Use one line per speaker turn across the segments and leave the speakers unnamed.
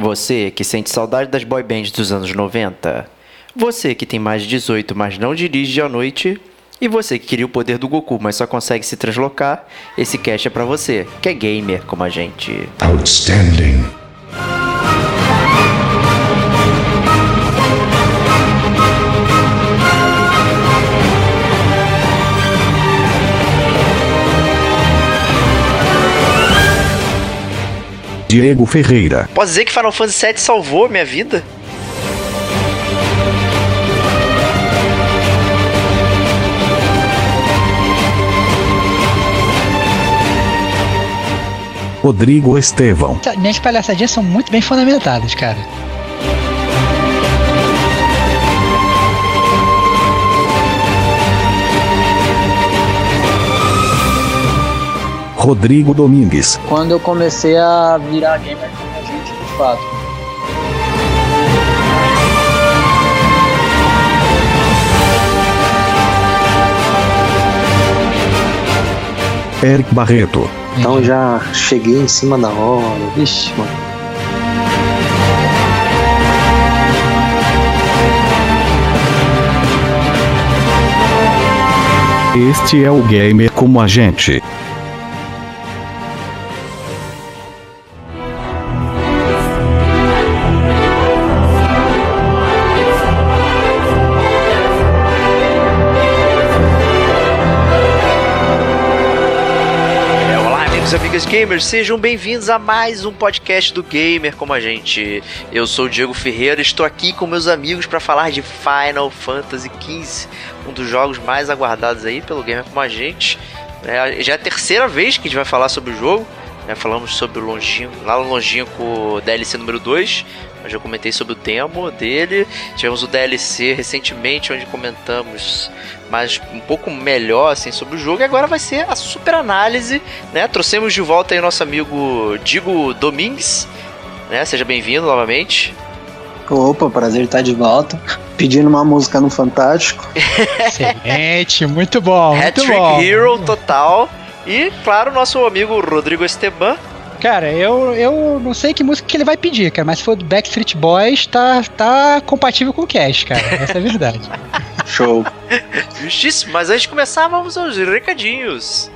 Você que sente saudade das boy bands dos anos 90. Você que tem mais de 18, mas não dirige à noite. E você que queria o poder do Goku, mas só consegue se translocar. Esse cast é pra você, que é gamer como a gente.
Outstanding. Diego Ferreira.
Posso dizer que Final Fantasy VII salvou minha vida?
Rodrigo Estevão.
Minhas palhaçadinhas são muito bem fundamentadas, cara.
Rodrigo Domingues.
Quando eu comecei a virar gamer com a gente, de fato.
Eric Barreto.
Então já cheguei em cima da hora. Vixe, mano.
Este é o Gamer como a gente.
Amigos e amigas gamers, sejam bem-vindos a mais um podcast do Gamer como a gente. Eu sou o Diego Ferreira, estou aqui com meus amigos para falar de Final Fantasy XV, um dos jogos mais aguardados aí pelo Gamer como a gente. É, já é a terceira vez que a gente vai falar sobre o jogo. né? falamos sobre o Longínquo, lá no Longínquo DLC número 2, eu já comentei sobre o demo dele. Tivemos o DLC recentemente, onde comentamos mais um pouco melhor assim sobre o jogo. E agora vai ser a super análise, né? Trouxemos de volta aí nosso amigo Digo Domingues, né? Seja bem-vindo novamente.
Opa, prazer estar de volta. Pedindo uma música no Fantástico.
Excelente, muito bom, muito
Hat-Trick
bom.
Hero total. E, claro, nosso amigo Rodrigo Esteban.
Cara, eu, eu não sei que música que ele vai pedir, cara, mas se for do Backstreet Boys, tá, tá compatível com o Cash, cara. Essa é a verdade.
Show.
Justíssimo. Mas antes de começar, vamos aos recadinhos.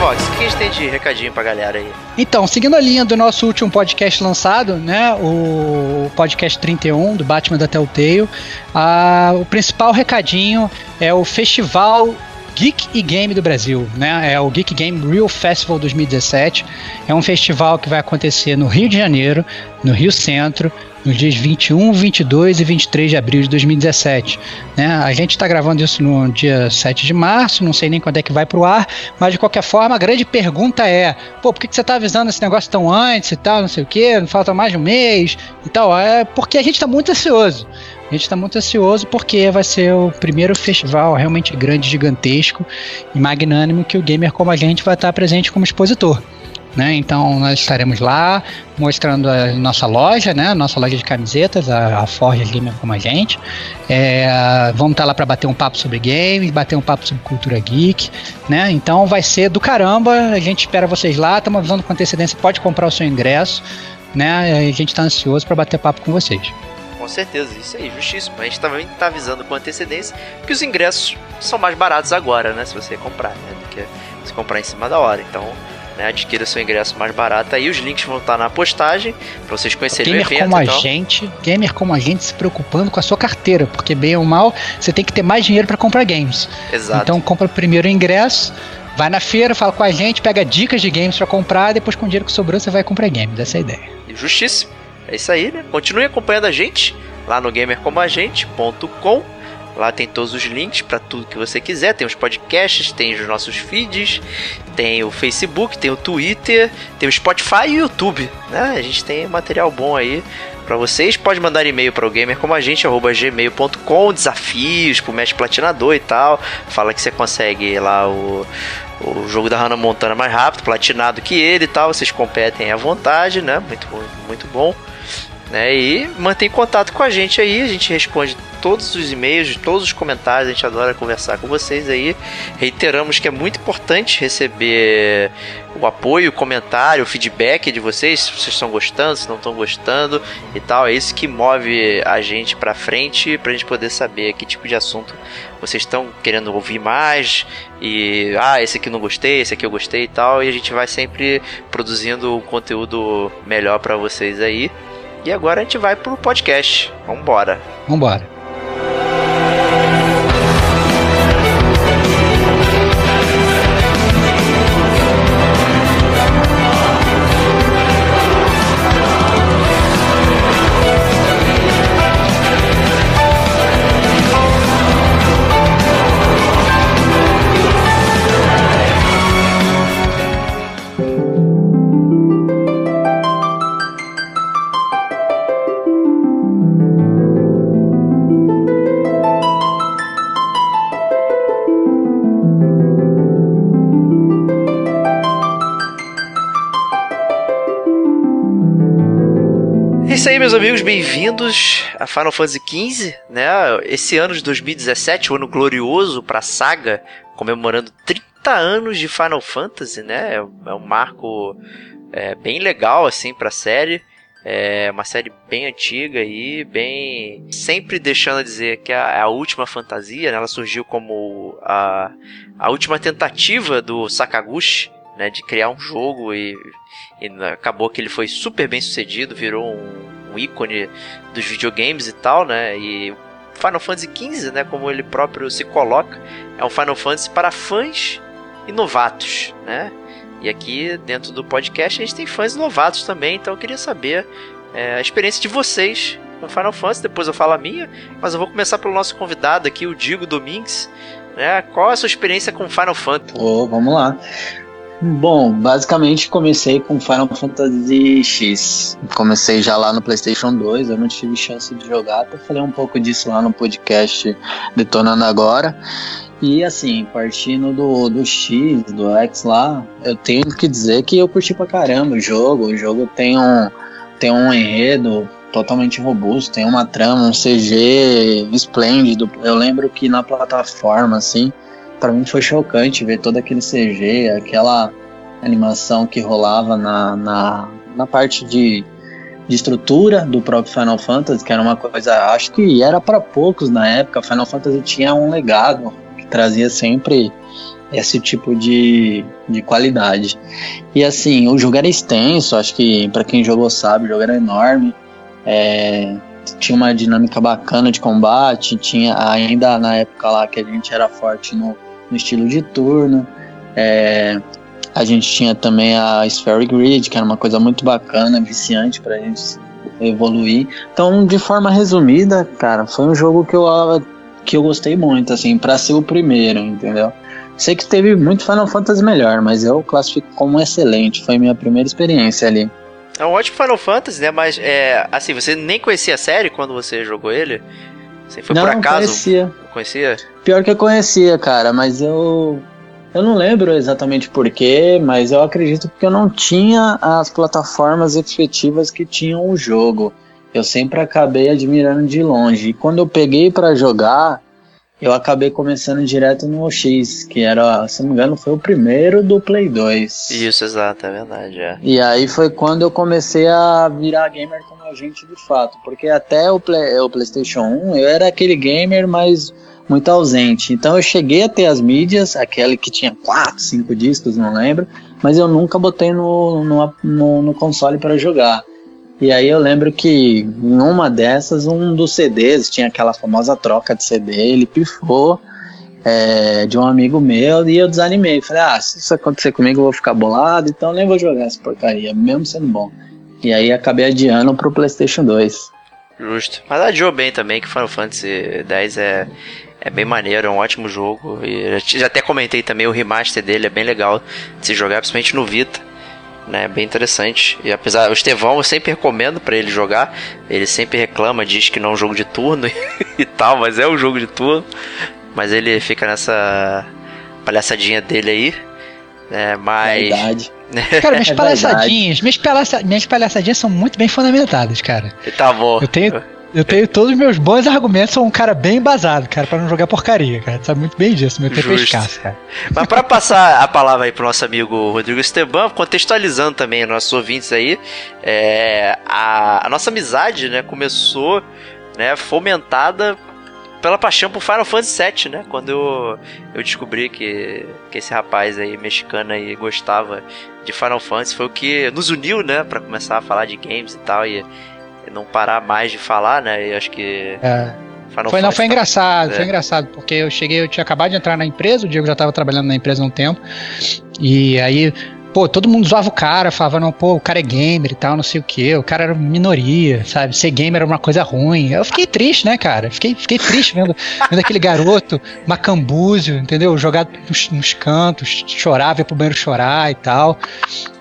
Estevox, o que a gente tem de recadinho pra galera aí?
Então, seguindo a linha do nosso último podcast lançado, né, o podcast 31 do Batman da Telltale, a, o principal recadinho é o Festival Geek e Game do Brasil, né? É o Geek Game Real Festival 2017. É um festival que vai acontecer no Rio de Janeiro, no Rio Centro, nos dias 21, 22 e 23 de abril de 2017. Né? A gente está gravando isso no dia 7 de março, não sei nem quando é que vai pro ar, mas de qualquer forma, a grande pergunta é: pô, por que, que você está avisando esse negócio tão antes e tal, não sei o quê, não falta mais de um mês e tal? É porque a gente está muito ansioso. A gente está muito ansioso porque vai ser o primeiro festival realmente grande, gigantesco e magnânimo que o gamer como a gente vai estar presente como expositor. Né? Então nós estaremos lá mostrando a nossa loja, né? Nossa loja de camisetas, a, a Forja Gamer como a gente. É, vamos estar lá para bater um papo sobre games, bater um papo sobre cultura geek, né? Então vai ser do caramba. A gente espera vocês lá. Estamos avisando com antecedência. Pode comprar o seu ingresso, né? A gente está ansioso para bater papo com vocês.
Certeza, isso aí, justíssimo. A gente também tá avisando com antecedência que os ingressos são mais baratos agora, né? Se você comprar, né? Do que se comprar em cima da hora. Então, né, adquira seu ingresso mais barato. Aí os links vão estar na postagem para vocês conhecerem
gamer
o evento.
como a gente, gamer como a gente se preocupando com a sua carteira, porque bem ou mal, você tem que ter mais dinheiro para comprar games.
Exato.
Então compra primeiro o ingresso, vai na feira, fala com a gente, pega dicas de games para comprar, depois com o dinheiro que sobrou você vai comprar games. Essa é a ideia.
Justíssimo. É isso aí, né? Continue acompanhando a gente lá no gamercomagente.com. Lá tem todos os links para tudo que você quiser. Tem os podcasts, tem os nossos feeds, tem o Facebook, tem o Twitter, tem o Spotify e o YouTube. Né? A gente tem material bom aí para vocês. Pode mandar e-mail para o gamercomagente.gmail.com, desafios pro mestre platinador e tal. Fala que você consegue lá o, o jogo da Hannah Montana mais rápido, platinado que ele e tal. Vocês competem à vontade, né? Muito, muito bom. Né? E mantém contato com a gente aí, a gente responde todos os e-mails, todos os comentários, a gente adora conversar com vocês aí. Reiteramos que é muito importante receber o apoio, o comentário, o feedback de vocês, se vocês estão gostando, se não estão gostando e tal. É isso que move a gente pra frente, pra gente poder saber que tipo de assunto vocês estão querendo ouvir mais e ah, esse aqui não gostei, esse aqui eu gostei e tal, e a gente vai sempre produzindo um conteúdo melhor para vocês aí. E agora a gente vai pro podcast. Vambora.
Vambora.
Isso aí, meus amigos, bem-vindos a Final Fantasy XV, né? Esse ano de 2017, o um ano glorioso para a saga, comemorando 30 anos de Final Fantasy, né? É um marco é, bem legal assim para a série. É uma série bem antiga e bem. Sempre deixando a dizer que é a, a última fantasia, né? ela surgiu como a, a última tentativa do Sakaguchi né, de criar um jogo e, e, acabou que ele foi super bem sucedido, virou um, um, ícone dos videogames e tal, né? E Final Fantasy XV, né, como ele próprio se coloca, é um Final Fantasy para fãs e novatos, né? E aqui dentro do podcast a gente tem fãs novatos também, então eu queria saber é, a experiência de vocês com Final Fantasy. Depois eu falo a minha, mas eu vou começar pelo nosso convidado aqui, o Digo Domingues. Né? Qual é a sua experiência com Final Fantasy?
Oh, vamos lá. Bom, basicamente comecei com Final Fantasy X. Comecei já lá no PlayStation 2, eu não tive chance de jogar, até falei um pouco disso lá no podcast Detonando Agora. E assim, partindo do, do X, do X lá, eu tenho que dizer que eu curti pra caramba o jogo. O jogo tem um, tem um enredo totalmente robusto, tem uma trama, um CG esplêndido. Eu lembro que na plataforma, assim, para mim foi chocante ver todo aquele CG, aquela animação que rolava na, na, na parte de, de estrutura do próprio Final Fantasy, que era uma coisa, acho que era para poucos na época. Final Fantasy tinha um legado que trazia sempre esse tipo de, de qualidade. E assim, o jogo era extenso, acho que para quem jogou sabe, o jogo era enorme. É, tinha uma dinâmica bacana de combate, tinha ainda na época lá que a gente era forte no, no estilo de turno. É, a gente tinha também a Sphere Grid, que era uma coisa muito bacana, viciante pra gente evoluir. Então, de forma resumida, cara, foi um jogo que eu, que eu gostei muito, assim, pra ser o primeiro, entendeu? Sei que teve muito Final Fantasy melhor, mas eu classifico como excelente. Foi minha primeira experiência ali.
É um ótimo Final Fantasy, né? Mas, é, assim, você nem conhecia a série quando você jogou ele? Você foi
não,
por acaso?
Conhecia.
Conhecia?
Pior que eu conhecia, cara, mas eu. Eu não lembro exatamente porquê, mas eu acredito que eu não tinha as plataformas efetivas que tinham o jogo. Eu sempre acabei admirando de longe. E quando eu peguei para jogar, eu acabei começando direto no X, que era, se não me engano, foi o primeiro do Play 2.
Isso, exato, é verdade. É.
E aí foi quando eu comecei a virar gamer como agente de fato, porque até o, Play, o PlayStation 1 eu era aquele gamer, mas muito ausente. Então eu cheguei a ter as mídias, aquele que tinha 4, 5 discos, não lembro, mas eu nunca botei no, no, no, no console para jogar. E aí eu lembro que em uma dessas, um dos CDs, tinha aquela famosa troca de CD, ele pifou é, de um amigo meu e eu desanimei. Falei, ah, se isso acontecer comigo eu vou ficar bolado, então nem vou jogar essa porcaria, mesmo sendo bom. E aí acabei adiando pro Playstation 2.
Justo. Mas adiou bem também que Final Fantasy X é, é bem maneiro, é um ótimo jogo. E já até comentei também o remaster dele, é bem legal de se jogar, principalmente no Vita né? Bem interessante. E apesar, o Estevão eu sempre recomendo para ele jogar. Ele sempre reclama, diz que não é um jogo de turno e tal, mas é um jogo de turno. Mas ele fica nessa palhaçadinha dele aí. Né? Mas.
Verdade.
Cara, minhas
É
palhaçadinhas, minhas, palhaça, minhas palhaçadinhas são muito bem fundamentadas, cara.
Tá bom.
Eu tenho, eu tenho todos os meus bons argumentos, sou um cara bem embasado, cara, pra não jogar porcaria, cara. Tu sabe muito bem disso, meu tempo é escasso, cara.
Mas para passar a palavra aí pro nosso amigo Rodrigo Esteban, contextualizando também nossos ouvintes aí, é, a, a nossa amizade, né, começou, né, fomentada pela paixão por Final Fantasy VII, né? Quando eu, eu descobri que, que esse rapaz aí, mexicano aí, gostava de Final Fantasy, foi o que nos uniu, né? Pra começar a falar de games e tal, e não parar mais de falar, né? E acho que
É.
Final
Foi, não, foi engraçado,
É.
foi engraçado, porque eu cheguei, eu tinha acabado de entrar na empresa, o Diego já tava trabalhando na empresa há um tempo, e aí, pô, todo mundo zoava o cara, falava, não, pô, o cara é gamer e tal, não sei o que, o cara era minoria, sabe, ser gamer era uma coisa ruim. Eu fiquei triste, né, cara, fiquei, fiquei triste vendo, vendo aquele garoto macambúzio, entendeu, jogado nos, nos cantos, chorava, ia pro banheiro chorar e tal.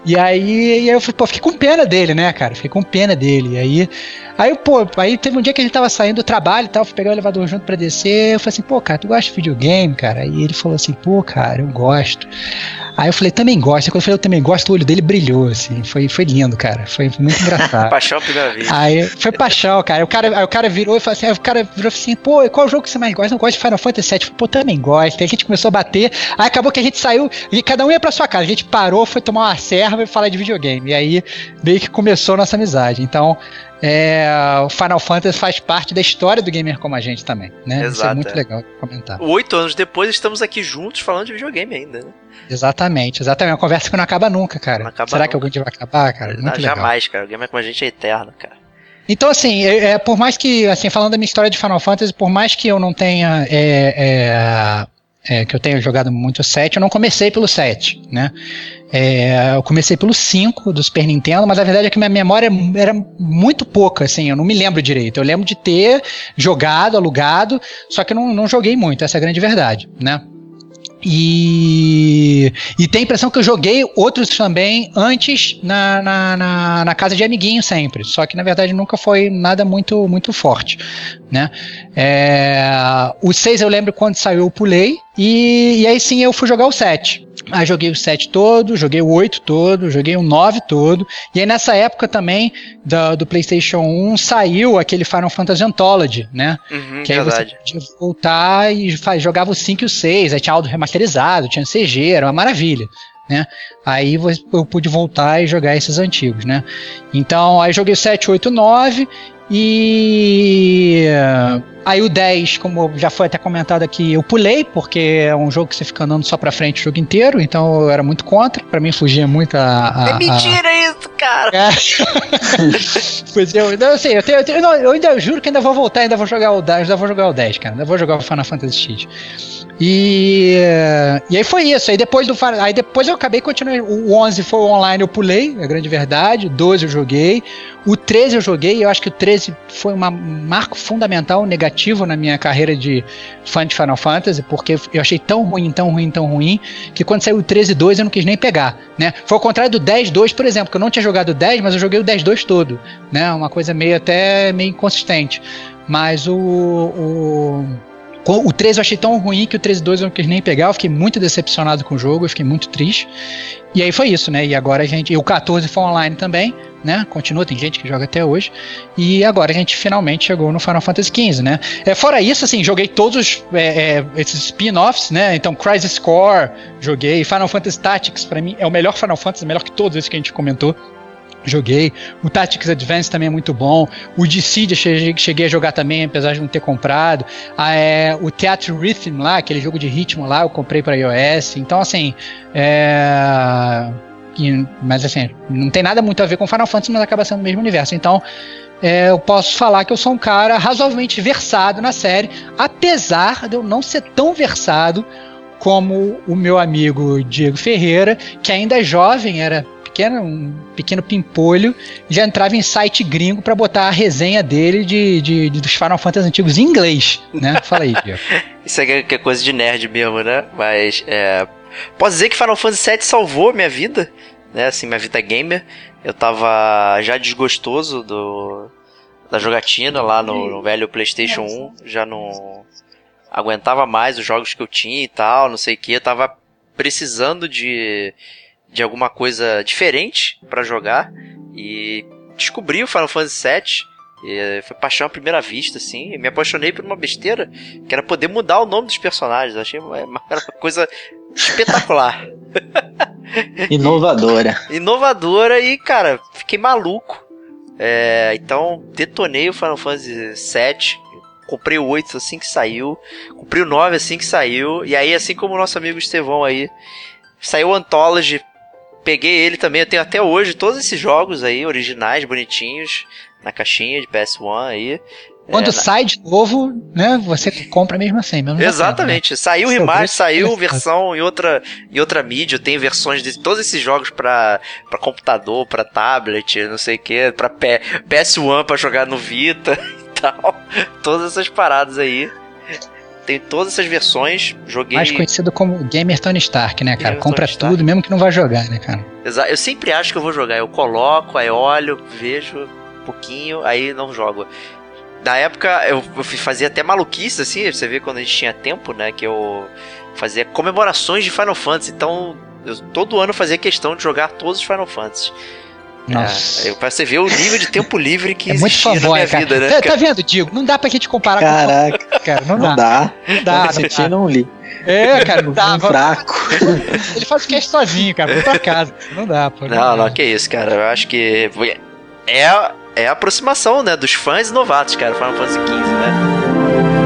E aí, e aí eu pô, fiquei com pena dele, né, cara? Fiquei com pena dele. E aí, aí, pô, aí teve um dia que a gente tava saindo do trabalho e tal, fui pegar o elevador junto pra descer. Eu falei assim, pô, cara, tu gosta de videogame, cara? E ele falou assim, pô, cara, eu gosto. Aí eu falei, também gosto. Quando eu falei, eu também gosto, o olho dele brilhou, assim. Foi, foi lindo, cara. Foi muito engraçado.
Paixão primeira vez.
Aí foi paixão, cara. Aí o cara, o cara virou e falou assim: o cara virou assim, pô, e qual jogo que você mais gosta? Não gosto de Final Fantasy VII. Falei, pô, também gosto. Aí a gente começou a bater. Aí acabou que a gente saiu e cada um ia pra sua casa. A gente parou, foi tomar uma e falar de videogame. E aí meio que começou a nossa amizade. Então, é, o Final Fantasy faz parte da história do gamer como a gente também, né? Isso é
Exato,
muito
é.
legal comentar.
Oito anos depois, estamos aqui juntos falando de videogame ainda, né?
Exatamente, exatamente. É uma conversa que não acaba nunca, cara.
Acaba
Será que
nunca.
algum dia vai acabar, cara?
Não,
Muito legal.
jamais, cara. O gamer com a gente é eterno, cara.
Então, assim, é, é, por mais que, assim, falando da minha história de Final Fantasy, por mais que eu não tenha, é, é, é, que eu tenha jogado muito o 7, eu não comecei pelo 7, né? É, eu comecei pelo 5 do Super Nintendo, mas a verdade é que minha memória era muito pouca, assim, eu não me lembro direito. Eu lembro de ter jogado, alugado, só que eu não, não joguei muito, essa é a grande verdade, né? E, e tem a impressão que eu joguei outros também antes na, na, na, na casa de amiguinho sempre. Só que na verdade nunca foi nada muito muito forte. Né? É, o 6 eu lembro quando saiu eu pulei. E, e aí sim eu fui jogar o 7. Aí joguei o 7 todo, joguei o 8 todo, joguei o 9 todo. E aí nessa época também da- do PlayStation 1 saiu aquele Final Fantasy Anthology, né?
Uhum,
Que aí
verdade.
você podia voltar e faz, jogava o 5 e o 6, aí tinha áudio remasterizado, tinha CG, era uma maravilha. Né? Aí eu pude voltar e jogar esses antigos, né? Então, aí joguei o 7, 8, 9 e aí o 10, como já foi até comentado aqui, eu pulei, porque é um jogo que você fica andando só pra frente o jogo inteiro, então eu era muito contra, pra mim fugia muito a, a-
É
a-
mentira isso, cara!
é. pois eu, não, eu sei, eu, tenho, eu, tenho- não, eu ainda juro que ainda vou voltar, ainda vou jogar o 10, ainda vou jogar o 10, cara. Ainda vou jogar o Final Fantasy X. E, e aí foi isso. Aí depois do aí depois eu acabei continuando. O 11 foi online, eu pulei, é a grande verdade. O 12 eu joguei. O 13 eu joguei, eu acho que o 13 foi um marco fundamental negativo na minha carreira de fã de Final Fantasy, porque eu achei tão ruim, tão ruim, tão ruim, que quando saiu o 13.2 eu não quis nem pegar, né? Foi ao contrário do 10.2, por exemplo, que eu não tinha jogado o 10, mas eu joguei o 10.2 todo, né? Uma coisa meio até meio inconsistente. Mas o, o o 13 eu achei tão ruim que o 13.2 eu não quis nem pegar, eu fiquei muito decepcionado com o jogo, eu fiquei muito triste. E aí foi isso, né? E agora a gente. E o 14 foi online também, né? Continua, tem gente que joga até hoje. E agora a gente finalmente chegou no Final Fantasy XV, né? É, fora isso, assim, joguei todos os, é, é, esses spin-offs, né? Então, Crisis Core, joguei. Final Fantasy Tactics, pra mim, é o melhor Final Fantasy, melhor que todos esses que a gente comentou. Joguei. O Tactics Advance também é muito bom. O Dissidia cheguei, a jogar também, apesar de não ter comprado. Ah, é, o Theatre Rhythm lá, aquele jogo de ritmo lá, eu comprei para iOS. Então, assim. É... e- mas assim, não tem nada muito a ver com Final Fantasy, mas acaba sendo o mesmo universo. Então, é, eu posso falar que eu sou um cara razoavelmente versado na série, apesar de eu não ser tão versado como o meu amigo Diego Ferreira, que ainda é jovem, era pequeno, um pequeno pimpolho, já entrava em site gringo para botar a resenha dele de, de- de- dos Final Fantasy antigos em inglês, né? Fala aí, Diego.
Isso aqui é que é coisa de nerd mesmo, né? Mas é. Posso dizer que Final Fantasy VII salvou minha vida, né? Assim, minha vida gamer. Eu tava já desgostoso do da jogatina lá no, no velho PlayStation 1, já não aguentava mais os jogos que eu tinha e tal, não sei o que. Eu tava precisando de de alguma coisa diferente para jogar e descobri o Final Fantasy VII. E foi paixão à primeira vista, assim. me apaixonei por uma besteira que era poder mudar o nome dos personagens. Achei uma, uma coisa espetacular.
Inovadora.
Inovadora e, cara, fiquei maluco. É, então, detonei o Final Fantasy VII. Comprei o 8 assim que saiu. Comprei o 9 assim que saiu. E aí, assim como o nosso amigo Estevão aí, saiu o Anthology. Peguei ele também. Eu tenho até hoje todos esses jogos aí, originais, bonitinhos, na caixinha de PS1 aí.
Quando é, sai de novo, né, você compra mesmo assim. Mesmo
Exatamente. Né? Saiu remaster, saiu versão em outra, em outra mídia. Tem versões de todos esses jogos para computador, para tablet, não sei o que, pra PS1 para jogar no Vita e tal. Todas essas paradas aí. Tem todas essas versões. Joguei.
Mais conhecido como Gamer Tony Stark, né, cara? Gamer Compra tudo, mesmo que não vá jogar, né, cara?
Exato. Eu sempre acho que eu vou jogar. Eu coloco, aí olho, vejo um pouquinho, aí não jogo. Na época eu, eu fazia até maluquice, assim, você vê quando a gente tinha tempo, né? Que eu fazia comemorações de Final Fantasy. Então, eu, todo ano fazia questão de jogar todos os Final Fantasy.
Nossa.
É, pra você ver o nível de tempo livre que
é muito fanboy,
minha
cara.
vida, né?
Tá, tá vendo, Digo? Não dá pra gente comparar
Caraca.
com cara. Não,
não
dá.
dá.
Não dá.
Não,
Não dá.
não li.
É, cara, não dá.
Um fraco.
Ele faz o cast sozinho, cara. Vai pra casa. Não dá, pô.
Não, não, que isso, cara. Eu acho que é, é a aproximação, né, dos fãs novatos, cara, Final Fantasy XV, né?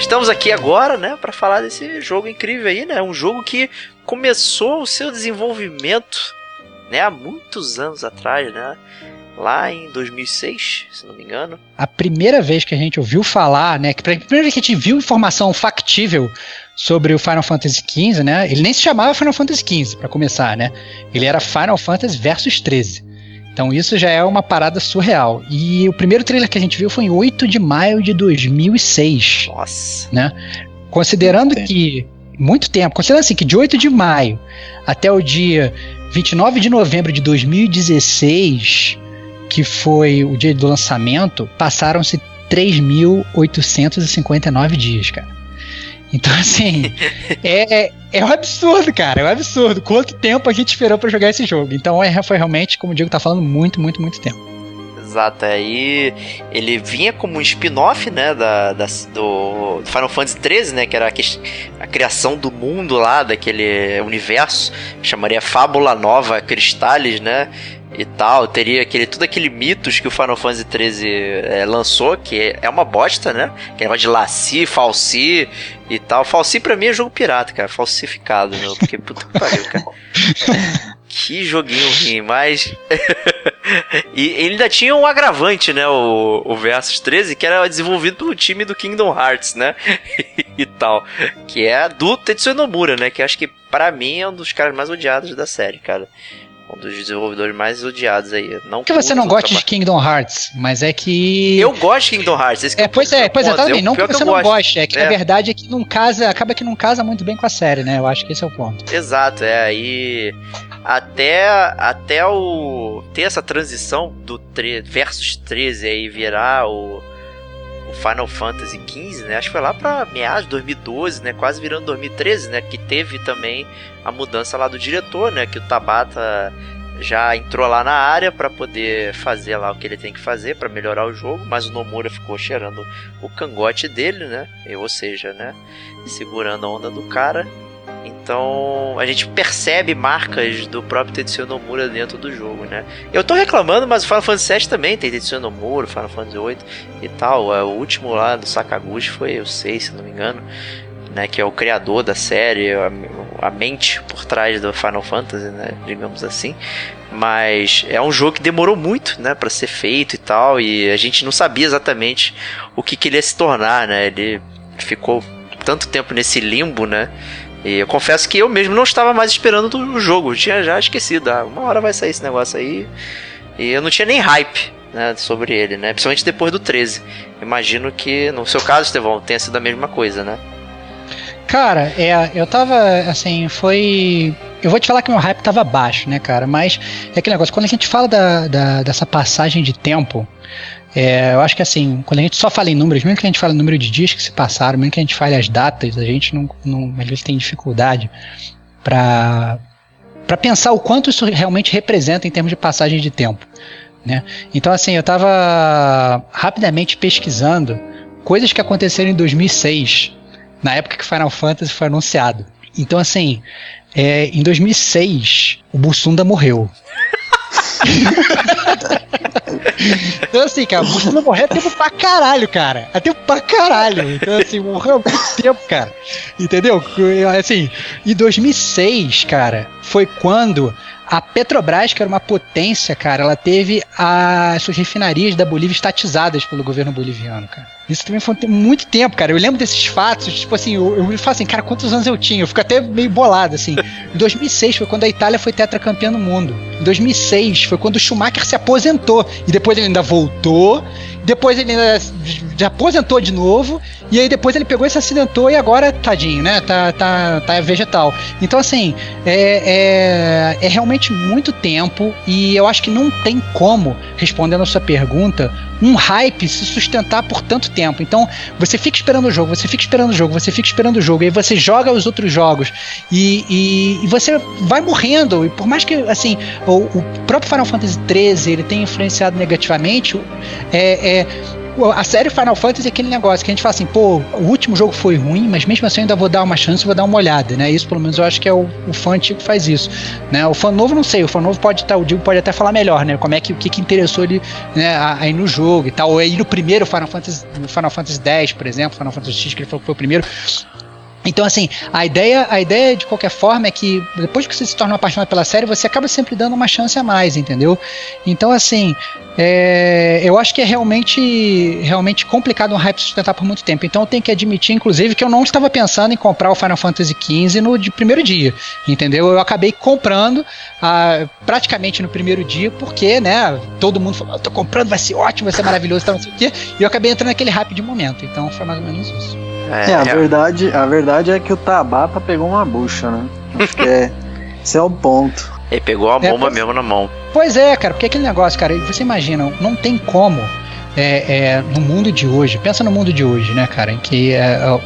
Estamos aqui agora, né, para falar desse jogo incrível aí, né? Um jogo que começou o seu desenvolvimento, né, há muitos anos atrás, né? Lá em 2006, se não me engano.
A primeira vez que a gente ouviu falar, né, que a primeira vez que a gente viu informação factível sobre o Final Fantasy XV, né? Ele nem se chamava Final Fantasy XV para começar, né? Ele era Final Fantasy Versus 13. Então isso já é uma parada surreal. E o primeiro trailer que a gente viu foi em 8 de maio de 2006.
Nossa.
Né? Considerando que. Muito tempo. Considerando assim que de 8 de maio até o dia 29 de novembro de 2016, que foi o dia do lançamento, passaram-se 3.859 dias, cara. Então, assim, é, é, é, um absurdo, cara. É um absurdo. Quanto tempo a gente esperou para jogar esse jogo? Então, é, foi realmente, como o Diego tá falando, muito, muito, muito tempo.
Exato, aí ele vinha como um spin-off, né, da, da, do Final Fantasy XIII, né, que era a, a, criação do mundo lá, daquele universo, chamaria Fábula Nova Cristales, né, e tal, teria aquele, tudo aquele mitos que o Final Fantasy XIII é, lançou, que é uma bosta, né? Que negócio de Laci, Falsi e tal. Falsi pra mim é jogo pirata, cara. Falsificado, meu. Porque puta que pariu, cara. que joguinho ruim, mas. e ele ainda tinha um agravante, né? O, o Versus 13, que era desenvolvido pelo time do Kingdom Hearts, né? e tal. Que é do Tetsuya Nomura, né? Que acho que para mim é um dos caras mais odiados da série, cara um dos desenvolvedores mais odiados aí. Não
que você não gosta de Kingdom Hearts, mas é que.
Eu gosto de Kingdom Hearts.
é, pois é, pois é, exatamente. Não que você não goste, é que é. na verdade é que não casa, acaba que não casa muito bem com a série, né? Eu acho que esse é o ponto.
Exato, é. Aí. Até, até o. ter essa transição do 3, versus 13 aí virar o. O Final Fantasy XV, né? Acho que foi lá pra meados de 2012, né? Quase virando 2013, né? Que teve também a mudança lá do diretor, né? Que o Tabata já entrou lá na área para poder fazer lá o que ele tem que fazer para melhorar o jogo, mas o Nomura ficou cheirando o cangote dele, né? Ou seja, né? Segurando a onda do cara. Então a gente percebe marcas do próprio Tetsuya Nomura dentro do jogo, né? Eu tô reclamando, mas o Final Fantasy VII também tem Tetsuya Nomura, Final Fantasy VIII e tal. É, o último lá do Sakaguchi foi o 6, se não me engano né, que é o criador da série, a, a, mente por trás do Final Fantasy, né, digamos assim. Mas é um jogo que demorou muito, né, para ser feito e tal, e a gente não sabia exatamente o que, que ele ia se tornar, né? Ele ficou tanto tempo nesse limbo, né? E eu confesso que eu mesmo não estava mais esperando o jogo, eu tinha já esquecido. Ah, uma hora vai sair esse negócio aí. E eu não tinha nem hype né, sobre ele, né? Principalmente depois do 13. Imagino que, no seu caso, Estevão, tenha sido a mesma coisa, né?
Cara, é, eu tava, assim, foi. Eu vou te falar que meu hype tava baixo, né, cara? Mas é aquele negócio, quando a gente fala da, da dessa passagem de tempo, é, eu acho que assim, quando a gente só fala em números, mesmo que a gente fale o número de dias que se passaram, mesmo que a gente fale as datas, a gente não, não às vezes tem dificuldade para pensar o quanto isso realmente representa em termos de passagem de tempo. Né? Então, assim, eu estava rapidamente pesquisando coisas que aconteceram em 2006 na época que Final Fantasy foi anunciado. Então, assim, é, em 2006, o Bussunda morreu. então, assim, cara, Bussunda morreu tempo pra caralho, cara. É tempo pra caralho. Então, assim, morreu há muito tempo, cara. Entendeu? Assim, em 2006, cara, foi quando a Petrobras, que era uma potência, cara, ela teve as suas refinarias da Bolívia estatizadas pelo governo boliviano, cara. Isso também foi muito tempo, cara. Eu lembro desses fatos, tipo assim, eu, eu me falo assim, cara, quantos anos eu tinha? Eu fico até meio bolado, assim. Em 2006 foi quando a Itália foi tetracampeã no mundo. Em 2006 foi quando o Schumacher se aposentou. E depois ele ainda voltou. Depois ele ainda se aposentou de novo. E aí depois ele pegou e se acidentou e agora, tadinho, né? Tá, tá, tá vegetal. Então, assim, é, é, é realmente muito tempo. E eu acho que não tem como, respondendo a sua pergunta, um hype se sustentar por tanto tempo. Então, você fica esperando o jogo, você fica esperando o jogo, você fica esperando o jogo, e aí você joga os outros jogos e, e, e você vai morrendo. E por mais que, assim, o, o próprio Final Fantasy XIII ele tenha influenciado negativamente, é, é a série Final Fantasy é aquele negócio que a gente fala assim, pô, o último jogo foi ruim, mas mesmo assim eu ainda vou dar uma chance, vou dar uma olhada, né? Isso pelo menos eu acho que é o, o fã antigo que faz isso, né? O fã novo não sei, o fã novo pode estar, tá, o Digo pode até falar melhor, né? Como é que o que, que interessou ele, né, aí no jogo e tal, ou aí no primeiro Final Fantasy, Final Fantasy X, por exemplo, Final Fantasy X que ele falou que foi o primeiro, então, assim, a ideia, a ideia de qualquer forma é que depois que você se torna apaixonado pela série, você acaba sempre dando uma chance a mais, entendeu? Então, assim, é, eu acho que é realmente, realmente complicado um hype sustentar por muito tempo. Então, eu tenho que admitir, inclusive, que eu não estava pensando em comprar o Final Fantasy XV no de primeiro dia, entendeu? Eu acabei comprando ah, praticamente no primeiro dia, porque, né, todo mundo falou, eu tô comprando, vai ser ótimo, vai ser maravilhoso, tal, não sei o quê, e eu acabei entrando naquele hype de momento. Então, foi mais ou menos isso.
É, é a, verdade, a verdade é que o Tabata pegou uma bucha, né? Acho que é, esse é o ponto.
Ele pegou a bomba é, mesmo na mão.
Pois é, cara, porque aquele negócio, cara, você imagina, não tem como é, é, no mundo de hoje, pensa no mundo de hoje, né, cara, em que é, é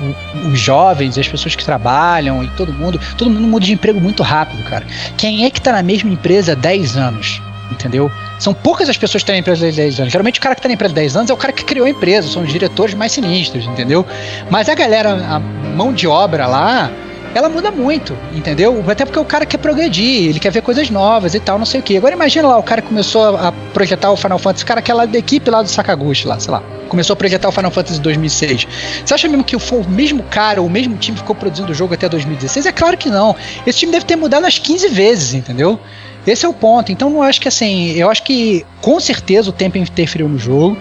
os jovens, as pessoas que trabalham e todo mundo, todo mundo muda de emprego muito rápido, cara. Quem é que tá na mesma empresa há 10 anos? Entendeu? São poucas as pessoas que têm empresa de 10 anos. Geralmente o cara que está na empresa de 10 anos é o cara que criou a empresa, são os diretores mais sinistros, entendeu? Mas a galera, a mão de obra lá, ela muda muito, entendeu? Até porque o cara quer progredir, ele quer ver coisas novas e tal, não sei o que. Agora imagina lá, o cara começou a projetar o Final Fantasy, o cara aquela da equipe lá do Sakaguchi lá, sei lá, começou a projetar o Final Fantasy 2006. Você acha mesmo que foi o mesmo cara, o mesmo time que ficou produzindo o jogo até 2016? É claro que não. Esse time deve ter mudado umas 15 vezes, entendeu? Esse é o ponto. Então, eu acho que assim, eu acho que com certeza o tempo interferiu no jogo.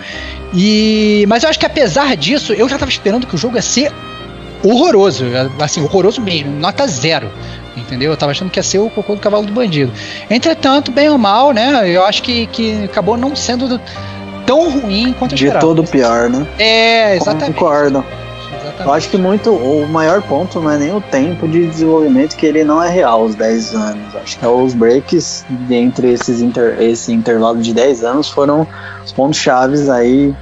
E, mas eu acho que apesar disso, eu já estava esperando que o jogo ia ser horroroso, assim, horroroso mesmo, nota zero. Entendeu? Eu tava achando que ia ser o cocô do cavalo do bandido. Entretanto, bem ou mal, né? Eu acho que, que acabou não sendo tão ruim quanto eu
De esperava. todo pior, né?
É, exatamente.
Concordo. Exatamente. Eu acho que muito o maior ponto não é nem o tempo de desenvolvimento, que ele não é real, os 10 anos. Acho que é os breaks entre esses inter, esse intervalo de 10 anos foram os pontos chaves aí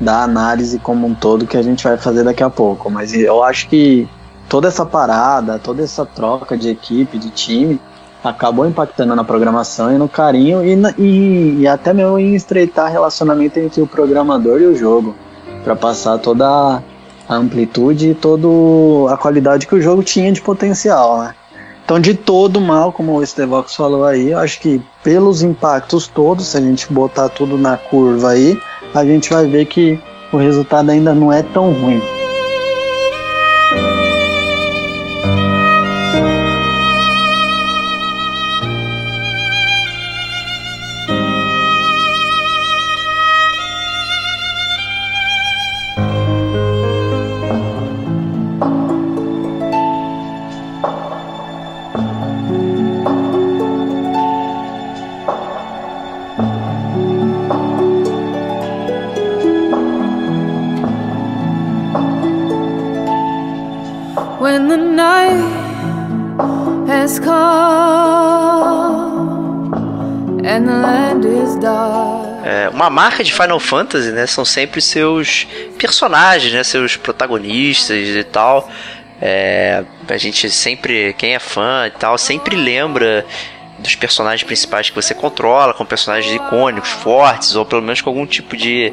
da análise como um todo que a gente vai fazer daqui a pouco. Mas eu acho que toda essa parada, toda essa troca de equipe, de time, acabou impactando na programação e no carinho e, e, e até mesmo em estreitar relacionamento entre o programador e o jogo, para passar toda a a amplitude e toda a qualidade que o jogo tinha de potencial, né? Então, de todo mal, como o Estevox falou aí, eu acho que pelos impactos todos, se a gente botar tudo na curva aí, a gente vai ver que o resultado ainda não é tão ruim.
Marca de Final Fantasy, né, são sempre seus personagens, né, seus protagonistas e tal. É, a gente sempre, quem é fã e tal, sempre lembra dos personagens principais que você controla, com personagens icônicos, fortes, ou pelo menos com algum tipo de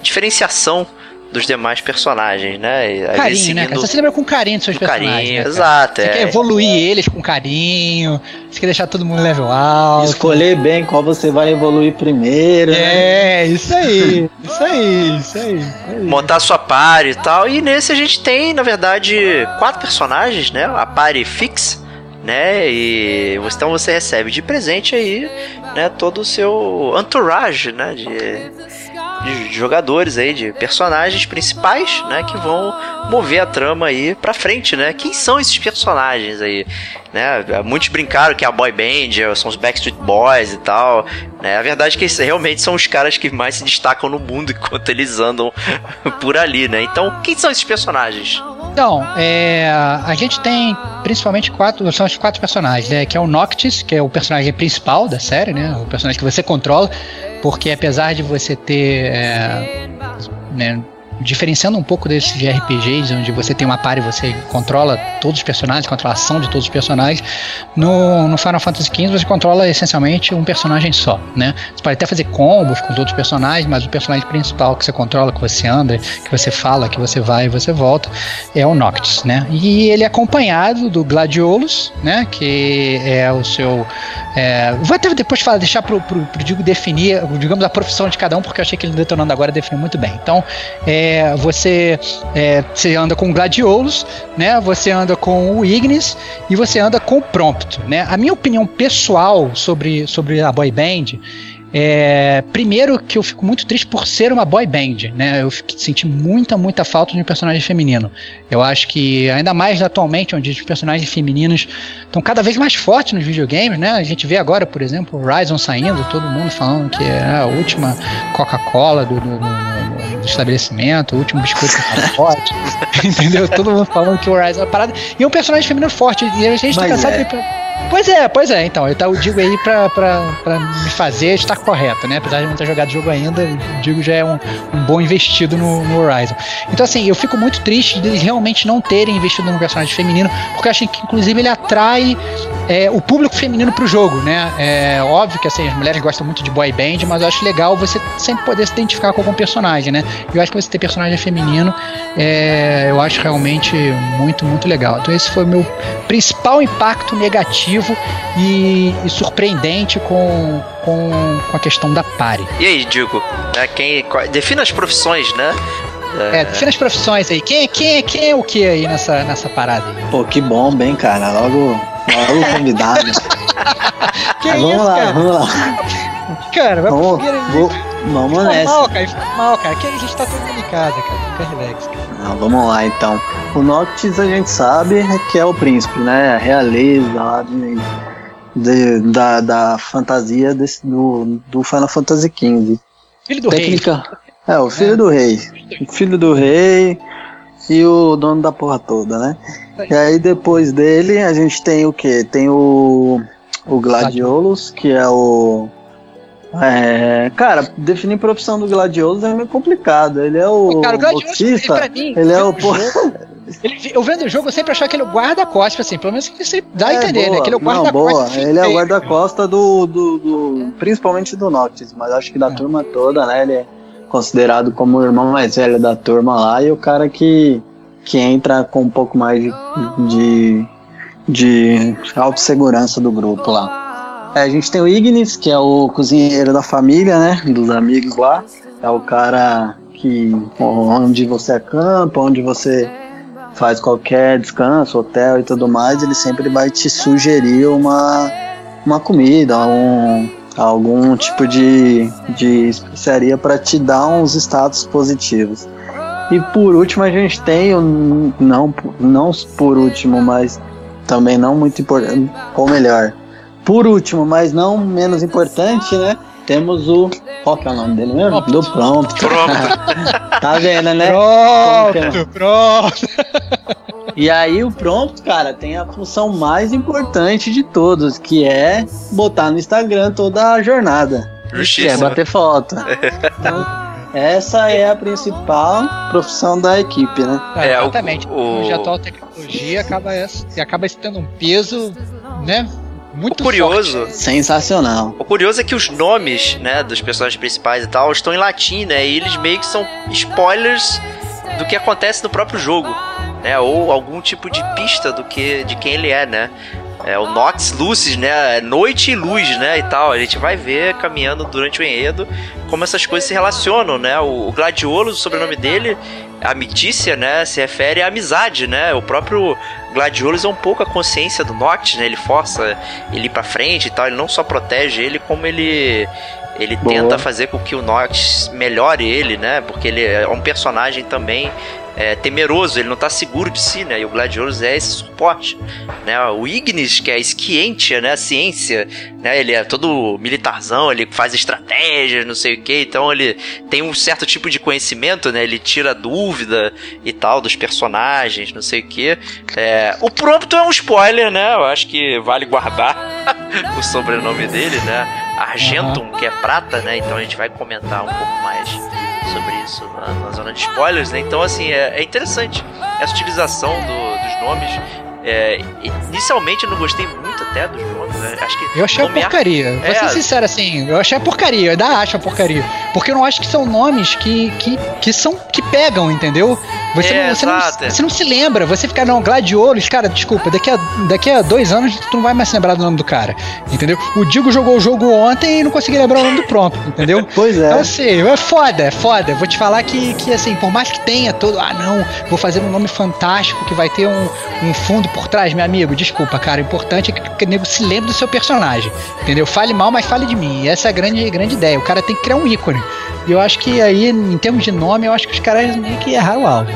diferenciação dos demais personagens, né?
Às carinho, né, cara? Você se lembra com carinho dos seus personagens. Carinho,
né, exato.
Você
é.
quer evoluir eles com carinho, você quer deixar todo mundo level alto.
Escolher bem qual você vai evoluir primeiro.
É, né? isso aí, isso aí, isso aí, isso aí.
Montar sua party e tal. E nesse a gente tem, na verdade, quatro personagens, né? A party fix, né? E então você recebe de presente aí, né? Todo o seu entourage, né? De, de jogadores aí, de personagens principais, né? Que vão mover a trama aí pra frente, né? Quem são esses personagens aí? Né? Muitos brincaram que é a boy band, são os Backstreet Boys e tal. Né? A verdade é que esses realmente são os caras que mais se destacam no mundo enquanto eles andam por ali, né? Então, quem são esses personagens?
Então, é, a gente tem principalmente quatro, são os quatro personagens, né? Que é o Noctis, que é o personagem principal da série, né? O personagem que você controla, porque apesar de você ter é, né, diferenciando um pouco desses de RPGs, onde você tem uma party e você controla todos os personagens, controla a ação de todos os personagens, no, no Final Fantasy XV você controla essencialmente um personagem só, né? Você pode até fazer combos com os outros personagens, mas o personagem principal que você controla, que você anda, que você fala, que você vai e você volta, é o Noctis, né? E ele é acompanhado do Gladiolus, né? Que é o seu... É, vou até depois falar, deixar pro, pro, pro Digo definir, digamos, a profissão de cada um, porque eu achei que ele detonando agora definiu muito bem. Então, é, você, é, você anda com o Gladiolus, né? Você anda com o Ignis e você anda com o Prompto, né? A minha opinião pessoal sobre, sobre a boy band é, primeiro que eu fico muito triste por ser uma boy band, né? Eu senti muita, muita falta de um personagem feminino. Eu acho que, ainda mais atualmente, onde os personagens femininos estão cada vez mais fortes nos videogames, né? A gente vê agora, por exemplo, o Horizon saindo, todo mundo falando que é a última Coca-Cola do, do, do, do, estabelecimento, o último biscoito forte, entendeu? Todo mundo falando que o Horizon é uma parada. E é um personagem feminino forte, e a gente Mas tá cansado é. de Pois é, pois é, então. Eu, digo aí pra, pra, pra me fazer estar correto, né? Apesar de não ter jogado o jogo ainda, digo já é um, um bom investido no, no, Horizon. Então, assim, eu fico muito triste de eles realmente não terem investido no personagem feminino, porque eu acho que, inclusive, ele atrai é, o público feminino pro jogo, né? É óbvio que assim, as mulheres gostam muito de boy band, mas eu acho legal você sempre poder se identificar com algum personagem, né? Eu acho que você ter personagem feminino, é, eu acho realmente muito, muito legal. Então esse foi o meu principal impacto negativo e, e surpreendente com, com, com, a questão da pare.
E aí, Diego, né, quem, defina as profissões, né?
É, defina as profissões aí. Quem, quem, quem é o que aí nessa, nessa parada aí?
Pô, que bom, bem, cara. Logo Olha o convidado.
que
vamos
isso,
lá,
cara?
vamos lá.
Cara, vai
vamos, vou, vamos nessa.
Mal, cara, mal, cara. Aqui a gente tá todo mundo em casa, cara. Fica relax, cara.
Não, vamos lá então. O Noctis a gente sabe que é o príncipe, né? A realeza lá de, de, da, da fantasia desse, do, do Final Fantasy XV.
Filho do
Técnica,
rei.
É, o filho é. do rei. O filho do rei e o dono da porra toda, né? E aí depois dele a gente tem o que? Tem o, o Gladiolus, que é o. É, cara, definir profissão do Gladiolus é meio complicado. Ele é o.
Cara, o Gladiolus,
boxista,
mim,
ele é o.
Ele, eu vendo o jogo, eu sempre achava que ele é o guarda-costas, assim, pelo menos que você dá a é, entender,
boa.
né? Que ele é o
guarda-costas. Ele é o guarda-costas do, do, do, Principalmente do Noctis, mas acho que da é. turma toda, né? Ele é considerado como o irmão mais velho da turma lá e o cara que que entra com um pouco mais de, de, de autossegurança do grupo lá. É, a gente tem o Ignis, que é o cozinheiro da família, né? Dos amigos lá. É o cara que onde você acampa, onde você faz qualquer descanso, hotel e tudo mais, ele sempre vai te sugerir uma, uma comida, um, algum tipo de, de especiaria para te dar uns status positivos. E por último a gente tem, não, não por último, mas também não muito importante, ou melhor, por último, mas não menos importante, né? Temos o. Qual que é o nome dele mesmo? Pronto. Do Prompt.
Pronto.
tá vendo, né?
Pronto, pronto.
E aí o prompt, cara, tem a função mais importante de todos, que é botar no Instagram toda a jornada. Que é
Justíssimo.
bater foto. Então, essa é a principal profissão da equipe, né?
É,
É, o-
exatamente.
o-
Hoje a atual tecnologia acaba, essa- acaba tendo um peso, né? Muito
O curioso,
forte.
Sensacional.
o curioso é que os nomes, né, dos personagens principais e tal, estão em latim, né? E eles meio que são spoilers do que acontece no próprio jogo, né? Ou algum tipo de pista do que de quem ele é, né? É o Nox Lucis, né? Noite e luz, né? E tal. A gente vai ver caminhando durante o enredo como essas coisas se relacionam, né? O, o Gladiolo, o sobrenome dele, a Mitícia, né? Se refere à amizade, né? O próprio Gladiolus é um pouco a consciência do Noct, né? Ele força ele ir pra frente e tal. Ele não só protege ele, como ele ele
Boa.
tenta fazer com que o Noct melhore ele, né? Porque ele é um personagem também é, temeroso, ele não tá seguro de si, né? E o Gladiolus é esse suporte, né? O Ignis, que é a esquientia, né? A ciência, né? Ele é todo militarzão, ele faz estratégias, não sei o que, então ele tem um certo tipo de conhecimento, né? Ele tira dúvida e tal dos personagens, não sei o que. É, o Prompto é um spoiler, né? Eu acho que vale guardar o sobrenome dele, né? Argentum, que é prata, né? Então a gente vai comentar um pouco mais sobre isso na, na zona de spoilers, né? Então, assim, é, é interessante essa utilização do- dos nomes. É, inicialmente eu não gostei muito até dos nomes, né? Acho que
Eu achei
nomear-
porcaria. Vou
É.
ser sincero assim, eu achei a porcaria, eu ainda acho a porcaria. Porque eu não acho que são nomes que, que, que são. que pegam, entendeu? Você,
É,
não, você, não,
é.
você não se lembra, você fica, não, Gladiolos, cara, desculpa, daqui a, daqui a dois anos tu não vai mais se lembrar do nome do cara, entendeu? O Digo jogou o jogo ontem e não conseguia lembrar o nome do pronto, entendeu?
Pois é.
Então, assim, é foda, é foda. Vou te falar que, que, assim, por mais que tenha todo. Ah, não, vou fazer um nome fantástico que vai ter um, um fundo por trás, meu amigo. Desculpa, cara. O importante é que, o nego se lembre do seu personagem. Entendeu? Fale mal, mas fale de mim. E essa é a grande, grande ideia. O cara tem que criar um ícone. E eu acho que aí, em termos de nome, eu acho que os caras meio que erraram o alvo.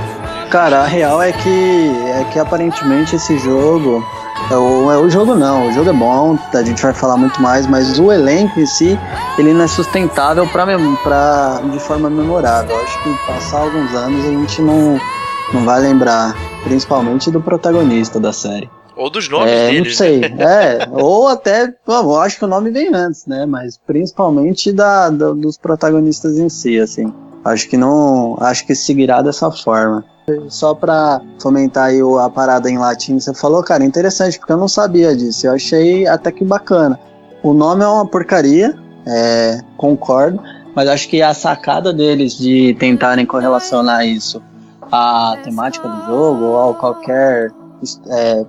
Cara, a real é que é que aparentemente esse jogo. É o, é o jogo não, o jogo é bom, a gente vai falar muito mais, mas o elenco em si, ele não é sustentável pra, pra, de forma memorável. Acho que passar alguns anos a gente não, não vai lembrar, principalmente do protagonista da série.
Ou dos nomes
é,
deles.
não sei, é, ou até, eu acho que o nome vem antes, né, mas principalmente da, da- dos protagonistas em si, assim. Acho que não, acho que seguirá dessa forma. Só pra fomentar aí a parada em latim, você falou, cara, interessante, porque eu não sabia disso. Eu achei até que bacana. O nome é uma porcaria, é, concordo, mas acho que a sacada deles de tentarem correlacionar isso à temática do jogo ou a qualquer é,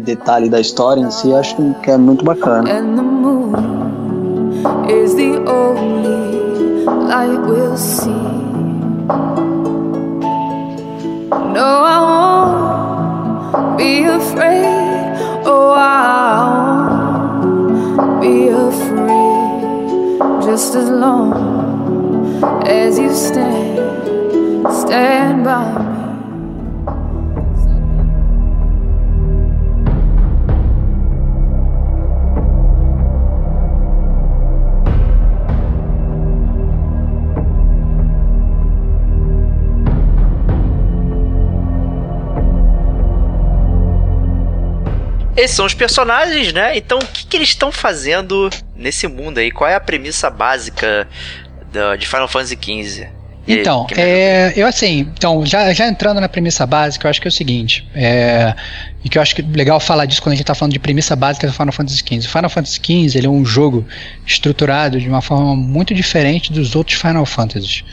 detalhe da história em si, acho que é muito bacana.
Oh. Just as long as you stand, stand by me.
Esses são os personagens, né? Então, o que, que eles estão fazendo nesse mundo aí? Qual é a premissa básica de Final Fantasy XV?
Então, é, eu assim, então, já, já entrando na premissa básica, eu acho que é o seguinte, é, e que eu acho que é legal falar disso quando a gente está falando de premissa básica do Final Fantasy XV. O Final Fantasy XV ele é um jogo estruturado de uma forma muito diferente dos outros Final Fantasies,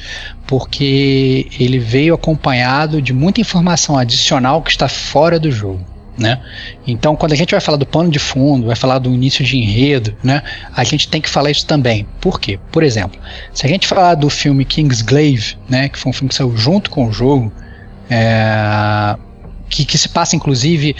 porque ele veio acompanhado de muita informação adicional que está fora do jogo. Né? Então, quando a gente vai falar do pano de fundo, vai falar do início de enredo, né? a gente tem que falar isso também. Por quê? Por exemplo, se a gente falar do filme Kingsglaive, né, que foi um filme que saiu junto com o jogo, é, que, que se passa inclusive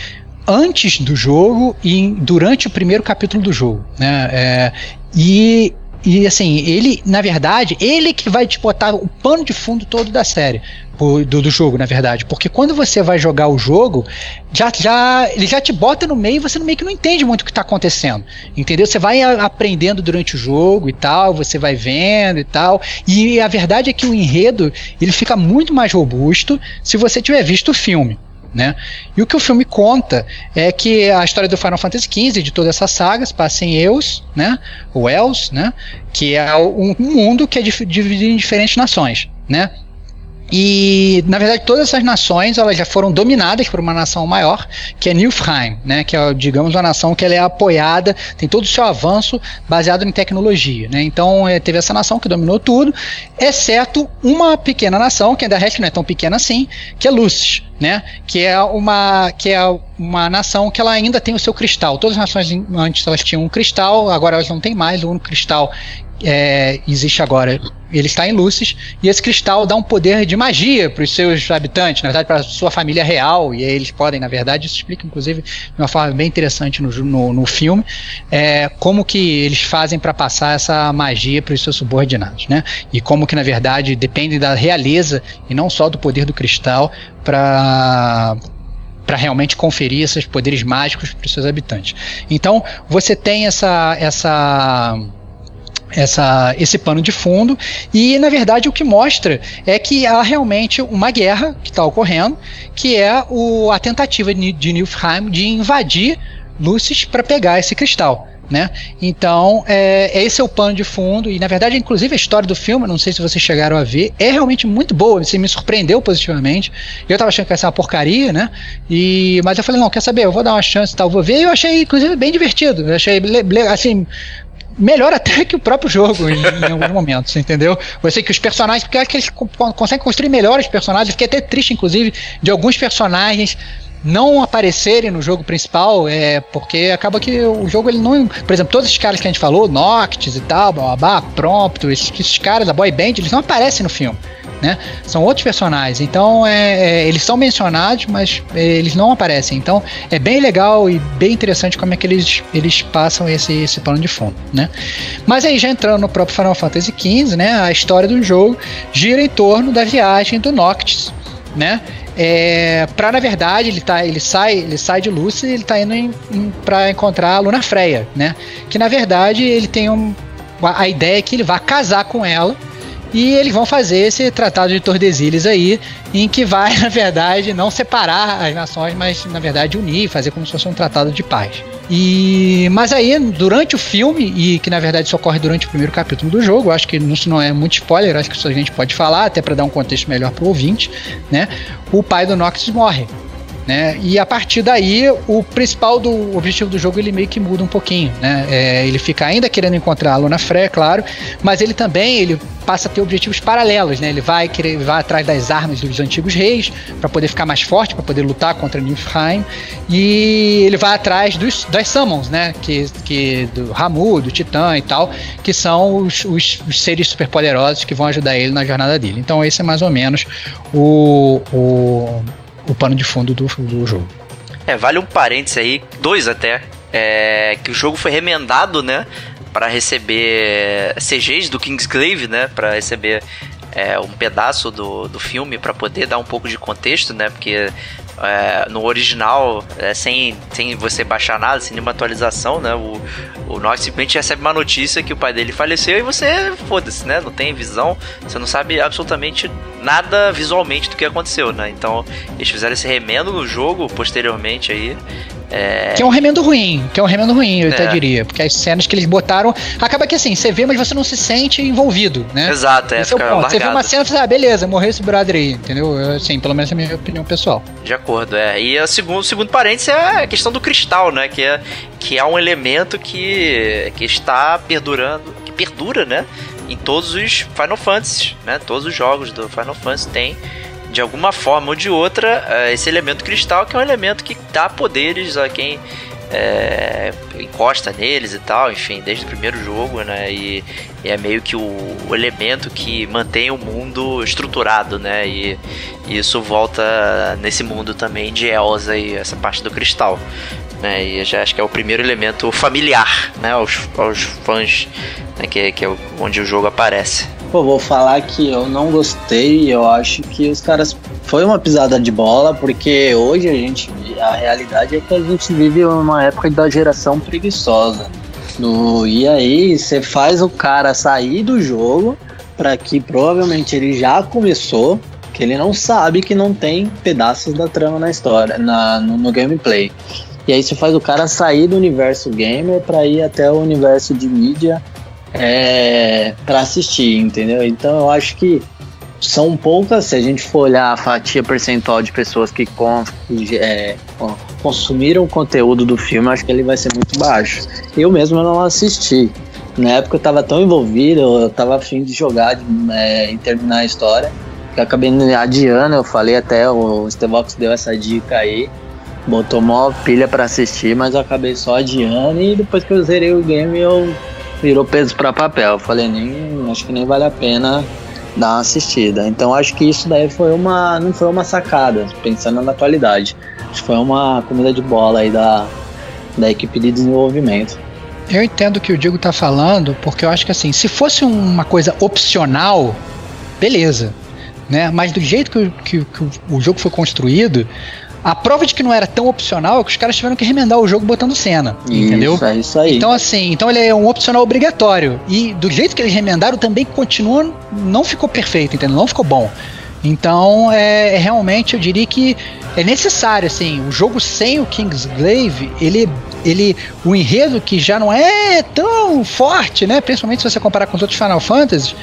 antes do jogo e durante o primeiro capítulo do jogo, né? É, e e assim, ele, na verdade, ele que vai te botar o pano de fundo todo da série, do, do jogo, na verdade. Porque quando você vai jogar o jogo, já, já, ele já te bota no meio e você meio que não entende muito o que está acontecendo. Entendeu? Você vai aprendendo durante o jogo e tal, você vai vendo e tal. E a verdade é que o enredo ele fica muito mais robusto se você tiver visto o filme. Né? E o que o filme conta é que a história do Final Fantasy XV, de toda essa saga, se passa em Eos, né? o Els, né? que é um mundo que é dividido em diferentes nações. Né? E, na verdade, todas essas nações elas já foram dominadas por uma nação maior, que é Nilfheim, né, que é, digamos, uma nação que ela é apoiada, tem todo o seu avanço baseado em tecnologia. Né? Então, é, teve essa nação que dominou tudo, exceto uma pequena nação, que ainda resta não é tão pequena assim, que é Lucis. Né? Que é uma que é uma nação que ela ainda tem o seu cristal. Todas as nações antes elas tinham um cristal, agora elas não têm mais. O único cristal é, existe agora. Ele está em Lucis e esse cristal dá um poder de magia para os seus habitantes, na verdade para a sua família real. E eles podem, na verdade, isso explica inclusive de uma forma bem interessante no, no, no filme, é, como que eles fazem para passar essa magia para os seus subordinados, né? E como que na verdade depende da realeza e não só do poder do cristal para para realmente conferir esses poderes mágicos para os seus habitantes. Então você tem essa essa essa, esse pano de fundo e na verdade o que mostra é que há realmente uma guerra que está ocorrendo que é o, a tentativa de, Nilfheim de invadir Lucis para pegar esse cristal né? Então, é, esse é o pano de fundo, e na verdade, inclusive a história do filme, não sei se vocês chegaram a ver, é realmente muito boa, você me surpreendeu positivamente. Eu tava achando que ia ser uma porcaria, né? E, mas eu falei, não, quer saber, eu vou dar uma chance e tal, vou ver, e eu achei, inclusive, bem divertido. Eu achei, assim, melhor até que o próprio jogo em, em alguns momentos, entendeu? Você que os personagens, porque eu acho que eles conseguem construir melhores personagens, fiquei até triste, inclusive, de alguns personagens não aparecerem no jogo principal, é porque acaba que o jogo ele não, por exemplo, todos esses caras que a gente falou, Noctis e tal, Babá, Prompto, esses, esses caras da boy band, eles não aparecem no filme né? São outros personagens. Então, é, é, eles são mencionados, mas é, eles não aparecem. Então, é bem legal e bem interessante como é que eles, eles passam esse, esse plano de fundo, né? Mas aí, já entrando no próprio Final Fantasy XV, né? A história do jogo gira em torno da viagem do Noctis, né? É, pra, na verdade, ele, tá, ele, sai, ele sai de Lucy e ele tá indo em, em, pra encontrar a Luna Freya, né? Que, na verdade, ele tem um, a ideia é que ele vai casar com ela e eles vão fazer esse tratado de Tordesilhas aí, em que vai, na verdade, não separar as nações, mas na verdade unir, fazer como se fosse um tratado de paz. E mas aí durante o filme e que na verdade isso ocorre durante o primeiro capítulo do jogo, acho que isso não é muito spoiler, acho que isso a gente pode falar até para dar um contexto melhor para o ouvinte, né? O pai do Noxus morre. Né? E a partir daí, o principal do objetivo do jogo ele meio que muda um pouquinho, né? É, ele fica ainda querendo encontrar a Luna Freya, claro, mas ele também ele passa a ter objetivos paralelos, né? Ele vai querer vai atrás das armas dos antigos reis para poder ficar mais forte, para poder lutar contra Niflheim, e ele vai atrás dos das summons, né? Que, que do Ramu, do Titã e tal, que são os, os, os seres superpoderosos que vão ajudar ele na jornada dele. Então esse é mais ou menos o, o o pano de fundo do, do jogo.
É, vale um parênteses aí, dois até, é, que o jogo foi remendado, né, para receber CGs do Kingsglaive, né, para receber é, um pedaço do, do filme para poder dar um pouco de contexto, né, porque é, no original, é, sem, sem você baixar nada, sem nenhuma atualização, né? O, o Nox simplesmente recebe uma notícia que o pai dele faleceu e você, foda-se, né? Não tem visão, você não sabe absolutamente nada visualmente do que aconteceu, né? Então, eles fizeram esse remendo no jogo posteriormente aí.
É... Que é um remendo ruim, que é um remendo ruim, eu é. até diria. Porque as cenas que eles botaram. Acaba que assim, você vê, mas você não se sente envolvido, né?
Exato, é.
Esse é o ponto. Você vê uma cena e fala, ah, beleza, morreu esse brother aí, entendeu? Assim, pelo menos é a minha opinião pessoal.
De acordo, é. E o segundo, segundo parênteses é a questão do cristal, né? Que é, que é um elemento que, que está perdurando, que perdura, né? Em todos os Final Fantasy, né? Todos os jogos do Final Fantasy tem de alguma forma ou de outra, é, esse elemento cristal, que é um elemento que dá poderes a quem é, encosta neles e tal, enfim, desde o primeiro jogo, né? E, e é meio que o, o, elemento que mantém o mundo estruturado, né? E, e, isso volta nesse mundo também de Elsa e essa parte do cristal. Né, e já acho que é o primeiro elemento familiar né, aos, aos fãs, né, que, que é onde o jogo aparece.
Pô, vou falar que eu não gostei, eu acho que os caras. Foi uma pisada de bola, porque hoje a gente. A realidade é que a gente vive uma época da geração preguiçosa. No, e aí você faz o cara sair do jogo para que provavelmente ele já começou que ele não sabe que não tem pedaços da trama na história, na, no, no gameplay. E aí você faz o cara sair do universo gamer para ir até o universo de mídia é, para assistir, entendeu? Então eu acho que são poucas, se a gente for olhar a fatia percentual de pessoas que com, é, consumiram o conteúdo do filme, acho que ele vai ser muito baixo. Eu mesmo não assisti. Na época eu estava tão envolvido, eu estava afim de jogar de, é, e terminar a história, que eu acabei adiando, eu falei até, o Stevox deu essa dica aí, botou mó pilha para assistir, mas eu acabei só adiando e depois que eu zerei o game eu virou peso para papel. Eu falei, nem, acho que nem vale a pena dar uma assistida. Então acho que isso daí foi uma. não foi uma sacada, pensando na atualidade. Acho que foi uma comida de bola aí da, da equipe de desenvolvimento.
Eu entendo o que o Diego tá falando, porque eu acho que assim, se fosse uma coisa opcional, beleza. Né? Mas do jeito que, que, que o jogo foi construído, a prova de que não era tão opcional é que os caras tiveram que remendar o jogo botando cena. Isso, entendeu?
É isso aí.
Então, assim, então ele é um opcional obrigatório. E do jeito que eles remendaram, também continua. Não ficou perfeito, entendeu? Não ficou bom. Então, é, é, realmente, eu diria que é necessário, assim, o jogo sem o Kingsglaive, ele, ele, o enredo que já não é tão forte, né, principalmente se você comparar com os outros Final Fantasy,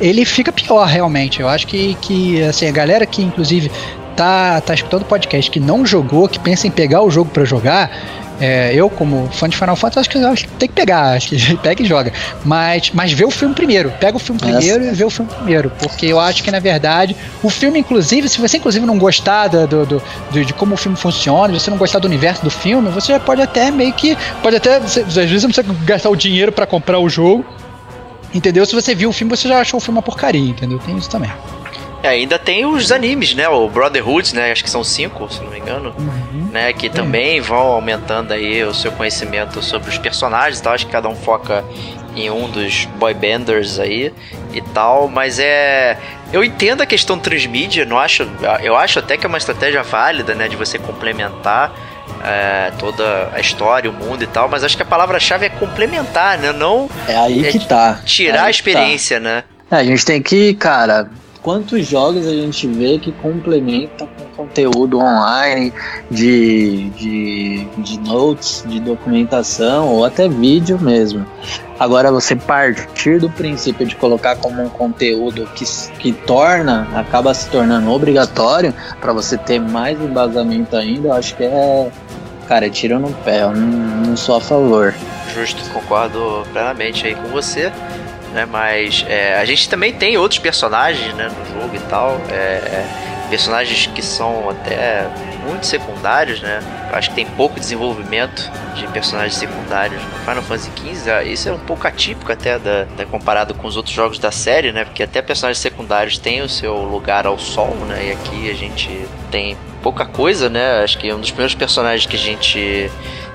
ele fica pior, realmente. Eu acho que, que assim, a galera que, inclusive, tá, tá escutando o podcast que não jogou, que pensa em pegar o jogo para jogar, é, eu, como fã de Final Fantasy, acho que, acho que tem que pegar, acho que pega e joga. Mas, mas vê o filme primeiro. Pega o filme primeiro e vê o filme primeiro. Porque eu acho que, na verdade, o filme, inclusive, se você inclusive não gostar do, do, do, de como o filme funciona, se você não gostar do universo do filme, você pode até meio que. Pode até. às vezes você não precisa gastar o dinheiro para comprar o jogo. Entendeu? Se você viu o filme, você já achou o filme uma porcaria, entendeu? Tem isso também.
É, ainda tem os animes, né? O Brotherhood, né? Acho que são cinco, se não me engano. Uhum. Né? Que também vão aumentando aí o seu conhecimento sobre os personagens e tal. Acho que cada um foca em um dos boybanders aí e tal. Mas é. Eu entendo a questão transmídia, não acho. Eu acho até que é uma estratégia válida, né? De você complementar. É, toda a história, o mundo e tal, mas acho que a palavra-chave é complementar, né? Não
é aí é que tá.
Tirar
é
a experiência,
tá.
né?
É, a gente tem que, cara, quantos jogos a gente vê que complementam com conteúdo online, de, de, de notes, de documentação ou até vídeo mesmo. Agora, você partir do princípio de colocar como um conteúdo que, que torna, acaba se tornando obrigatório para você ter mais embasamento ainda, eu acho que é. Cara, é tiro no pé, eu não, não sou a favor.
Justo, concordo plenamente aí com você né? Mas é, a gente também tem outros personagens, né, no jogo e tal. É, é, personagens que são até muito secundários, né? Eu acho que tem pouco desenvolvimento de personagens secundários no Final Fantasy XV. Ah, isso é um pouco atípico até da, da, comparado com os outros jogos da série, né? Porque até personagens secundários têm o seu lugar ao sol, né? E aqui a gente tem pouca coisa, né? Acho que um dos primeiros personagens que a gente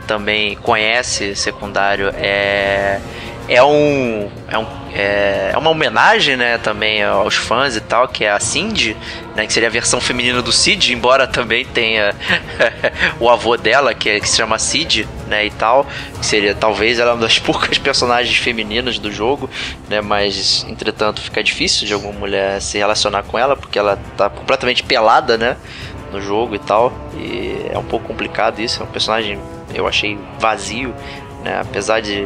também conhece secundário é é um é, um, é, é uma homenagem, né, também aos fãs e tal, que é a Cindy, né, que seria a versão feminina do Cid, embora também tenha o avô dela, que, é, que se chama Cid, né, e tal, que seria talvez ela uma das poucas personagens femininas do jogo, né, mas entretanto fica difícil de alguma mulher se relacionar com ela, porque ela tá completamente pelada, né, no jogo e tal, e é um pouco complicado isso, é um personagem eu achei vazio, né? Apesar de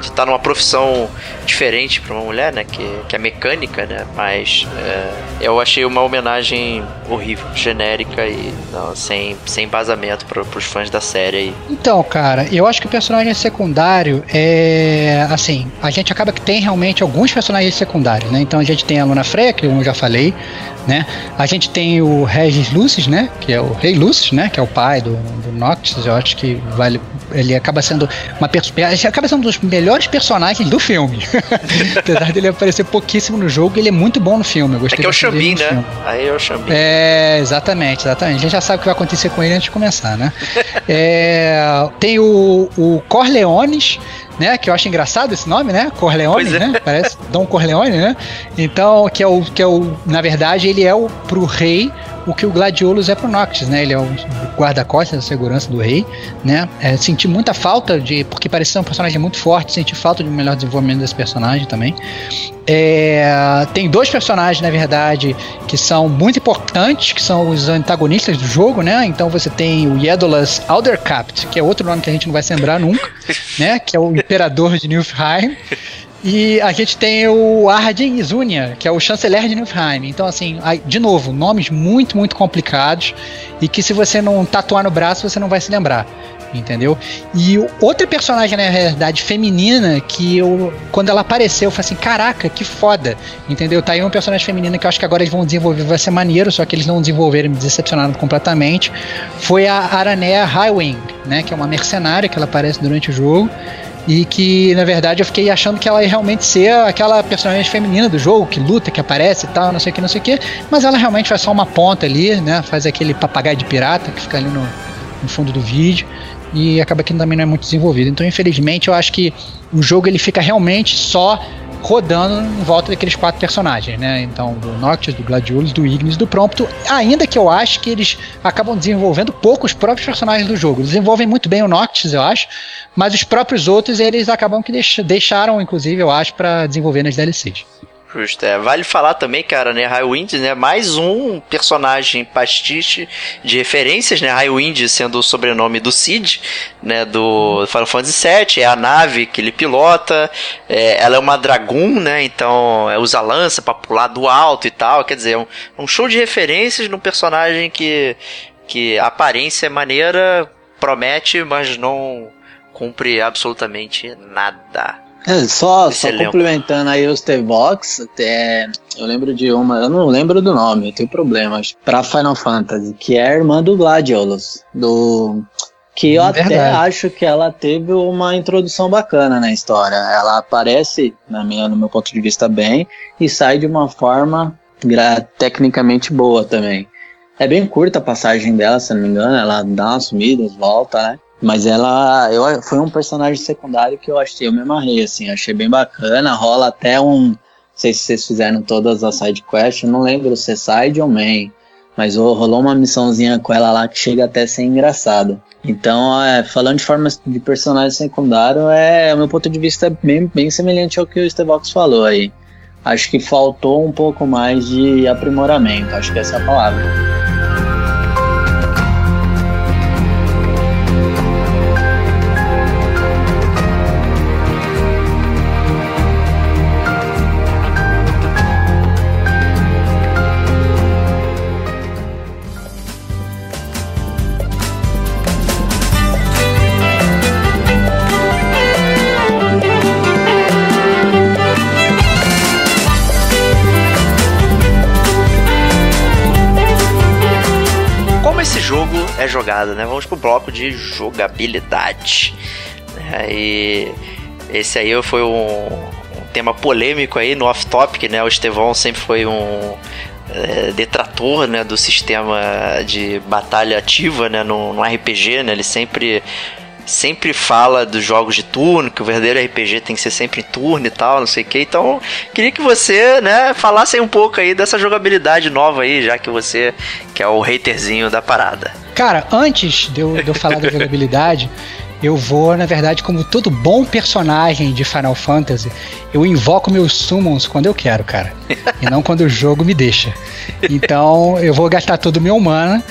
estar tá numa profissão diferente para uma mulher, né? Que, que é mecânica, né? Mas é, eu achei uma homenagem horrível, genérica e não, sem, sem embasamento para os fãs da série aí.
Então, cara, eu acho que o personagem secundário é assim, a gente acaba que tem realmente alguns personagens secundários, né? Então a gente tem a Luna Freya, que eu já falei, né? A gente tem o Regis Lucis, né? Que é o Rei Lucis, né? Que é o pai do, do Noctis. Eu acho que vale, ele acaba sendo uma ele acaba sendo um dos melhores personagens do filme. Apesar dele aparecer pouquíssimo no jogo, ele é muito bom no filme. Eu gostei
é que é o Xambin, né? Filme. Aí é o Xambin.
É, exatamente, exatamente. A gente já sabe o que vai acontecer com ele antes de começar, né? é, tem o, o Corleones, né? Que eu acho engraçado esse nome, né? Corleone, é. né? Parece Dom Corleone, né? Então, que é o que é o, na verdade, ele é o pro rei o que o Gladiolus é pro Noctis, né? Ele é o guarda-costas da segurança do rei, né? É, senti muita falta de. Porque parecia um personagem muito forte, senti falta de um melhor desenvolvimento desse personagem também. É, tem dois personagens, na verdade, que são muito importantes, que são os antagonistas do jogo, né? Então você tem o Yedolas Aldercapt, que é outro nome que a gente não vai se lembrar nunca, né? Que é o imperador de Nilfheim. E a gente tem o Arden Izunia, que é o chanceler de Nilfheim. Então, assim, de novo, nomes muito, muito complicados e que se você não tatuar no braço, você não vai se lembrar. Entendeu? E outra personagem, na realidade, feminina, que eu, quando ela apareceu, eu falei assim: caraca, que foda. Entendeu? Tá aí uma personagem feminina que eu acho que agora eles vão desenvolver, vai ser maneiro, só que eles não desenvolveram, me decepcionaram completamente. Foi a Aranea Highwing, né? Que é uma mercenária que ela aparece durante o jogo e que na verdade eu fiquei achando que ela ia realmente ser aquela personagem feminina do jogo que luta, que aparece e tal, não sei o que, não sei o que, mas ela realmente faz só uma ponta ali, né? Faz aquele papagaio de pirata que fica ali no, no fundo do vídeo e acaba que também não é muito desenvolvido. Então, infelizmente, eu acho que o jogo ele fica realmente só rodando em volta daqueles quatro personagens, né? Então, do Noctis, do Gladiolus, do Ignis, do Prompto, ainda que eu acho que eles acabam desenvolvendo pouco os próprios personagens do jogo. Desenvolvem muito bem o Noctis, eu acho, mas os próprios outros eles acabam que deixaram, inclusive, eu acho, para desenvolver nas DLCs.
Justo, é. Vale falar também, cara, né? Highwind, né? Mais um personagem pastiche de referências, né? Highwind sendo o sobrenome do Cid, né? Do Final Fantasy VII, é a nave que ele pilota, é, ela é uma Dragoon, né? Então é, usa lança pra pular do alto e tal. Quer dizer, é um, um show de referências num personagem que, que a aparência é maneira, promete, mas não cumpre absolutamente nada.
É, só, só complementando aí os T-Box, até eu lembro de uma, eu não lembro do nome, eu tenho problemas, pra Final Fantasy, que é a irmã do Gladiolus, do que eu Verdade. até acho que ela teve uma introdução bacana na história. Ela aparece, na minha, no meu ponto de vista, bem e sai de uma forma tecnicamente boa também. É bem curta a passagem dela, se não me engano, ela dá umas sumidas, volta, né? Mas ela eu, foi um personagem secundário que eu achei, eu me amarrei, assim, achei bem bacana. Rola até um. Não sei se vocês fizeram todas as side quests, eu não lembro se é side ou main. Mas rolou uma missãozinha com ela lá que chega até a ser engraçado. Então, é, falando de forma de personagem secundário, é, o meu ponto de vista é bem, bem semelhante ao que o Stevox falou aí. Acho que faltou um pouco mais de aprimoramento, acho que essa é a palavra.
Jogada, né? Vamos pro bloco de jogabilidade. É, e esse aí foi um, um tema polêmico aí no off-topic, né? O Estevão sempre foi um é, detrator né, do sistema de batalha ativa né, no, no RPG, né? Ele sempre sempre fala dos jogos de turno, que o verdadeiro RPG tem que ser sempre em turno e tal, não sei o que. Então, queria que você, né, falasse um pouco aí dessa jogabilidade nova aí, já que você que é o haterzinho da parada.
Cara, antes de eu, de eu falar da jogabilidade, eu vou, na verdade, como todo bom personagem de Final Fantasy, eu invoco meus summons quando eu quero, cara. e não quando o jogo me deixa. Então, eu vou gastar todo o meu mana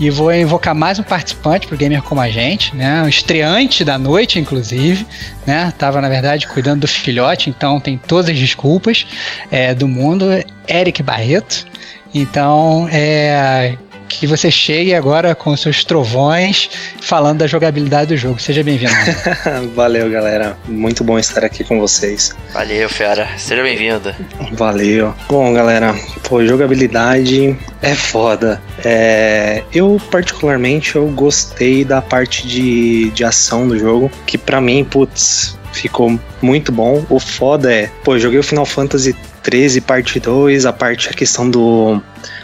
e vou invocar mais um participante pro gamer como a gente, né? Um estreante da noite, inclusive, né? Tava, na verdade, cuidando do filhote, então tem todas as desculpas é, do mundo. Eric Barreto. Então, é, que você chegue agora com seus trovões falando da jogabilidade do jogo. Seja bem-vindo.
Valeu, galera. Muito bom estar aqui com vocês.
Valeu, fera. Seja bem-vindo.
Valeu. Bom, galera, pô, jogabilidade é foda. É, eu, particularmente, eu gostei da parte de, de ação do jogo, que para mim, putz, ficou muito bom. O foda é, pô, joguei o Final Fantasy 13 parte 2, a parte, a questão do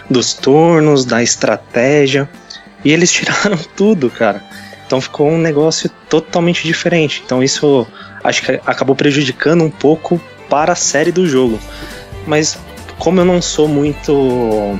dos turnos, da estratégia. E eles tiraram tudo, cara. Então ficou um negócio totalmente diferente. Então isso acho que acabou prejudicando um pouco para a série do jogo. Mas como eu não sou muito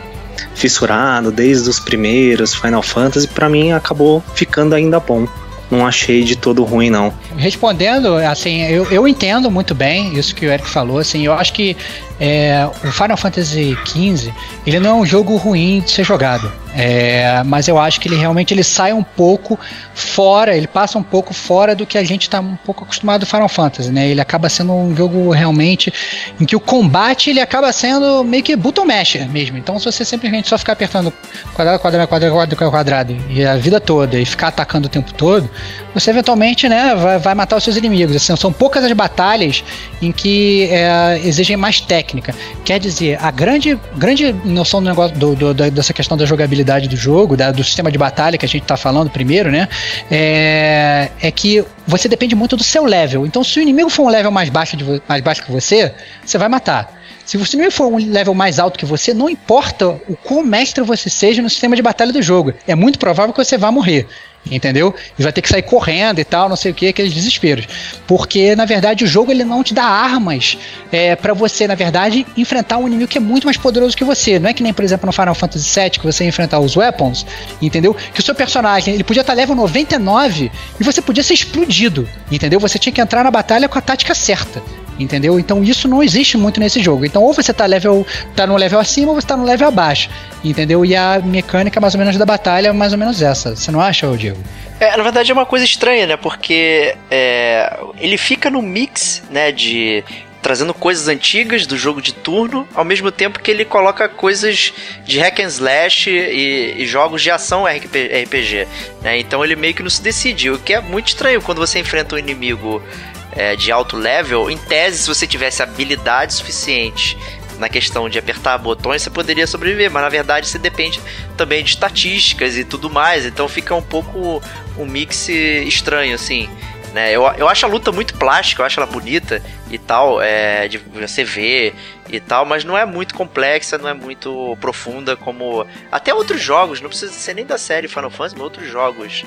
fissurado desde os primeiros Final Fantasy, pra mim acabou ficando ainda bom. Não achei de todo ruim, não.
Respondendo, assim, eu, eu entendo muito bem isso que o Eric falou, assim, eu acho que é, o Final Fantasy XV, ele não é um jogo ruim de ser jogado. É, mas eu acho que ele realmente ele sai um pouco fora, ele passa um pouco fora do que a gente está um pouco acostumado do Final Fantasy, né? Ele acaba sendo um jogo realmente em que o combate ele acaba sendo meio que button masher mesmo. Então se você simplesmente só ficar apertando quadrado, quadrado, quadrado, quadrado, quadrado e a vida toda e ficar atacando o tempo todo, você eventualmente, né, vai, vai matar os seus inimigos. Assim, são poucas as batalhas em que é, exigem mais técnica. Quer dizer, a grande, grande noção do negócio do, do, dessa questão da jogabilidade do jogo, da, do sistema de batalha que a gente está falando primeiro, né? É, é que você depende muito do seu level. Então, se o inimigo for um level mais baixo, de, mais baixo que você, você vai matar. Se você não for um level mais alto que você, não importa o quão mestre você seja no sistema de batalha do jogo, é muito provável que você vá morrer entendeu? E vai ter que sair correndo e tal, não sei o que, aqueles desesperos. Porque, na verdade, o jogo ele não te dá armas é, para você, na verdade, enfrentar um inimigo que é muito mais poderoso que você. Não é que nem, por exemplo, no Final Fantasy VII, que você enfrentar os weapons, entendeu? Que o seu personagem, ele podia estar level 99 e você podia ser explodido, entendeu? Você tinha que entrar na batalha com a tática certa entendeu? Então isso não existe muito nesse jogo. Então ou você tá level tá no level acima ou você tá no level abaixo, entendeu? E a mecânica mais ou menos da batalha é mais ou menos essa. Você não acha, Diego?
É, na verdade é uma coisa estranha, né? Porque é, ele fica no mix, né, de trazendo coisas antigas do jogo de turno, ao mesmo tempo que ele coloca coisas de hack and slash e, e jogos de ação RPG, né? Então ele meio que não se decide, o que é muito estranho quando você enfrenta um inimigo é, de alto level, em tese, se você tivesse habilidade suficiente na questão de apertar botões, você poderia sobreviver, mas na verdade você depende também de estatísticas e tudo mais, então fica um pouco um mix estranho, assim. Né? Eu, eu acho a luta muito plástica, eu acho ela bonita e tal, é, de você ver e tal, mas não é muito complexa, não é muito profunda como até outros jogos, não precisa ser nem da série Final Fantasy, mas outros jogos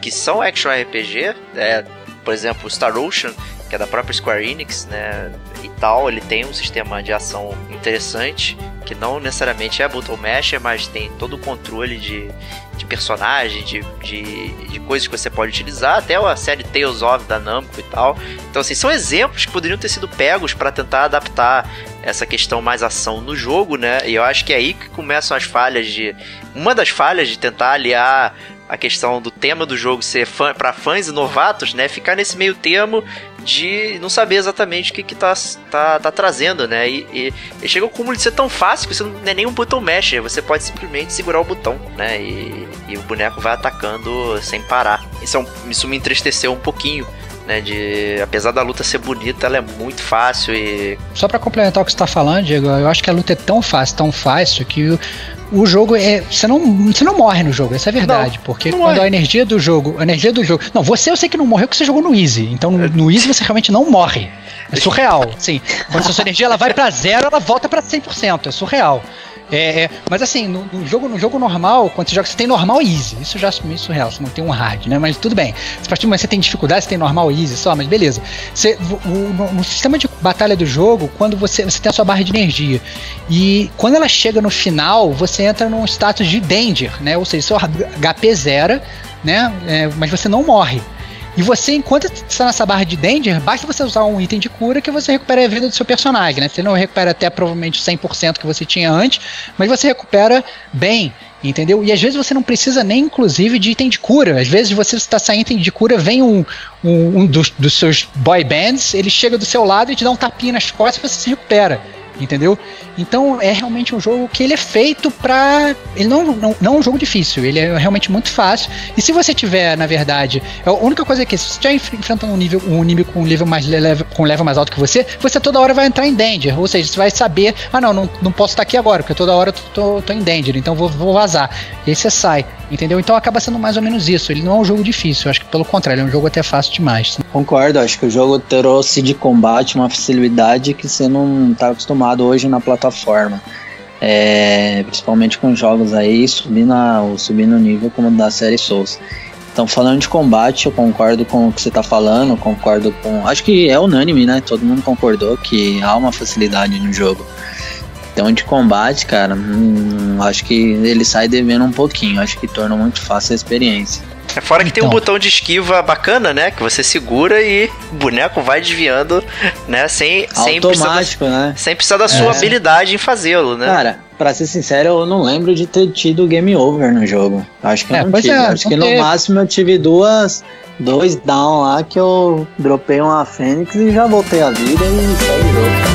que são action RPG, é, por exemplo, Star Ocean, que é da própria Square Enix, né, e tal, ele tem um sistema de ação interessante, que não necessariamente é button masher, mas tem todo o controle de, de personagem, de, de, de coisas que você pode utilizar, até a série Tales of da Namco e tal. Então, assim, são exemplos que poderiam ter sido pegos para tentar adaptar essa questão mais ação no jogo, né? E eu acho que é aí que começam as falhas de. Uma das falhas de tentar aliar a questão do tema do jogo ser fã, para fãs e novatos, né? Ficar nesse meio termo de não saber exatamente o que, que tá, tá, tá trazendo, né? E, e, e chega ao cúmulo de ser tão fácil que você não é nem um botão mexe, você pode simplesmente segurar o botão, né? E, e o boneco vai atacando sem parar. Isso, é um, isso me entristeceu um pouquinho. Né, de apesar da luta ser bonita, ela é muito fácil e
só para complementar o que você está falando, Diego, eu acho que a luta é tão fácil, tão fácil que o jogo é. Você não, você não morre no jogo, essa é verdade. Não, porque não quando morre. a energia do jogo. A energia do jogo. Não, você eu sei que não morreu porque você jogou no Easy. Então no, no Easy você realmente não morre. É surreal. Sim. Quando a sua energia ela vai para zero, ela volta para 100%. É surreal. É, é, mas assim, no, no, jogo, no jogo normal, quando você joga, você tem normal e easy. Isso já é surreal, você não tem um hard, né? Mas tudo bem. Se partir do momento você tem dificuldade, você tem normal e easy só, mas beleza. Você, o, no, no, sistema de batalha do jogo, quando você, você tem a sua barra de energia. E quando ela chega no final, você entra num status de danger, né? Ou seja, seu HP zera, né? É, mas você não morre. E você, enquanto está nessa barra de Danger, basta você usar um item de cura que você recupera a vida do seu personagem, né? Você não recupera até provavelmente 100% que você tinha antes, mas você recupera bem, entendeu? E às vezes você não precisa nem, inclusive, de item de cura. Às vezes você está saindo item de cura, vem um, um, um dos, dos seus boy bands, ele chega do seu lado e te dá um tapinha nas costas e você se recupera entendeu? Então é realmente um jogo que ele é feito para ele não, não, não é um jogo difícil, ele é realmente muito fácil. E se você tiver, na verdade, a única coisa é que se você estiver enfrentando um nível um inimigo com um nível mais level, com um level mais alto que você, você toda hora vai entrar em danger, ou seja, você vai saber, ah não, não, não posso estar aqui agora, porque toda hora eu tô, tô, tô em danger, então vou, vou vazar. E aí você sai, entendeu? Então acaba sendo mais ou menos isso. Ele não é um jogo difícil, acho que pelo contrário, é um jogo até fácil demais.
Concordo, acho que o jogo trouxe de combate uma facilidade que você não tá acostumado hoje na plataforma. É, principalmente com jogos aí subindo, a, subindo o nível como da série Souls. Então, falando de combate, eu concordo com o que você está falando, concordo com. Acho que é unânime, né? Todo mundo concordou que há uma facilidade no jogo. Questão de combate, cara, hum, acho que ele sai devendo um pouquinho. Acho que torna muito fácil a experiência.
É fora que tem um
Então.
botão de esquiva bacana, né? Que você segura e o boneco vai desviando, né? Sem, sem precisar,
Automático, né?
sem precisar da sua
É.
habilidade em fazê-lo, né?
Cara, pra ser sincero, eu não lembro de ter tido game over no jogo. Acho que eu
É,
não
pois
tive.
é,
Acho
não
que no máximo eu tive duas, dois down lá que eu dropei uma Fênix e já voltei a vida e saí do jogo.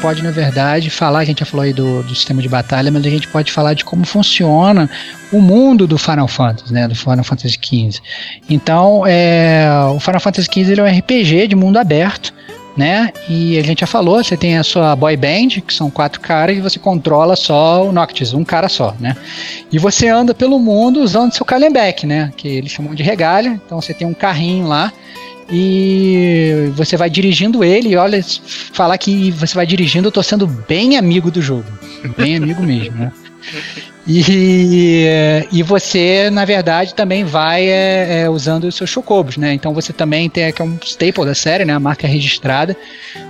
Pode, na verdade, falar, a gente já falou aí do, do sistema de batalha, mas a gente pode falar de como funciona o mundo do Final Fantasy, né? Do Final Fantasy XV. Então, é, o Final Fantasy XV ele é um RPG de mundo aberto, né? E a gente já falou, você tem a sua boy band, que são quatro caras, e você controla só o Noctis, um cara só, né? E você anda pelo mundo usando seu Kalenbeck, né? Que eles chamam de regalha. Então você tem um carrinho lá e você vai dirigindo ele. E olha, falar que você vai dirigindo, eu tô sendo bem amigo do jogo, bem amigo mesmo, né? E, e você, na verdade, também vai é, é, usando os seus chocobos, né? Então você também tem que é um staple da série, né? A marca registrada,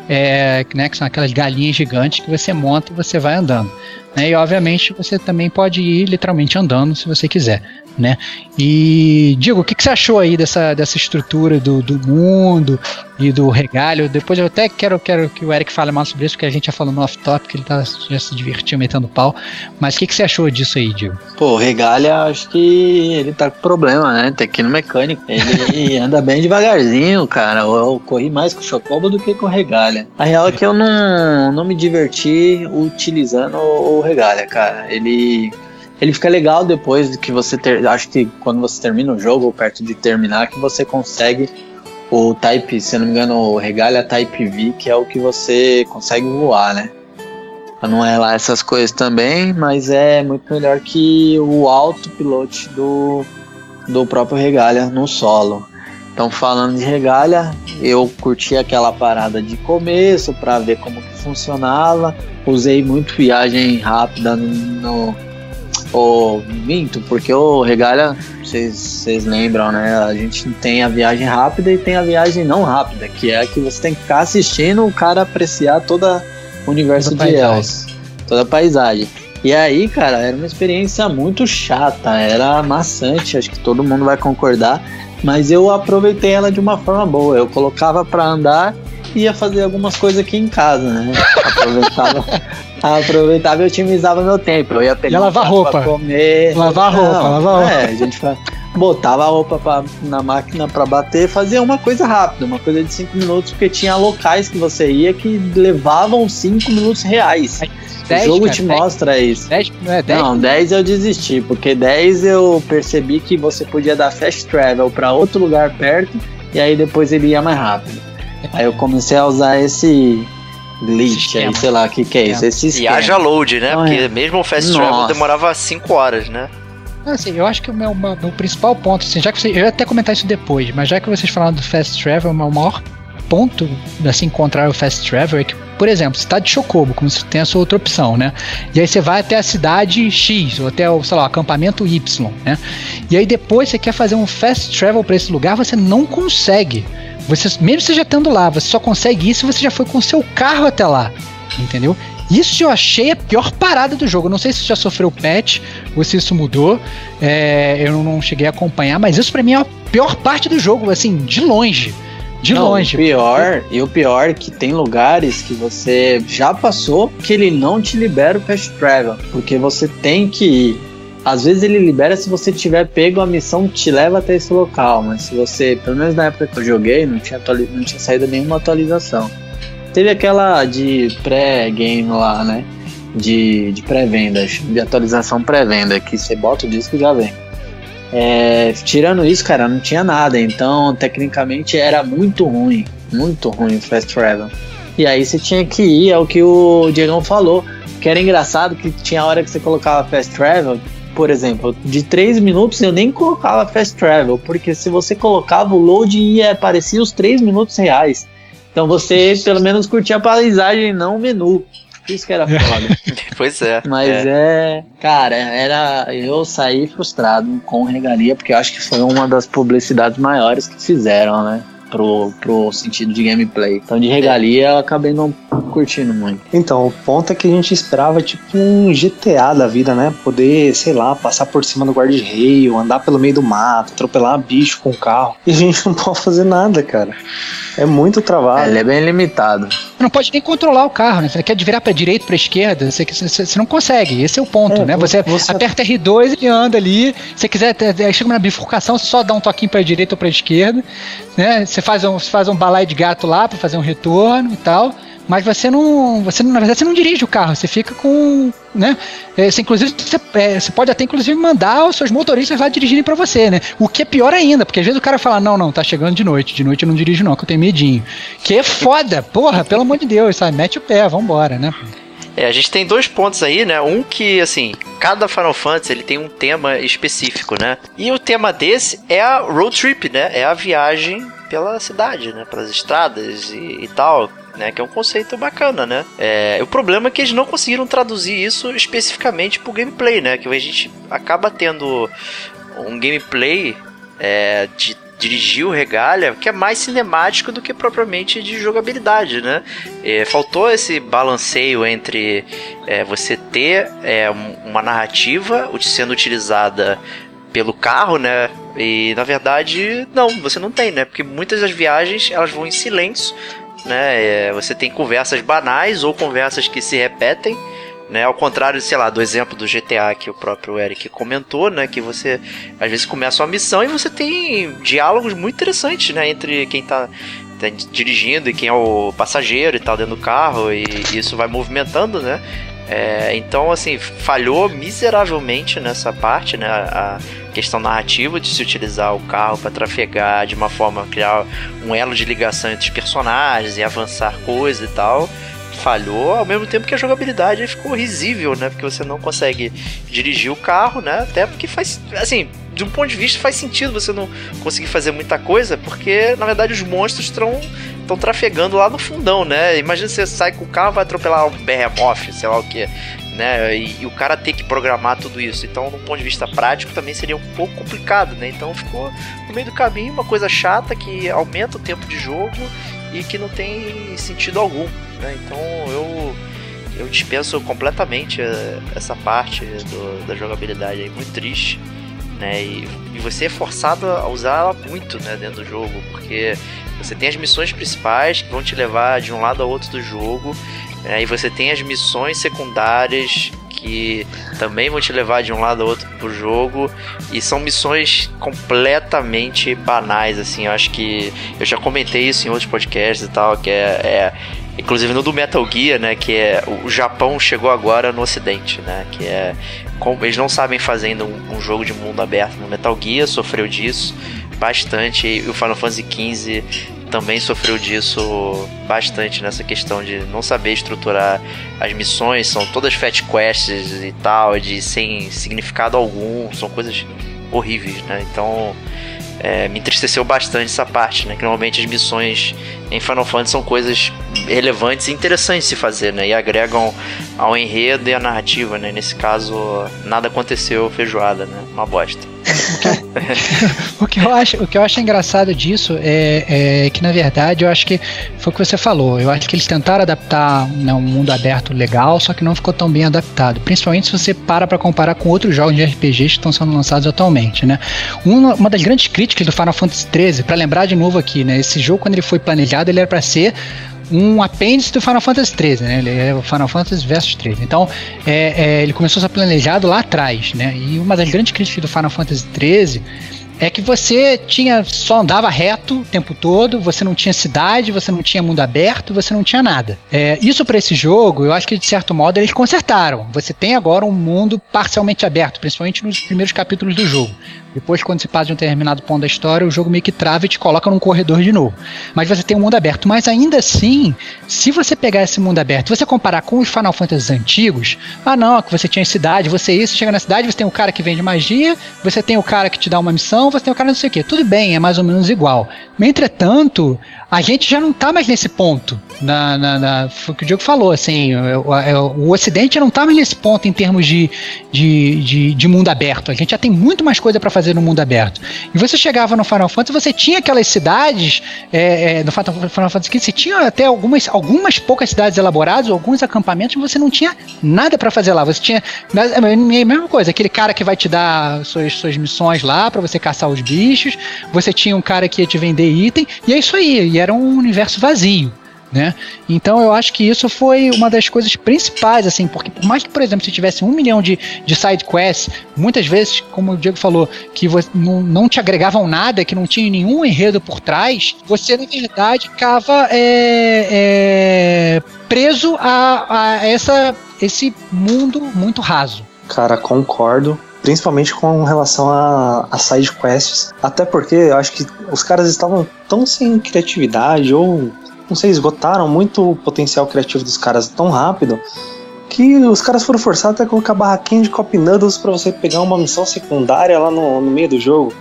é, né? Que são aquelas galinhas gigantes que você monta e você vai andando. Né? E obviamente você também pode ir literalmente andando se você quiser, né? E Diego, o que, que você achou aí dessa, dessa estrutura do, do mundo e do regalho? Depois eu até quero, quero que o Eric fale mais sobre isso, porque a gente já falou no off-top, que ele tá, já se divertiu metendo pau. Mas o que, que você achou disso aí, Diego?
Pô, o Regalha, acho que ele tá com problema, né? Tem que ir no mecânico. Ele anda bem devagarzinho, cara. Eu, eu corri mais com o Chocobo do que com o Regalha. A real é que eu não, não me diverti utilizando o, Regalha, cara. Ele. Ele fica legal depois que você ter. Acho que quando você termina o jogo, ou perto de terminar, que você consegue o Type, se não me engano, o Regalha Type V, que é o que você consegue voar, né? Não é lá essas coisas também, mas é muito melhor que o autopilote do, do próprio Regalha no solo. Então, falando de Regalha, eu curti aquela parada de começo para ver como que funcionava. Usei muito viagem rápida no. O minto, porque o Regalha, vocês lembram, né? A gente tem a viagem rápida e tem a viagem não rápida, que é a que você tem que ficar assistindo o cara apreciar toda o universo
Toda
de. Els, toda a paisagem. E aí, cara, era uma experiência muito chata, era maçante, acho que todo mundo vai concordar, mas eu aproveitei ela de uma forma boa. Eu colocava pra andar e ia fazer algumas coisas aqui em casa, né? Aproveitava, aproveitava e otimizava meu tempo. Eu ia pegar
Ia lavar roupa.
pra comer.
Lavar roupa, lavar roupa.
É, a gente fa- botava a roupa pra- na máquina pra bater, fazia uma coisa rápida, uma coisa de 5 minutos, porque tinha locais que você ia que levavam 5 minutos reais.
Dez,
o jogo
cara,
te
dez.
mostra isso.
10, não é 10?
Não, 10 eu desisti, porque 10 eu percebi que você podia dar fast travel pra outro lugar perto e aí depois ele ia mais rápido. Aí eu comecei a usar esse glitch
Sistema.
aí, sei lá o que, que é isso. Esse
E
esquema.
haja load, né?
Não,
Porque
é.
mesmo o fast travel
Nossa.
demorava 5 horas, né?
Assim, eu acho que o meu, meu principal ponto, assim, já que você, eu ia até comentar isso depois, mas já que vocês falaram do fast travel, o maior ponto assim encontrar o fast travel é que, por exemplo, você tá de Chocobo, como você tem a sua outra opção, né? E aí você vai até a cidade X, ou até o, sei lá, o acampamento Y, né? E aí depois você quer fazer um fast travel para esse lugar, você não consegue. Você, mesmo você já estando lá, você só consegue isso se você já foi com o seu carro até lá, entendeu? Isso eu achei a pior parada do jogo. Eu não sei se já sofreu patch ou se isso mudou. É, eu não cheguei a acompanhar, mas isso pra mim é a pior parte do jogo, assim, de longe. De
Não,
longe.
O pior, e o pior é que tem lugares que você já passou que ele não te libera o fast travel. Porque você tem que ir. Às vezes ele libera se você tiver pego a missão que te leva até esse local. Mas se você, pelo menos na época que eu joguei, não tinha, não tinha saído nenhuma atualização. Teve aquela de pré-game lá, né? De, de pré-venda, de atualização pré-venda, que você bota o disco e já vem. É, tirando isso, cara, não tinha nada. Então, tecnicamente, era muito ruim. Muito ruim o Fast Travel. E aí você tinha que ir, é o que o Diegão falou. que era engraçado que tinha hora que você colocava fast travel, por exemplo, de 3 minutos eu nem colocava fast travel, porque se você colocava o load ia aparecer os 3 minutos reais. Então você pelo menos curtia a paisagem, não o menu. Isso que era foda.
Pois é.
Mas
é.
é. cara, era. Eu saí frustrado com regalia, porque eu acho que foi uma das publicidades maiores que fizeram, né? Pro, pro sentido de gameplay. Então de regalia eu acabei não curtindo muito.
Então, o ponto é que a gente esperava tipo um GTA da vida, né? Poder, sei lá, passar por cima do guarda-reio, andar pelo meio do mato, atropelar bicho com carro. E a gente não pode fazer nada, cara. É muito travado.
Ele é bem limitado.
Você não pode nem controlar o carro, né? Você quer virar pra direita, pra esquerda, você, você, você não consegue. Esse é o ponto,
É,
né? Você,
você-
aperta R2 e anda ali. Se você quiser, chega na bifurcação, você só dá um toquinho pra direita ou pra esquerda, né? Você faz um, você faz um balai de gato lá pra fazer um retorno e tal. Mas você não, você na verdade você não dirige o carro, você fica com, né? É, você, inclusive você, é, você pode até inclusive mandar os seus motoristas lá dirigirem pra você, né? O que é pior ainda, porque às vezes o cara fala não, não, tá chegando de noite, de noite eu não dirijo não, que eu tenho medinho. Que é foda, porra, pelo amor de Deus, sabe? Mete o pé, vambora, né?
É, a gente tem dois pontos aí, né? Um que, assim, cada Final Fantasy ele tem um tema específico, né? E o tema desse é a road trip, né? É a viagem pela cidade, né? Pelas estradas e, e tal. Né, que é um conceito bacana, né? É, o problema é que eles não conseguiram traduzir isso especificamente pro gameplay, né? Que a gente acaba tendo um gameplay é, de dirigir o regalha que é mais cinemático do que propriamente de jogabilidade, né? É, faltou esse balanceio entre é, você ter é, um- uma narrativa sendo utilizada pelo carro, né? E na verdade, não, você não tem, né? Porque muitas das viagens elas vão em silêncio, né? É, você tem conversas banais ou conversas que se repetem. Né, ao contrário, sei lá, do exemplo do GTA que o próprio Eric comentou, né, que você às vezes começa uma missão e você tem diálogos muito interessantes, né, entre quem tá, tá dirigindo e quem é o passageiro e tal dentro do carro e isso vai movimentando, né? É, então, assim, falhou miseravelmente nessa parte, né? A questão narrativa de se utilizar o carro para trafegar de uma forma criar um elo de ligação entre os personagens e avançar coisas e tal. Falhou, ao mesmo tempo que a jogabilidade ficou risível, né? Porque você não consegue dirigir o carro, né? Até porque faz. Assim, de um ponto de vista faz sentido você não conseguir fazer muita coisa, porque na verdade os monstros estão estão trafegando lá no fundão, né? Imagina você sai com o carro vai atropelar um behemoth, sei lá o que, né? E, e o cara ter que programar tudo isso. Então, do ponto de vista prático, também seria um pouco complicado, né? Então ficou no meio do caminho uma coisa chata que aumenta o tempo de jogo e que não tem sentido algum, né? Então eu eu dispenso completamente eh, essa parte do- da jogabilidade aí, muito triste. Né, e, e você é forçado a usar ela muito né, dentro do jogo, porque você tem as missões principais que vão te levar de um lado ao outro do jogo, né, e você tem as missões secundárias que também vão te levar de um lado ao outro pro jogo, e são missões completamente banais, assim, eu acho que eu já comentei isso em outros podcasts e tal, que é, é inclusive no do Metal Gear, né, que é o Japão chegou agora no ocidente, né, que é como eles não sabem fazer ainda um, um jogo de mundo aberto no Metal Gear, sofreu disso bastante e o Final Fantasy XV também sofreu disso bastante nessa questão de não saber estruturar as missões, são todas fat quests e tal, de sem significado algum, são coisas horríveis, né? Então é, me entristeceu bastante essa parte, né? Que normalmente as missões em Final Fantasy são coisas relevantes e interessantes de se fazer, né? E agregam ao enredo e à narrativa, né? Nesse caso, nada aconteceu feijoada, né? Uma bosta.
O que eu acho, o que eu acho engraçado disso é, é que, na verdade, eu acho que foi o que você falou. Eu acho que eles tentaram adaptar né, um mundo aberto legal, só que não ficou tão bem adaptado. Principalmente se você para para comparar com outros jogos de RPGs que estão sendo lançados atualmente, né? Uma, uma das grandes críticas do Final Fantasy XIII, para lembrar de novo aqui, né? Esse jogo, quando ele foi planejado, ele era para ser um apêndice do Final Fantasy XIII, né? Ele é o Final Fantasy Versus 13. Então, é, é, ele começou a ser planejado lá atrás, né? E uma das grandes críticas do Final Fantasy XIII é que você tinha só andava reto o tempo todo, você não tinha cidade, você não tinha mundo aberto, você não tinha nada. É, isso para esse jogo, eu acho que de certo modo eles consertaram. Você tem agora um mundo parcialmente aberto, principalmente nos primeiros capítulos do jogo. Depois, quando se passa de um determinado ponto da história, o jogo meio que trava e te coloca num corredor de novo. Mas você tem um mundo aberto. Mas ainda assim, se você pegar esse mundo aberto, você comparar com os Final Fantasy antigos, ah não, que você tinha cidade, você isso, chega na cidade, você tem o cara que vende magia, você tem o cara que te dá uma missão, você tem o cara não sei o que. Tudo bem, é mais ou menos igual. Entretanto, a gente já não tá mais nesse ponto. Na, na, na, foi o que o Diego falou, assim, o, o, o Ocidente não tá mais nesse ponto em termos de, de, de, de mundo aberto. A gente já tem muito mais coisa para fazer no mundo aberto. E você chegava no Final Fantasy, você tinha aquelas cidades, é, é, no Final Fantasy XV, você tinha até algumas, algumas poucas cidades elaboradas, alguns acampamentos, e você não tinha nada para fazer lá. Você tinha a mesma coisa, aquele cara que vai te dar suas, suas missões lá para você caçar os bichos, você tinha um cara que ia te vender item, e é isso aí, era um universo vazio. Né? Então eu acho que isso foi uma das coisas principais, assim, porque por mais que, por exemplo, se tivesse um milhão de, de side quests, muitas vezes, como o Diego falou, que você, não, não te agregavam nada, que não tinha nenhum enredo por trás, você na verdade ficava é, é, preso a, a essa, esse mundo muito raso.
Cara, concordo principalmente com relação a, a side quests. Até porque eu acho que os caras estavam tão sem criatividade ou não sei, esgotaram muito o potencial criativo dos caras tão rápido que os caras foram forçados a colocar barraquinha de Cop Noodles pra você pegar uma missão secundária lá no, no meio do jogo.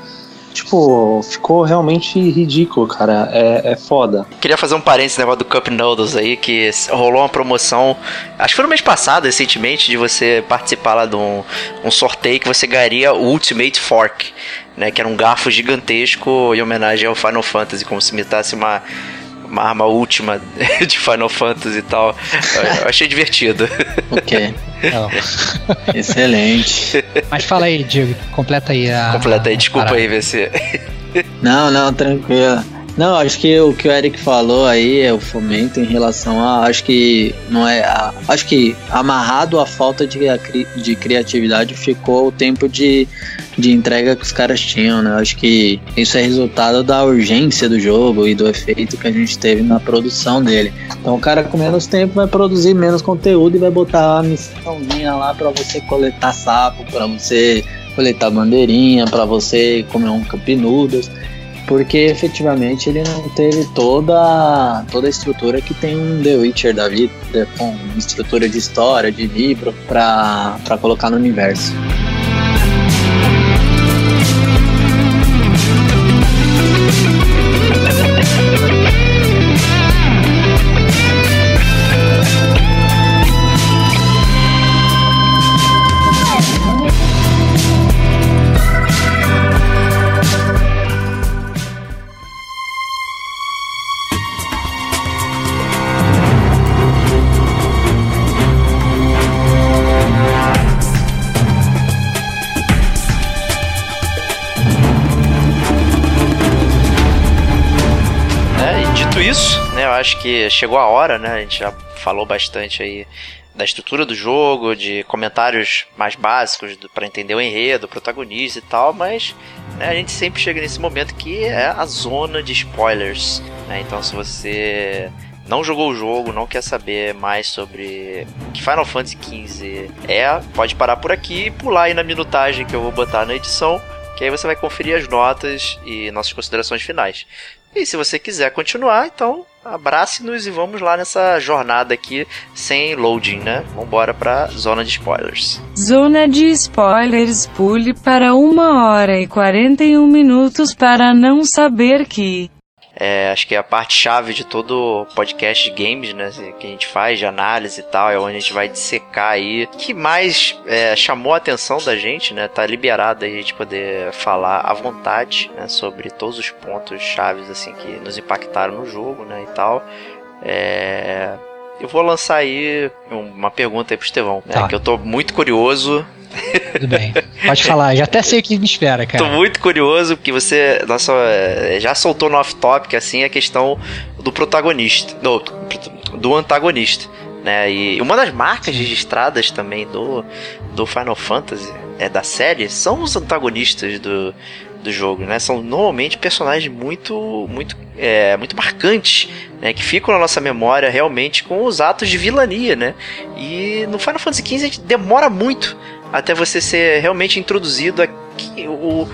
Tipo, ficou realmente ridículo, cara. É, é foda.
Queria fazer um parênteses no negócio do Cup Noodles aí, que rolou uma promoção, acho que foi no mês passado, recentemente, de você participar lá de um, um sorteio que você ganharia o Ultimate Fork, né? Que era um garfo gigantesco em homenagem ao Final Fantasy, como se imitasse uma uma arma última de Final Fantasy e tal. Eu achei divertido.
Ok. Excelente.
Mas fala aí, Diego, completa aí a.
Completa aí, desculpa aí, VC.
Não, não, tranquilo. Não, acho que o que o Eric falou aí é o fomento em relação a. Acho que não é. A, acho que amarrado à falta de, de criatividade ficou o tempo de, de entrega que os caras tinham, né? Acho que isso é resultado da urgência do jogo e do efeito que a gente teve na produção dele. Então o cara com menos tempo vai produzir menos conteúdo e vai botar uma missãozinha lá para você coletar sapo, para você coletar bandeirinha, para você comer um campinudas porque efetivamente ele não teve toda, toda a estrutura que tem um The Witcher da vida, com estrutura de história, de livro, para colocar no universo.
Acho que chegou a hora, né? A gente já falou bastante aí da estrutura do jogo, de comentários mais básicos para entender o enredo, o protagonista e tal, mas né, a gente sempre chega nesse momento que é a zona de spoilers. Né? Então, se você não jogou o jogo, não quer saber mais sobre que Final Fantasy XV é, pode parar por aqui e pular aí na minutagem que eu vou botar na edição, que aí você vai conferir as notas e nossas considerações finais. E se você quiser continuar, então abrace-nos e vamos lá nessa jornada aqui sem loading, né? Vambora pra zona de spoilers.
Zona de spoilers, pule para uma hora e 41 minutos para não saber que.
É, acho que é a parte chave de todo podcast de games, né? Que a gente faz de análise e tal, é onde a gente vai dissecar aí. que mais é, chamou a atenção da gente, né? Tá liberado aí a gente poder falar à vontade né? sobre todos os pontos chaves assim que nos impactaram no jogo, né? E tal. É... Eu vou lançar aí uma pergunta aí pro Estevão, né? Tá. Que eu tô muito curioso
tudo bem. Pode falar, já até sei o que me espera, cara.
Tô muito curioso, porque você nossa, já soltou no off-topic, assim, a questão do protagonista, do, do antagonista. Né? E uma das marcas registradas também do, do Final Fantasy, é, da série, são os antagonistas do, do jogo, né? São normalmente personagens muito, muito, é, muito marcantes, né? Que ficam na nossa memória realmente com os atos de vilania, né? E no Final Fantasy XV a gente demora muito até você ser realmente introduzido aqui, o,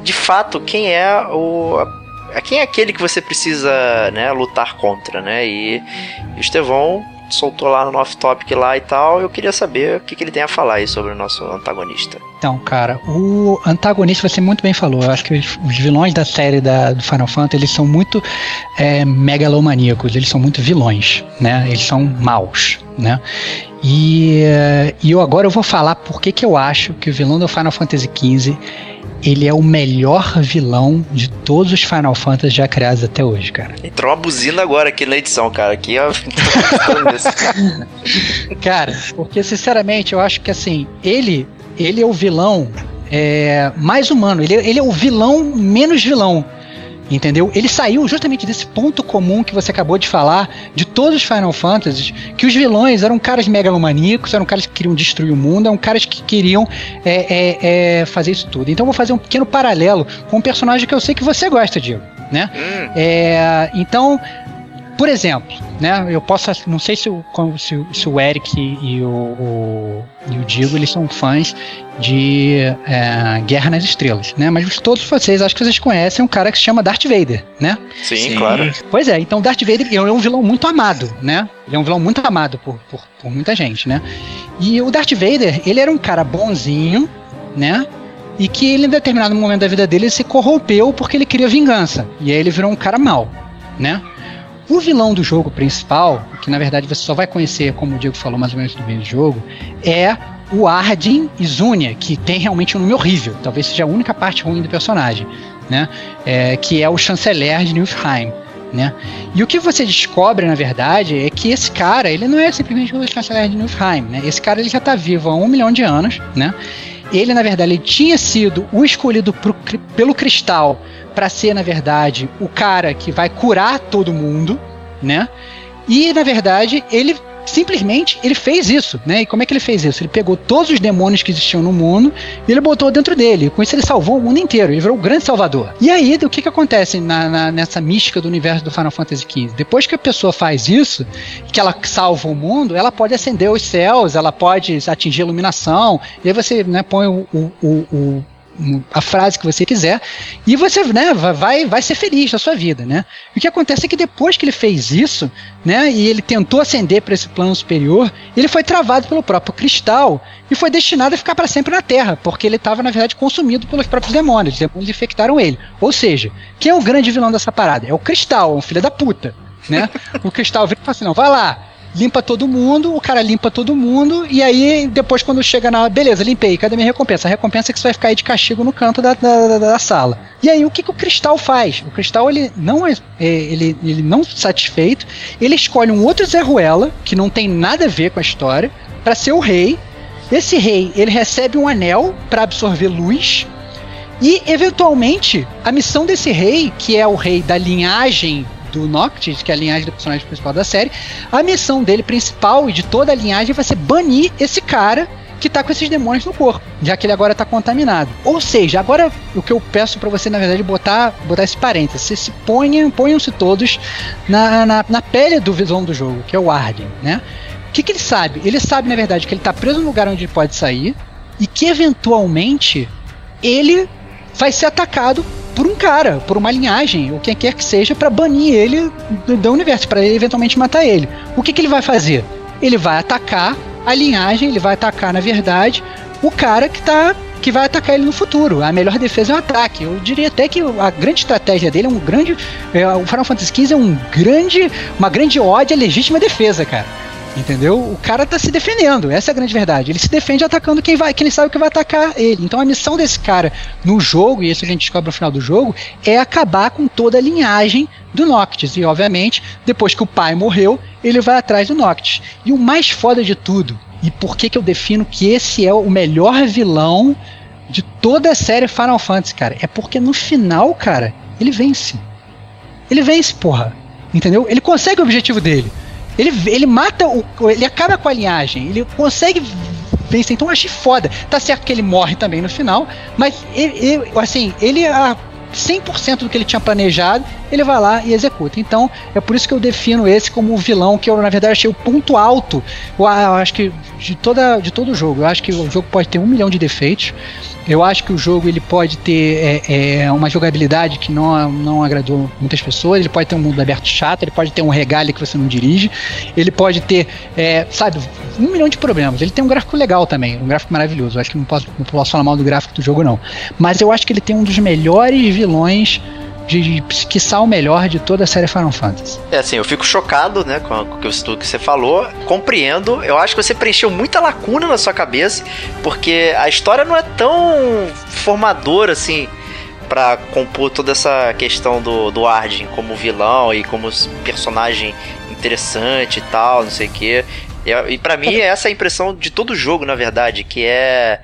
de fato, quem é o. a- Quem é aquele que você precisa né, lutar contra, né? E, e o Estevão soltou lá no off-topic lá e tal. Eu queria saber o que, que ele tem a falar aí sobre o nosso antagonista.
Então, cara, o antagonista você muito bem falou. Eu acho que os, vilões da série da, do Final Fantasy eles são muito é, megalomaníacos, eles são muito vilões, né? Eles são maus, né? E, eh, e eu agora eu vou falar por que que eu acho que o vilão do Final Fantasy XV ele é o melhor vilão de todos os Final Fantasy já criados até hoje, cara.
Entrou uma buzina agora aqui na edição, cara. Aqui, ó.
Cara, porque sinceramente eu acho que assim, ele, ele é o vilão é, mais humano, ele, ele é o vilão menos vilão. Entendeu? Ele saiu justamente desse ponto comum que você acabou de falar, de todos os Final Fantasies, que os vilões eram caras megalomaníacos, eram caras que queriam destruir o mundo, eram caras que queriam é, é, é, fazer isso tudo. Então eu vou fazer um pequeno paralelo com um personagem que eu sei que você gosta, Diego, né?
Hum,
É, então, por exemplo, né, eu posso, não sei se o, se, se o Eric e o, o- e o Diego eles são fãs de é, Guerra nas Estrelas, né? Mas todos vocês, acho que vocês conhecem um cara que se chama Darth Vader, né?
sim,
Sim.
claro.
Pois é, então Darth Vader é um vilão muito amado, né? Ele é um vilão muito amado por, por, por muita gente, né? E o Darth Vader, ele era um cara bonzinho, né? E que ele, em determinado momento da vida dele, ele se corrompeu porque ele queria vingança. E aí ele virou um cara mau, né? O vilão do jogo principal, que na verdade você só vai conhecer, como o Diego falou mais ou menos no meio do jogo, é o Arden Izunia, que tem realmente um nome horrível. Talvez seja a única parte ruim do personagem, né? É, que é o chanceler de Niflheim. Né? E o que você descobre, na verdade, é que esse cara, ele não é simplesmente o chanceler de Niflheim, né? Esse cara ele já está vivo há um milhão de anos, né? Ele, na verdade, ele tinha sido o escolhido pro pelo Cristal para ser, na verdade, o cara que vai curar todo mundo, né? E, na verdade, ele simplesmente ele fez isso, né? E como é que ele fez isso? Ele pegou todos os demônios que existiam no mundo e ele botou dentro dele. Com isso ele salvou o mundo inteiro. Ele virou o grande salvador. E aí, o que que acontece na, na- nessa mística do universo do Final Fantasy XV? Depois que a pessoa faz isso, que ela salva o mundo, ela pode acender os céus, ela pode atingir a iluminação. E aí você né, põe o- o- o a frase que você quiser e você né, va- vai, vai ser feliz na sua vida, né? E o que acontece é que depois que ele fez isso, né, e ele tentou ascender para esse plano superior, ele foi travado pelo próprio cristal e foi destinado a ficar para sempre na Terra, porque ele estava na verdade consumido pelos próprios demônios, os demônios infectaram ele. Ou seja, quem é o grande vilão dessa parada? É o cristal, é um filho da puta, né? o cristal vira e fala assim, não, vai lá, limpa todo mundo, o cara limpa todo mundo, e aí depois quando chega na. Beleza, limpei, cadê minha recompensa? A recompensa é que você vai ficar aí de castigo no canto da, da, da- da sala. E aí o que, que o cristal faz? O cristal ele não é, é, ele, ele não satisfeito, ele escolhe um outro Zé Ruela, que não tem nada a ver com a história, para ser o rei. Esse rei, ele recebe um anel para absorver luz. E, eventualmente, a missão desse rei, que é o rei da linhagem do Noctis, que é a linhagem do personagem principal da série, a missão dele principal e de toda a linhagem vai ser banir esse cara que tá com esses demônios no corpo, já que ele agora tá contaminado. Ou seja, agora o que eu peço pra você, na verdade, é botar, botar esse parênteses. Você se ponham, ponham-se todos na, na, na pele do vilão do jogo, que é o Arden, né? O que, que ele sabe? Ele sabe, na verdade, que ele tá preso no lugar onde ele pode sair e que eventualmente ele vai ser atacado por um cara, por uma linhagem, ou quem quer que seja, para banir ele do, do universo, para eventualmente matar ele. O que, que ele vai fazer? Ele vai atacar a linhagem, ele vai atacar, na verdade, o cara que tá. Que vai atacar ele no futuro. A melhor defesa é o ataque. Eu diria até que a grande estratégia dele é um grande. é, o Final Fantasy XV é um grande, uma grande ódio à legítima defesa, cara. Entendeu? O cara tá se defendendo, essa é a grande verdade. Ele se defende atacando quem vai, quem ele sabe que vai atacar ele. Então a missão desse cara no jogo, e isso a gente descobre no final do jogo, é acabar com toda a linhagem do Noctis. E obviamente, depois que o pai morreu, ele vai atrás do Noctis. E o mais foda de tudo, e por que que eu defino que esse é o melhor vilão de toda a série Final Fantasy, cara, é porque no final, cara, ele vence. Ele vence, porra. Entendeu? Ele consegue o objetivo dele. Ele, ele mata o. Ele acaba com a linhagem. Ele consegue vencer. Então eu achei foda. Tá certo que ele morre também no final. Mas ele, ele- assim, ele. ah, 100% do que ele tinha planejado, ele vai lá e executa. Então, é por isso que eu defino esse como o vilão, que eu, na verdade, achei o ponto alto. Eu, acho que de, toda, de todo o jogo. Eu acho que o jogo pode ter um milhão de defeitos. Eu acho que o jogo ele pode ter é, é, uma jogabilidade que não, não agradou muitas pessoas. Ele pode ter um mundo aberto chato, ele pode ter um regale que você não dirige. Ele pode ter, é, sabe, um milhão de problemas. Ele tem um gráfico legal também, um gráfico maravilhoso. Eu acho que não posso, não posso falar mal do gráfico do jogo, não. Mas eu acho que ele tem um dos melhores vilões de, de o melhor de toda a série Final Fantasy.
É assim, eu fico chocado, né, com, com tudo que você falou. Compreendo. Eu acho que você preencheu muita lacuna na sua cabeça, porque a história não é tão formadora assim para compor toda essa questão do, do Arden como vilão e como personagem interessante e tal, não sei o quê. E, e para mim essa é a impressão de todo jogo, na verdade, que é é,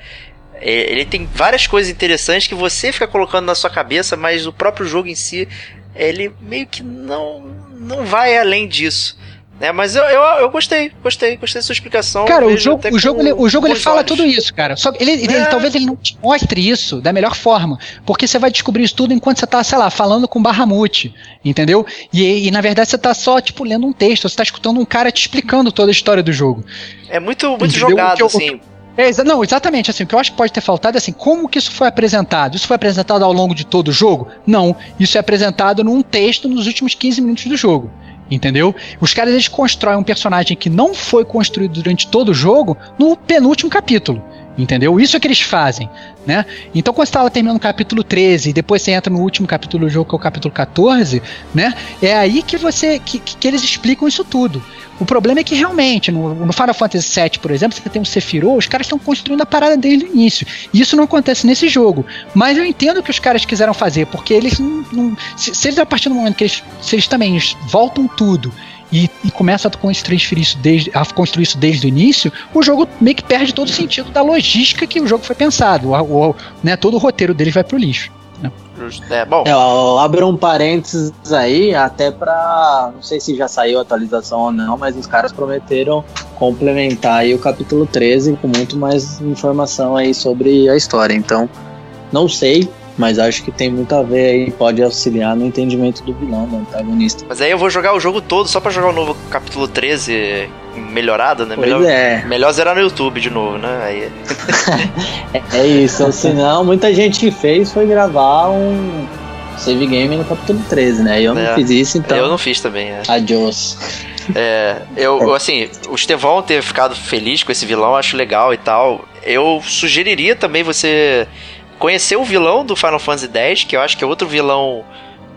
ele tem várias coisas interessantes que você fica colocando na sua cabeça, mas o próprio jogo em si, ele meio que não, não vai além disso. É, mas eu, eu, eu gostei, gostei, gostei da sua explicação.
Cara, o jogo, o jogo, ele, o jogo ele fala tudo isso, cara. Só ele, ele, é. talvez ele não te mostre isso da melhor forma, porque você vai descobrir isso tudo enquanto você tá, sei lá, falando com Barramute, entendeu? E, e na verdade você tá só, tipo, lendo um texto, você tá escutando um cara te explicando toda a história do jogo.
É muito, muito jogado, eu, assim.
É, não, exatamente. Assim, o que eu acho que pode ter faltado é assim, como que isso foi apresentado? Isso foi apresentado ao longo de todo o jogo? Não. Isso é apresentado num texto nos últimos 15 minutos do jogo. Entendeu? Os caras eles constroem um personagem que não foi construído durante todo o jogo no penúltimo capítulo. Entendeu? Isso é que eles fazem, né? Então quando você estava terminando o capítulo 13 e depois você entra no último capítulo do jogo, que é o capítulo 14, né? É aí que você que, que eles explicam isso tudo. O problema é que realmente, no, no Final Fantasy VII, por exemplo, você tem um Sephiroth, os caras estão construindo a parada desde o início. E isso não acontece nesse jogo. Mas eu entendo o que os caras quiseram fazer, porque eles não. não se, se, eles, a partir do momento que eles. Se eles também voltam tudo e, e começam a construir isso, desde, a construir isso desde o início, o jogo meio que perde todo o sentido da logística que o jogo foi pensado. O, o, né, todo o roteiro dele vai pro lixo. Né?
É, bom. É, eu abro um parênteses aí, até pra. Não sei se já saiu a atualização ou não, mas os caras prometeram complementar aí o capítulo 13 com muito mais informação aí sobre a história. Então, não sei mas acho que tem muito a ver aí, pode auxiliar no entendimento do vilão, do antagonista.
Mas aí eu vou jogar o jogo todo só pra jogar o novo capítulo 13 melhorado, né?
Pois
melhor,
é.
melhor zerar no YouTube de novo, né? Aí...
é, é isso, senão muita gente fez foi gravar um save game no capítulo 13, né? Eu é, não fiz isso, então.
Eu não fiz também, é.
Adiós.
É, eu, assim, o Estevão ter ficado feliz com esse vilão, acho legal e tal. Eu sugeriria também você conhecer o vilão do Final Fantasy X, que eu acho que é outro vilão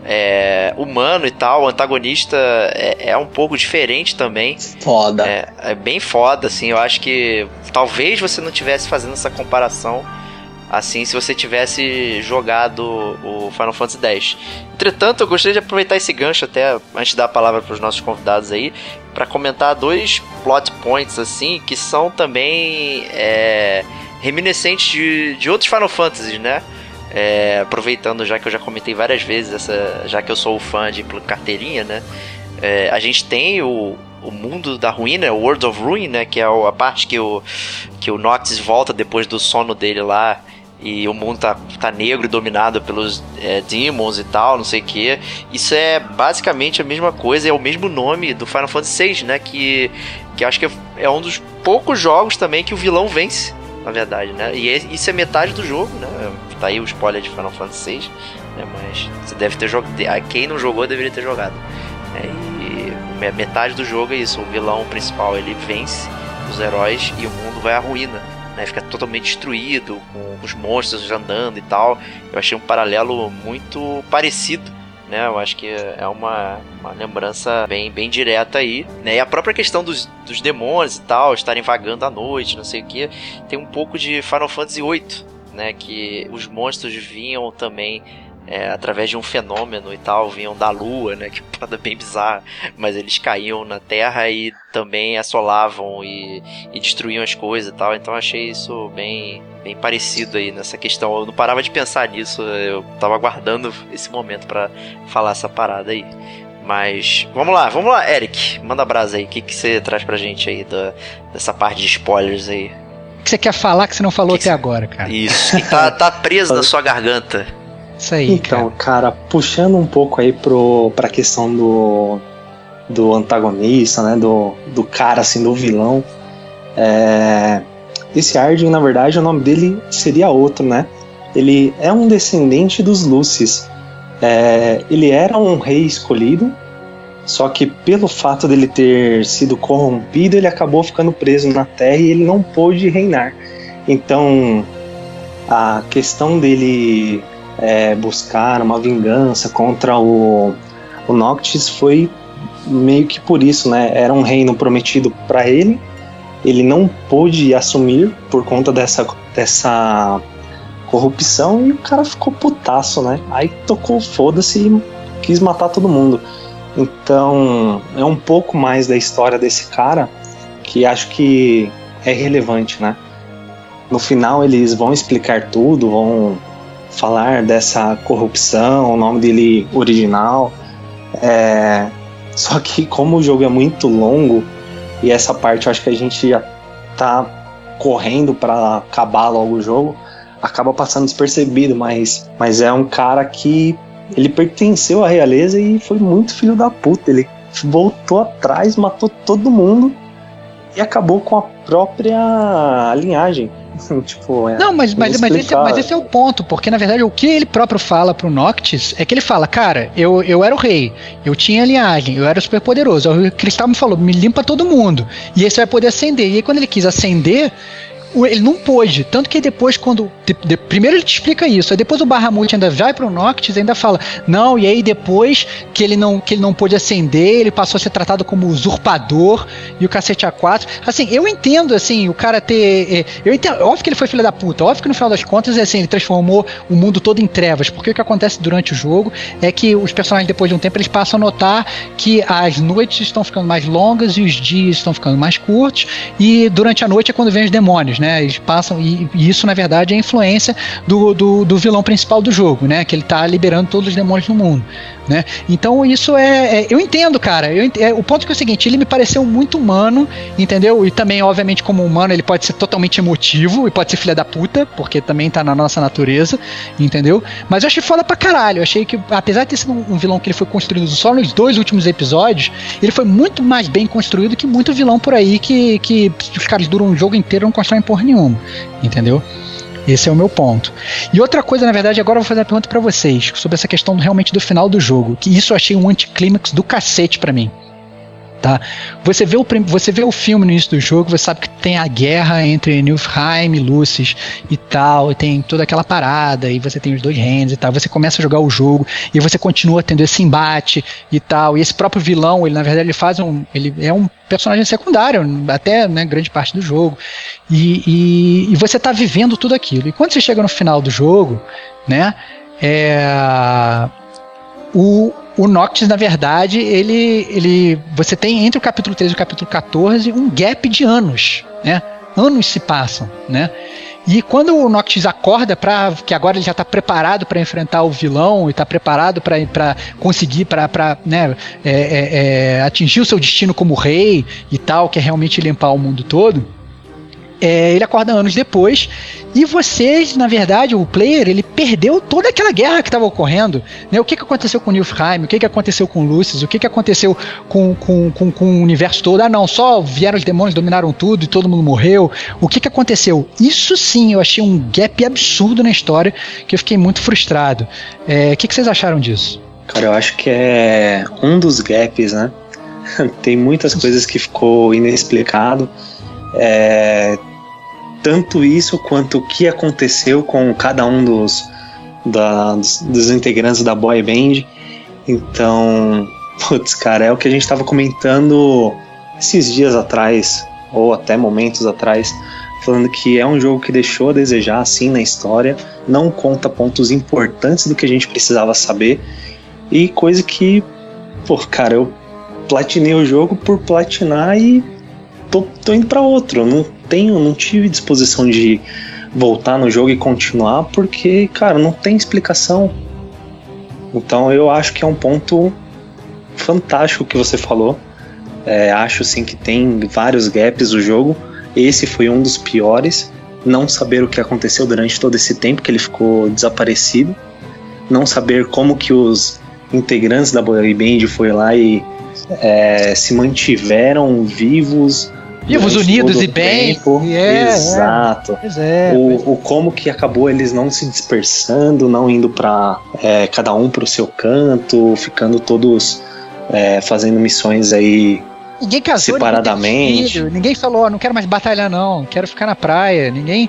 é, humano e tal, o antagonista é, é, um pouco diferente também.
Foda.
É, é, bem foda, assim. Eu acho que talvez você não tivesse fazendo essa comparação assim se você tivesse jogado o Final Fantasy X. Entretanto, eu gostaria de aproveitar esse gancho até antes de dar a palavra para os nossos convidados aí para comentar dois plot points assim que são também é, reminiscentes de, de outros Final Fantasy, né? É, aproveitando já que eu já comentei várias vezes, essa, já que eu sou fã de carteirinha, né? É, a gente tem o, o mundo da ruína, o World of Ruin, né? Que é a parte que o, que o Noctis volta depois do sono dele lá. E o mundo tá, tá negro e dominado pelos é, demons e tal, não sei o que. Isso é basicamente a mesma coisa, é o mesmo nome do Final Fantasy VI, né? Que, que acho que é um dos poucos jogos também que o vilão vence na verdade, né? E isso é metade do jogo, né? Tá aí o spoiler de Final Fantasy VI, né? Mas você deve ter jogado. Quem não jogou deveria ter jogado. É, e metade do jogo é isso. O vilão principal ele vence os heróis e o mundo vai à ruína. Né? Fica totalmente destruído, com os monstros andando e tal. Eu achei um paralelo muito parecido né? Eu acho que é uma, uma lembrança bem, bem direta aí, né? E a própria questão dos, dos demônios e tal, estarem vagando à noite, não sei o que, tem um pouco de Final Fantasy VIII, né? Que os monstros vinham também é, através de um fenômeno e tal, vinham da lua, né? Que parada bem bizarra. Mas eles caíam na terra e também assolavam e, e destruíam as coisas e tal. Então achei isso bem, bem parecido aí nessa questão. Eu não parava de pensar nisso, eu tava aguardando esse momento para falar essa parada aí. Mas vamos lá, vamos lá, Eric, manda brasa aí. O que, que você traz pra gente aí da, dessa parte de spoilers aí?
O que você quer falar que você não falou que até
que...
agora, cara?
Isso, que tá, tá preso na sua garganta.
Isso aí,
Então, cara. puxando um pouco aí pro, pra questão do, do antagonista, né? Do, do cara, assim, do vilão. É, esse Arden, na verdade, o nome dele seria outro, né? Ele é um descendente dos Lucis. É, ele era um rei escolhido, só que pelo fato dele ter sido corrompido, ele acabou ficando preso na Terra e ele não pôde reinar. Então, a questão dele é, buscar uma vingança contra o, o Noctis foi meio que por isso, né? Era um reino prometido para ele, ele não pôde assumir por conta dessa, dessa corrupção e o cara ficou putaço, né? Aí tocou foda-se e quis matar todo mundo. Então é um pouco mais da história desse cara que acho que é relevante, né? No final eles vão explicar tudo, vão falar dessa corrupção, o nome dele original. É... Só que como o jogo é muito longo e essa parte eu acho que a gente já tá correndo para acabar logo o jogo, acaba passando despercebido, mas, mas é um cara que ele pertenceu à realeza e foi muito filho da puta. Ele voltou atrás, matou todo mundo e acabou com a própria linhagem. tipo, é,
não, mas, mas, mas, esse, mas esse é o ponto, porque na verdade o que ele próprio fala pro Noctis é que ele fala, cara, eu, eu era o rei, eu tinha linhagem, eu era super poderoso. O Cristal me falou, me limpa todo mundo. E aí você vai poder acender. E aí quando ele quis acender, ele não pôde. Tanto que depois, quando. De, de, primeiro ele te explica isso, aí depois o Barramute ainda vai pro Noctis e ainda fala: Não, e aí depois que ele não que ele não pôde acender, ele passou a ser tratado como usurpador e o cacete A4. Assim, eu entendo, assim, o cara ter. É, eu entendo, óbvio que ele foi filho da puta, óbvio que no final das contas, assim, ele transformou o mundo todo em trevas, porque o que acontece durante o jogo é que os personagens, depois de um tempo, eles passam a notar que as noites estão ficando mais longas e os dias estão ficando mais curtos, e durante a noite é quando vem os demônios né? Eles passam. E, e isso, na verdade, é a influência do, do, do, vilão principal do jogo, né? Que ele tá liberando todos os demônios no mundo. Né? Então isso é, é Eu entendo, cara. Eu é, o ponto é, é o seguinte, ele me pareceu muito humano, entendeu? E também, obviamente, como humano, ele pode ser totalmente emotivo e pode ser filha da puta, porque também tá na nossa natureza, entendeu? Mas eu achei foda pra caralho. Eu achei que, apesar de ter sido um, um vilão que ele foi construído só nos dois últimos episódios, ele foi muito mais bem construído que muito vilão por aí que, que os caras duram um jogo inteiro e não constroem porra nenhuma, entendeu? Esse é o meu ponto. E outra coisa, na verdade, agora eu vou fazer uma pergunta para vocês sobre essa questão realmente do final do jogo, que isso eu achei um anticlímax do cacete para mim tá? Você vê, o, você vê o filme no início do jogo, você sabe que tem a guerra entre Nilfheim e Lucis e tal, e tem toda aquela parada, e você tem os dois reinos e tal. Você começa a jogar o jogo e você continua tendo esse embate e tal. E esse próprio vilão, ele na verdade ele faz um, ele é um personagem secundário, até né, grande parte do jogo. E, e, e você tá vivendo tudo aquilo. E quando você chega no final do jogo, né? É, o, o Noctis, na verdade, ele, ele. Você tem entre o capítulo 13 e o capítulo 14 um gap de anos, né? Anos se passam, né? E quando o Noctis acorda para que agora ele já está preparado para enfrentar o vilão e está preparado para conseguir para né, é, é, é, atingir o seu destino como rei e tal, que é realmente limpar o mundo todo é, ele acorda anos depois e vocês, na verdade, o player, ele perdeu toda aquela guerra que estava ocorrendo. Né? O que, que aconteceu com Nilfheim? O que, que aconteceu com Lucius? O que, que aconteceu com, com, com, com o universo todo? Ah, não, só vieram os demônios, dominaram tudo e todo mundo morreu. O que, que aconteceu? Isso sim, eu achei um gap absurdo na história que eu fiquei muito frustrado. É, o que, que vocês acharam disso?
Cara, eu acho que é um dos gaps, né? Tem muitas coisas que ficou inexplicado. É, tanto isso quanto o que aconteceu com cada um dos, da, dos, integrantes da boy band. Então, putz, cara, é o que a gente estava comentando esses dias atrás, ou até momentos atrás, falando que é um jogo que deixou a desejar assim na história, não conta pontos importantes do que a gente precisava saber, e coisa que, pô, cara, eu platinei o jogo por platinar e tô, tô indo para outro. Não tenho, não tive disposição de voltar no jogo e continuar, porque, cara, não tem explicação. Então eu acho que é um ponto fantástico que você falou. É, acho sim que tem vários gaps do jogo. Esse foi um dos piores. Não saber o que aconteceu durante todo esse tempo que ele ficou desaparecido. não saber como que os integrantes da boy band foi lá e é, se mantiveram vivos
Vivos, unidos e
o
bem. E é, é.
Exato.
É.
O, o como que acabou eles não se dispersando, não indo para cada um pro seu canto, ficando todos é, fazendo missões aí
Ninguém casou,
separadamente.
ninguém filho, ninguém falou, "Ó, não quero mais batalhar não, quero ficar na praia. Ninguém,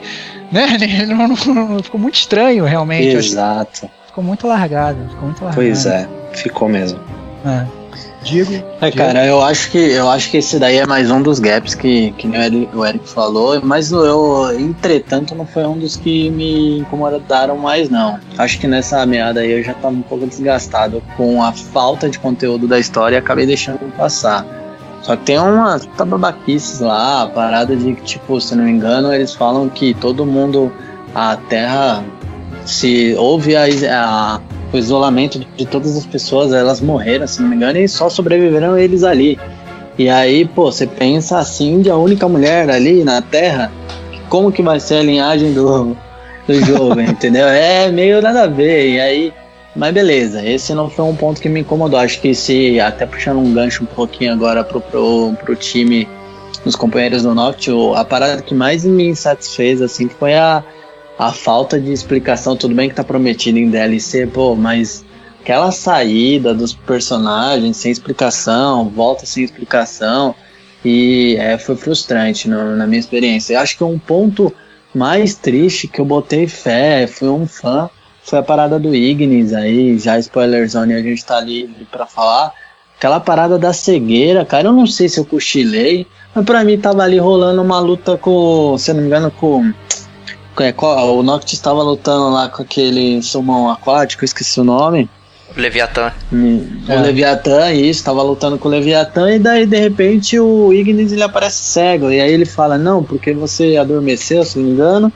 né? Não, não- não- ficou muito estranho realmente.
Exato.
Ficou muito largado, ficou muito largado.
Pois é, ficou mesmo.
É. Digo.
É, cara, eu acho que eu acho que esse daí é mais um dos gaps que, que o Eric, falou, mas eu, entretanto, não foi um dos que me incomodaram mais, não. Acho que nessa meada aí eu já tava um pouco desgastado com a falta de conteúdo da história e acabei deixando passar. Só que tem umas babaquices lá, a parada de que, tipo, se não me engano, eles falam que todo mundo, a Terra, se houve a, a- o isolamento de, todas as pessoas, elas morreram, se não me engano, e só sobreviveram eles ali. E aí, pô, você pensa assim de a única mulher ali na Terra, como que vai ser a linhagem do, do jogo, entendeu? É meio nada a ver. E aí, mas beleza, esse não foi um ponto que me incomodou. Acho que se, até puxando um gancho um pouquinho agora pro, pro, pro time dos companheiros do Norte, a parada que mais me insatisfez, assim, foi a, a falta de explicação. Tudo bem que tá prometido em DLC, pô, mas aquela saída dos personagens sem explicação, volta sem explicação, e é, foi frustrante no- na minha experiência. Eu acho que um ponto mais triste que eu botei fé, fui um fã, foi a parada do Ignis aí, já spoiler zone, a gente tá livre pra falar. Aquela parada da cegueira, cara, eu não sei se eu cochilei, mas pra mim tava ali rolando uma luta com, se eu não me engano, com. É, qual- o Noctis estava lutando lá com aquele salmão aquático, esqueci o nome.
Leviatã.
Hum,
É.
O Leviatã, isso, tava lutando com o Leviatã, e daí de repente o Ignis ele aparece cego. E aí ele fala: Não, porque você adormeceu, se não me engano,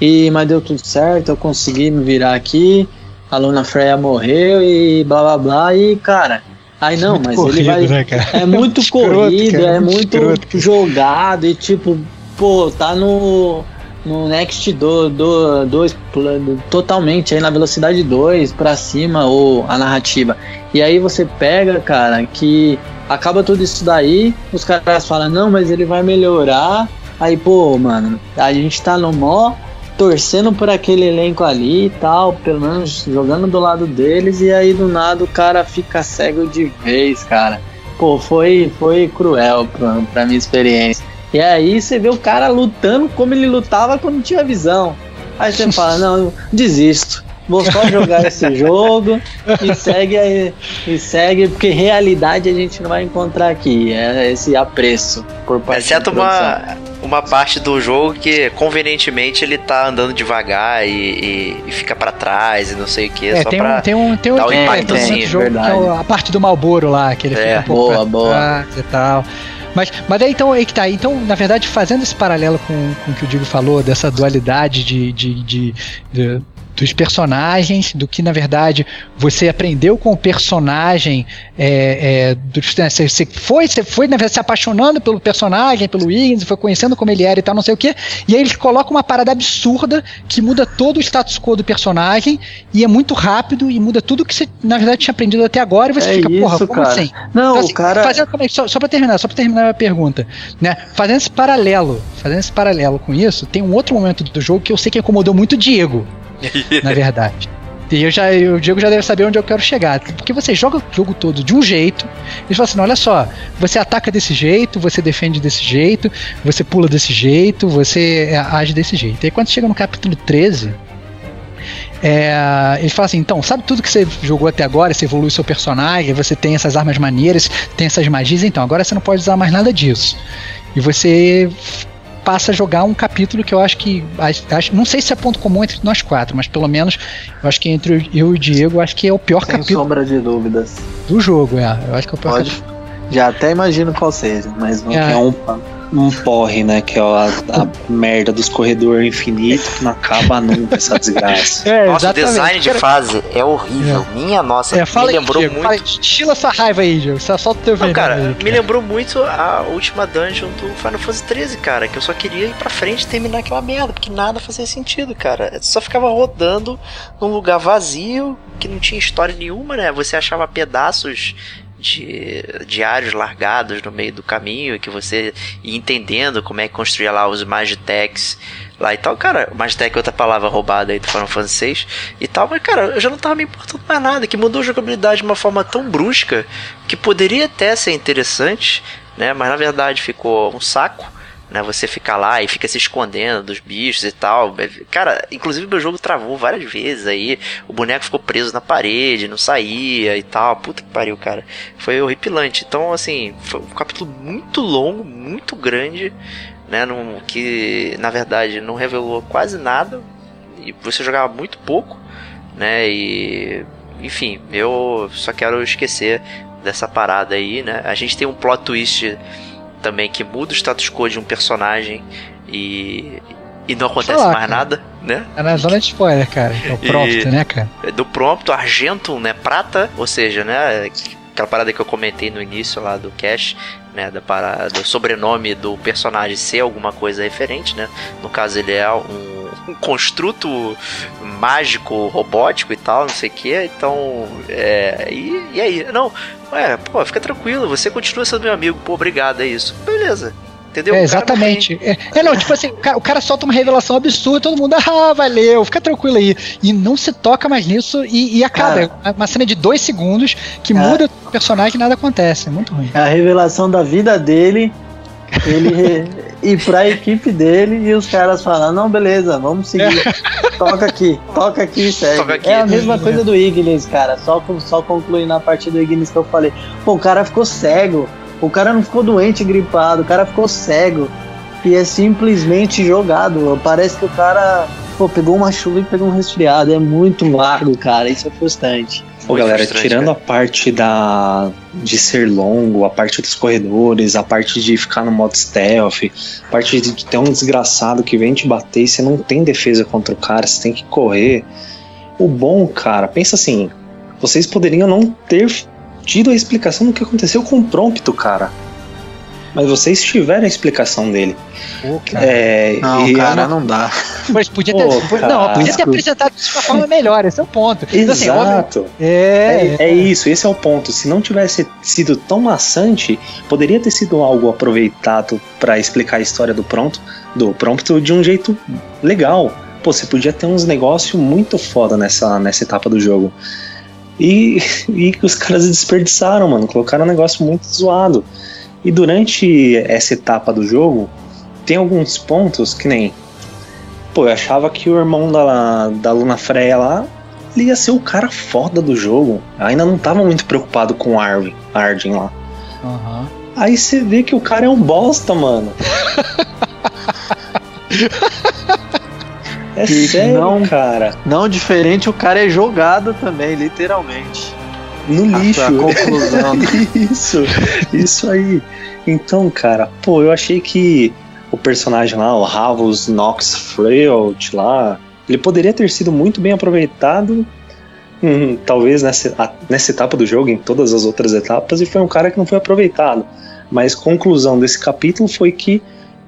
e, mas deu tudo certo, eu consegui me virar aqui. A Luna Freya morreu e blá blá blá. E cara, aí não, mas ele vai.
né?
É muito
Escroto,
corrido,
cara,
é muito
escroto,
jogado e tipo, pô, tá no, no Next 2 do, dois, pl- totalmente aí na velocidade 2 pra cima ou a narrativa. E aí você pega, cara, que acaba tudo isso daí, os caras falam, não, mas ele vai melhorar. Aí, pô, mano, a gente tá no mó torcendo por aquele elenco ali e tal, pelo menos jogando do lado deles, e aí do nada o cara fica cego de vez, cara. Pô, foi, foi cruel pra, pra minha experiência. E aí você vê o cara lutando como ele lutava quando tinha visão. Aí você fala, não, desisto. Vou só jogar esse jogo e segue aí, e segue, porque realidade a gente não vai encontrar aqui. É esse apreço por parte
Exceto uma, uma parte do jogo que convenientemente ele tá andando devagar e, e- e fica pra trás e não sei o que.
É,
só
tem
pra...
um, tem um, tem um,
dar um
é,
impacto,
tem outro jogo que é a parte do Malboro lá, que ele
É,
fica um pouco
boa,
pra
boa.
trás e tal. Mas, mas daí então, aí que tá. Então, na verdade, fazendo esse paralelo com, com o que o Diego falou, dessa dualidade de, de, de- de- dos personagens, do que na verdade você aprendeu com o personagem, é, é, do- né, você, você foi, você foi na verdade, se apaixonando pelo personagem, pelo Higgins, foi conhecendo como ele era e tal, não sei o que, e aí eles colocam uma parada absurda que muda todo o status quo do personagem e é muito rápido e muda tudo que você na verdade tinha aprendido até agora e você
É
fica, porra,
isso,
como
cara.
assim?
Não,
Então,
o
assim,
cara.
fazendo, calma aí, só, só pra terminar, só pra terminar a pergunta, né? Fazendo esse paralelo, fazendo esse paralelo com isso, tem um outro momento do jogo que eu sei que incomodou muito o Diego, na verdade. E eu já, o Diego já deve saber onde eu quero chegar. Porque você joga o jogo todo de um jeito, e fala assim: olha só, você ataca desse jeito, você defende desse jeito, você pula desse jeito, você é, age desse jeito. E aí quando chega no capítulo 13, é, ele fala assim: então, sabe tudo que você jogou até agora? Você evolui seu personagem, você tem essas armas maneiras, tem essas magias, então agora você não pode usar mais nada disso. E você passa a jogar um capítulo que eu acho que. acho- não sei se é ponto comum entre nós quatro, mas pelo menos eu acho que entre eu e o Diego, acho que é o pior
Sem
capítulo
sombra de dúvidas.
do jogo. É, eu acho que é o pior
Pode.
capítulo.
Já até imagino qual seja, mas não
É.
é um.
Um porre, né? Que é a, a merda dos corredores infinitos que não acaba nunca essa desgraça.
É,
Nossa, o design de
Cara,
fase é horrível. Minha nossa,
é, fala
me
aí,
lembrou
Diego,
muito.
fala aí, estila essa raiva aí, Diego. Só solta o teu
Não,
veneno
cara,
aí,
me lembrou muito a última dungeon do Final Fantasy XIII, cara, que eu só queria ir pra frente e terminar aquela merda, porque nada fazia sentido, cara. Só ficava rodando num lugar vazio, que não tinha história nenhuma, né? Você achava pedaços de diários largados no meio do caminho, que você ia entendendo como é que construía lá os Magitecs lá e tal. Cara, Magitech é outra palavra roubada aí do Final Fantasy VI e tal, mas cara, eu já não tava me importando mais nada, que mudou a jogabilidade de uma forma tão brusca que poderia até ser interessante, né? Mas na verdade ficou um saco. Né, você fica lá e fica se escondendo dos bichos e tal. Cara, inclusive meu jogo travou várias vezes aí. O boneco ficou preso na parede, não saía e tal. Puta que pariu, cara. Foi horripilante. Então, assim, foi um capítulo muito longo, muito grande, né? Num, que na verdade não revelou quase nada. E você jogava muito pouco, né? E. Enfim, eu só quero esquecer dessa parada aí, né? A gente tem um plot twist também que muda o status quo de um personagem e, e não acontece
Falar,
mais
cara.
nada, né?
É na zona de spoiler, cara. É o
E-
prompt, né, cara?
Do Prompto, Argento, né? Prata, ou seja, né? Aquela parada que eu comentei no início lá do Cash, né? Da parada, do sobrenome do personagem ser alguma coisa referente, né? No caso, ele é um, um construto mágico, robótico e tal, não sei o que. Então, é. E, e aí? Não, ué, pô, fica tranquilo, você continua sendo meu amigo, pô, obrigado, é isso. Beleza. Entendeu?
É,
O cara
exatamente. É, é, não, tipo assim, o cara, o cara solta uma revelação absurda, todo mundo, ah, valeu, fica tranquilo aí. E não se toca mais nisso e, e acaba.
Cara.
É uma cena de dois segundos que
Cara.
muda o personagem e nada acontece. É muito ruim.
É a revelação da vida dele, ele ir pra equipe dele e os caras falam, não, beleza, vamos seguir. Toca aqui, toca aqui, segue.
Toca aqui.
É a mesma coisa do Ignis, cara. Só, só concluindo a parte do Ignis que eu falei. Pô, o cara ficou cego. O cara não ficou doente, gripado, o cara ficou cego. E é simplesmente jogado. Parece que o cara pô, pegou uma chuva e pegou um resfriado. É muito vago, cara. Isso é frustrante.
Ô,
Muito
galera,
frustrante,
tirando
cara.
a parte da de ser longo, a parte dos corredores, a parte de ficar no modo stealth, a parte de ter um desgraçado que vem te bater e você não tem defesa contra o cara, você tem que correr. O bom, cara, pensa assim, vocês poderiam não ter tido a explicação do que aconteceu com o Prompto, cara. Mas vocês tiveram a explicação dele.
Pô, cara.
É,
Não,
é
cara,
uma-
não dá.
Mas podia ter,
Pô,
foi-
cara,
não, podia ter apresentado isso de uma forma melhor, esse é o ponto. Então, assim, óbvio-
Exato.
é,
É, é isso, esse é o ponto. Se não tivesse sido tão maçante, poderia ter sido algo aproveitado pra explicar a história do pronto, do prompto de um jeito legal. Pô, você podia ter uns negócios muito foda nessa, nessa etapa do jogo. E, e os caras desperdiçaram, mano. Colocaram um negócio muito zoado. E durante essa etapa do jogo, tem alguns pontos que nem. Pô, eu achava que o irmão da, da Luna Freya lá ele ia ser o cara foda do jogo. Eu ainda não tava muito preocupado com o Arvin, Arden lá.
Aham.
Aí você vê que o cara é um bosta, mano. é sério,
não-
cara.
Não diferente, o cara é jogado também, literalmente.
No
A-
lixo.
a conclusão.
isso, isso aí. Então, cara, pô, eu achei que o personagem lá, o Ravos Nox Freud lá, ele poderia ter sido muito bem aproveitado, hum, talvez nessa, a- nessa etapa do jogo, em todas as outras etapas, e foi um cara que não foi aproveitado. Mas conclusão desse capítulo foi que,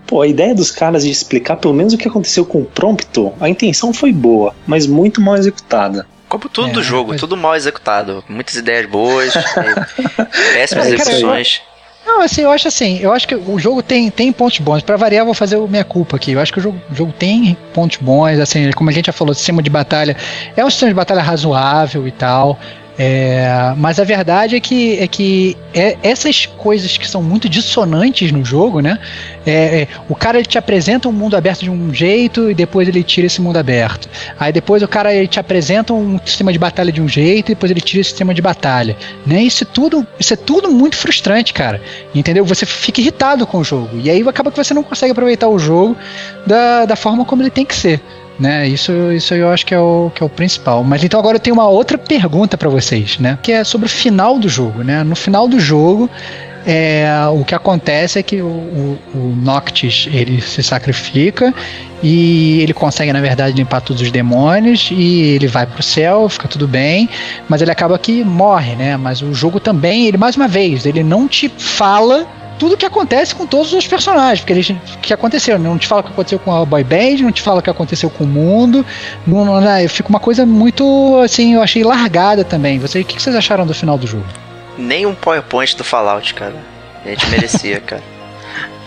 pô, a ideia dos caras de explicar pelo menos o que aconteceu com o Prompto, a intenção foi boa, mas muito mal executada.
Como tudo
É,
do jogo,
mas-
tudo mal executado. Muitas ideias boas, e péssimas
É,
cara,
execuções.
Não, assim, eu acho assim, eu acho que o jogo tem, tem pontos bons. Pra variar, eu vou fazer minha culpa aqui. Eu acho que o jogo, o jogo tem pontos bons, assim, como a gente já falou, o sistema de batalha é um sistema de batalha razoável e tal. É, mas a verdade é que, é que é- essas coisas que são muito dissonantes no jogo, né? é- é, o cara ele te apresenta um mundo aberto de um jeito e depois ele tira esse mundo aberto. Aí depois o cara ele te apresenta um sistema de batalha de um jeito e depois ele tira esse sistema de batalha. Né? Isso, é tudo, isso é tudo muito frustrante, cara. Entendeu? Você fica irritado com o jogo. E aí acaba que você não consegue aproveitar o jogo da, da forma como ele tem que ser. Né? Isso, isso eu acho que é, o, que é o principal. Mas então agora eu tenho uma outra pergunta pra vocês, né? Que é sobre o final do jogo, né? No final do jogo, é, o que acontece é que o, o, o Noctis ele se sacrifica e ele consegue, na verdade, limpar todos os demônios e ele vai pro céu, fica tudo bem, mas ele acaba que morre, né? Mas o jogo também, ele mais uma vez, ele não te fala tudo que acontece com todos os personagens, porque eles que aconteceu, não te fala o que aconteceu com a boy band, não te fala o que aconteceu com o mundo, não, não, não, fica uma coisa muito assim, eu achei largada também. Você, o que vocês acharam do final do jogo?
Nem um PowerPoint do Fallout, cara. A gente merecia, cara.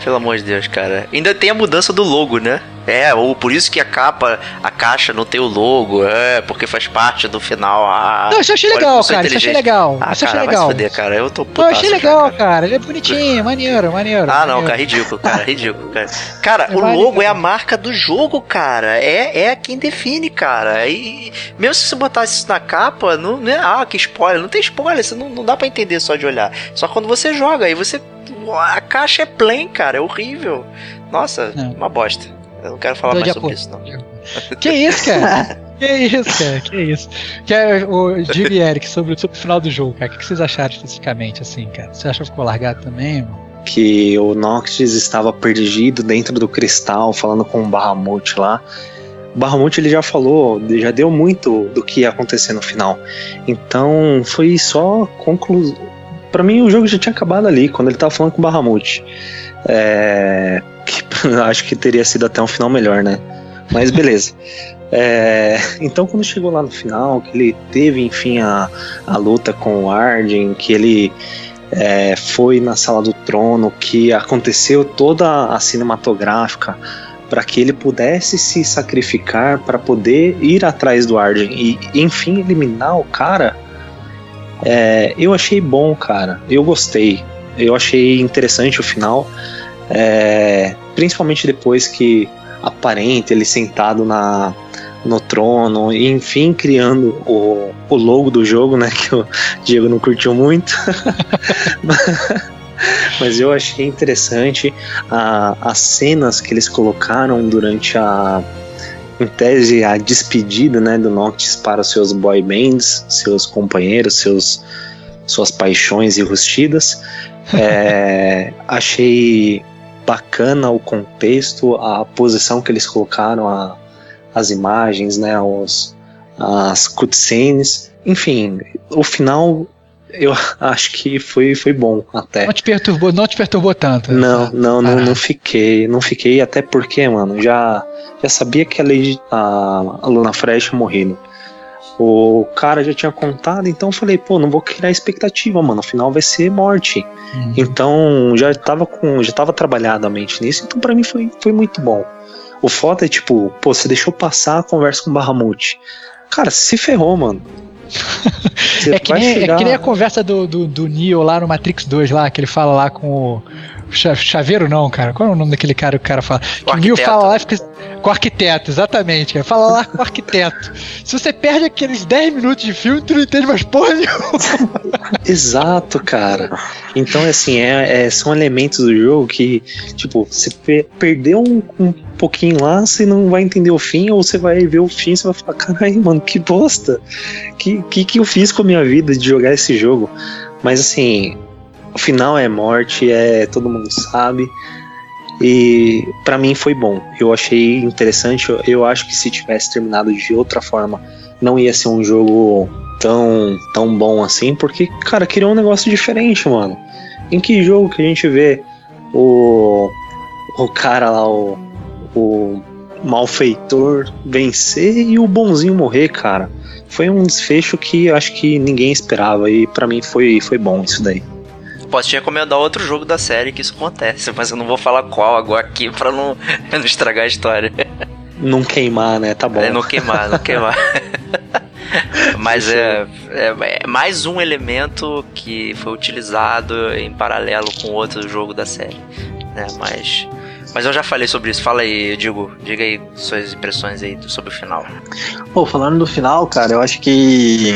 Pelo amor de Deus, cara. Ainda tem a mudança do logo, né? É, ou por isso que a capa, a caixa não tem o logo, é, porque faz parte do final. Ah,
não, isso eu achei legal, cara. Isso eu achei legal.
Ah,
isso
cara,
achei legal.
vai se fuder, cara. Eu tô
Não, eu achei legal, cara. cara. Ele é bonitinho, maneiro, maneiro.
Ah,
maneiro.
não, cara, ridículo, cara, ridículo, cara. Cara,
É
o logo é a marca do jogo, cara. É, é quem define, cara. E mesmo se você botasse isso na capa, não, não é, ah, que spoiler. Não tem spoiler, você não, não dá pra entender só de olhar. Só quando você joga, aí você. A caixa é plain, cara, é horrível. Nossa,
É.
uma bosta. Eu não quero falar
Tô
mais sobre isso, não.
Que isso, cara? que isso, cara? Que isso? Que é, o Jimmy e Eric, sobre, sobre o final do jogo, cara. O que vocês acharam especificamente, assim, cara? Você achou que ficou largado também, mano?
que o Noctis estava perdido dentro do cristal, falando com o Bahamut lá. O Bahamut ele já falou, já deu muito do que ia acontecer no final. Então foi só conclusão. Pra mim o jogo já tinha acabado ali, quando ele tava falando com o Bahamut. É... que acho que teria sido até um final melhor, né? Mas beleza. É, então quando chegou lá no final, que ele teve enfim a, a luta com o Arden, que ele é, foi na sala do trono, que aconteceu toda a cinematográfica para que ele pudesse se sacrificar para poder ir atrás do Arden e enfim eliminar o cara. É, eu achei bom, cara. Eu gostei. Eu achei interessante o final, é, principalmente depois que aparente ele sentado na no trono, e enfim criando o, o logo do jogo, né? Que o Diego não curtiu muito. Mas eu achei interessante a, as cenas que eles colocaram durante a, em tese, a despedida né, do Noctis para os seus boy bands, seus companheiros, seus, suas paixões enrustidas. É, achei bacana o contexto, a posição que eles colocaram, a, as imagens, né, os, as cutscenes. Enfim, o final eu acho que foi, foi bom até.
Não te perturbou, não te perturbou tanto.
Não, não, não,
Ah.
não fiquei, não fiquei, até porque, mano, já, já sabia que a, Lady, a, a Luna Fresh tinha morrido. O cara já tinha contado, então eu falei, pô, não vou criar expectativa, mano, afinal vai ser morte.
Hum.
Então já tava com, já tava trabalhado a mente nisso, então pra mim foi, foi muito bom. O foda é tipo, pô, você deixou passar a conversa com o Bahamut. Cara, se ferrou, mano.
É que, nem,
chegar-
é que nem a conversa do, do, do Neo lá no Matrix 2, lá, que ele fala lá com o. Cha- Chaveiro não, cara. Qual é o nome daquele cara que o cara fala? Que o Neo
arquiteto.
fala lá e fica. Com o arquiteto, exatamente, cara. Fala lá com o arquiteto. Se você perde aqueles 10 minutos de filme, tu não entende mais porra nenhuma.
Exato, cara. Então, assim, é, é- são elementos do jogo que, tipo, você pe- perdeu um, um pouquinho lá, você não vai entender o fim, ou você vai ver o fim e você vai falar, caralho, mano, que bosta. Que, que que eu fiz com a minha vida de jogar esse jogo? Mas, assim, o final é morte, é todo mundo sabe. E pra mim foi bom. Eu achei interessante. Eu, eu acho que se tivesse terminado de outra forma, não ia ser um jogo tão, tão bom assim, porque, cara, criou um negócio diferente, mano. Em que jogo que a gente vê o, o cara lá, o, o malfeitor vencer e o bonzinho morrer, cara? Foi um desfecho que acho que ninguém esperava e pra mim foi, foi bom isso daí.
Posso te recomendar outro jogo da série que isso acontece, mas eu não vou falar qual agora aqui pra não, não estragar a história.
Não queimar, né? Tá bom.
É, não queimar, não queimar. Mas é, é, é mais um elemento que foi utilizado em paralelo com outro jogo da série. Né? Mas, mas eu já falei sobre isso. Fala aí, Digo. Diga aí suas impressões aí sobre o final.
Pô, falando do final, cara, eu acho que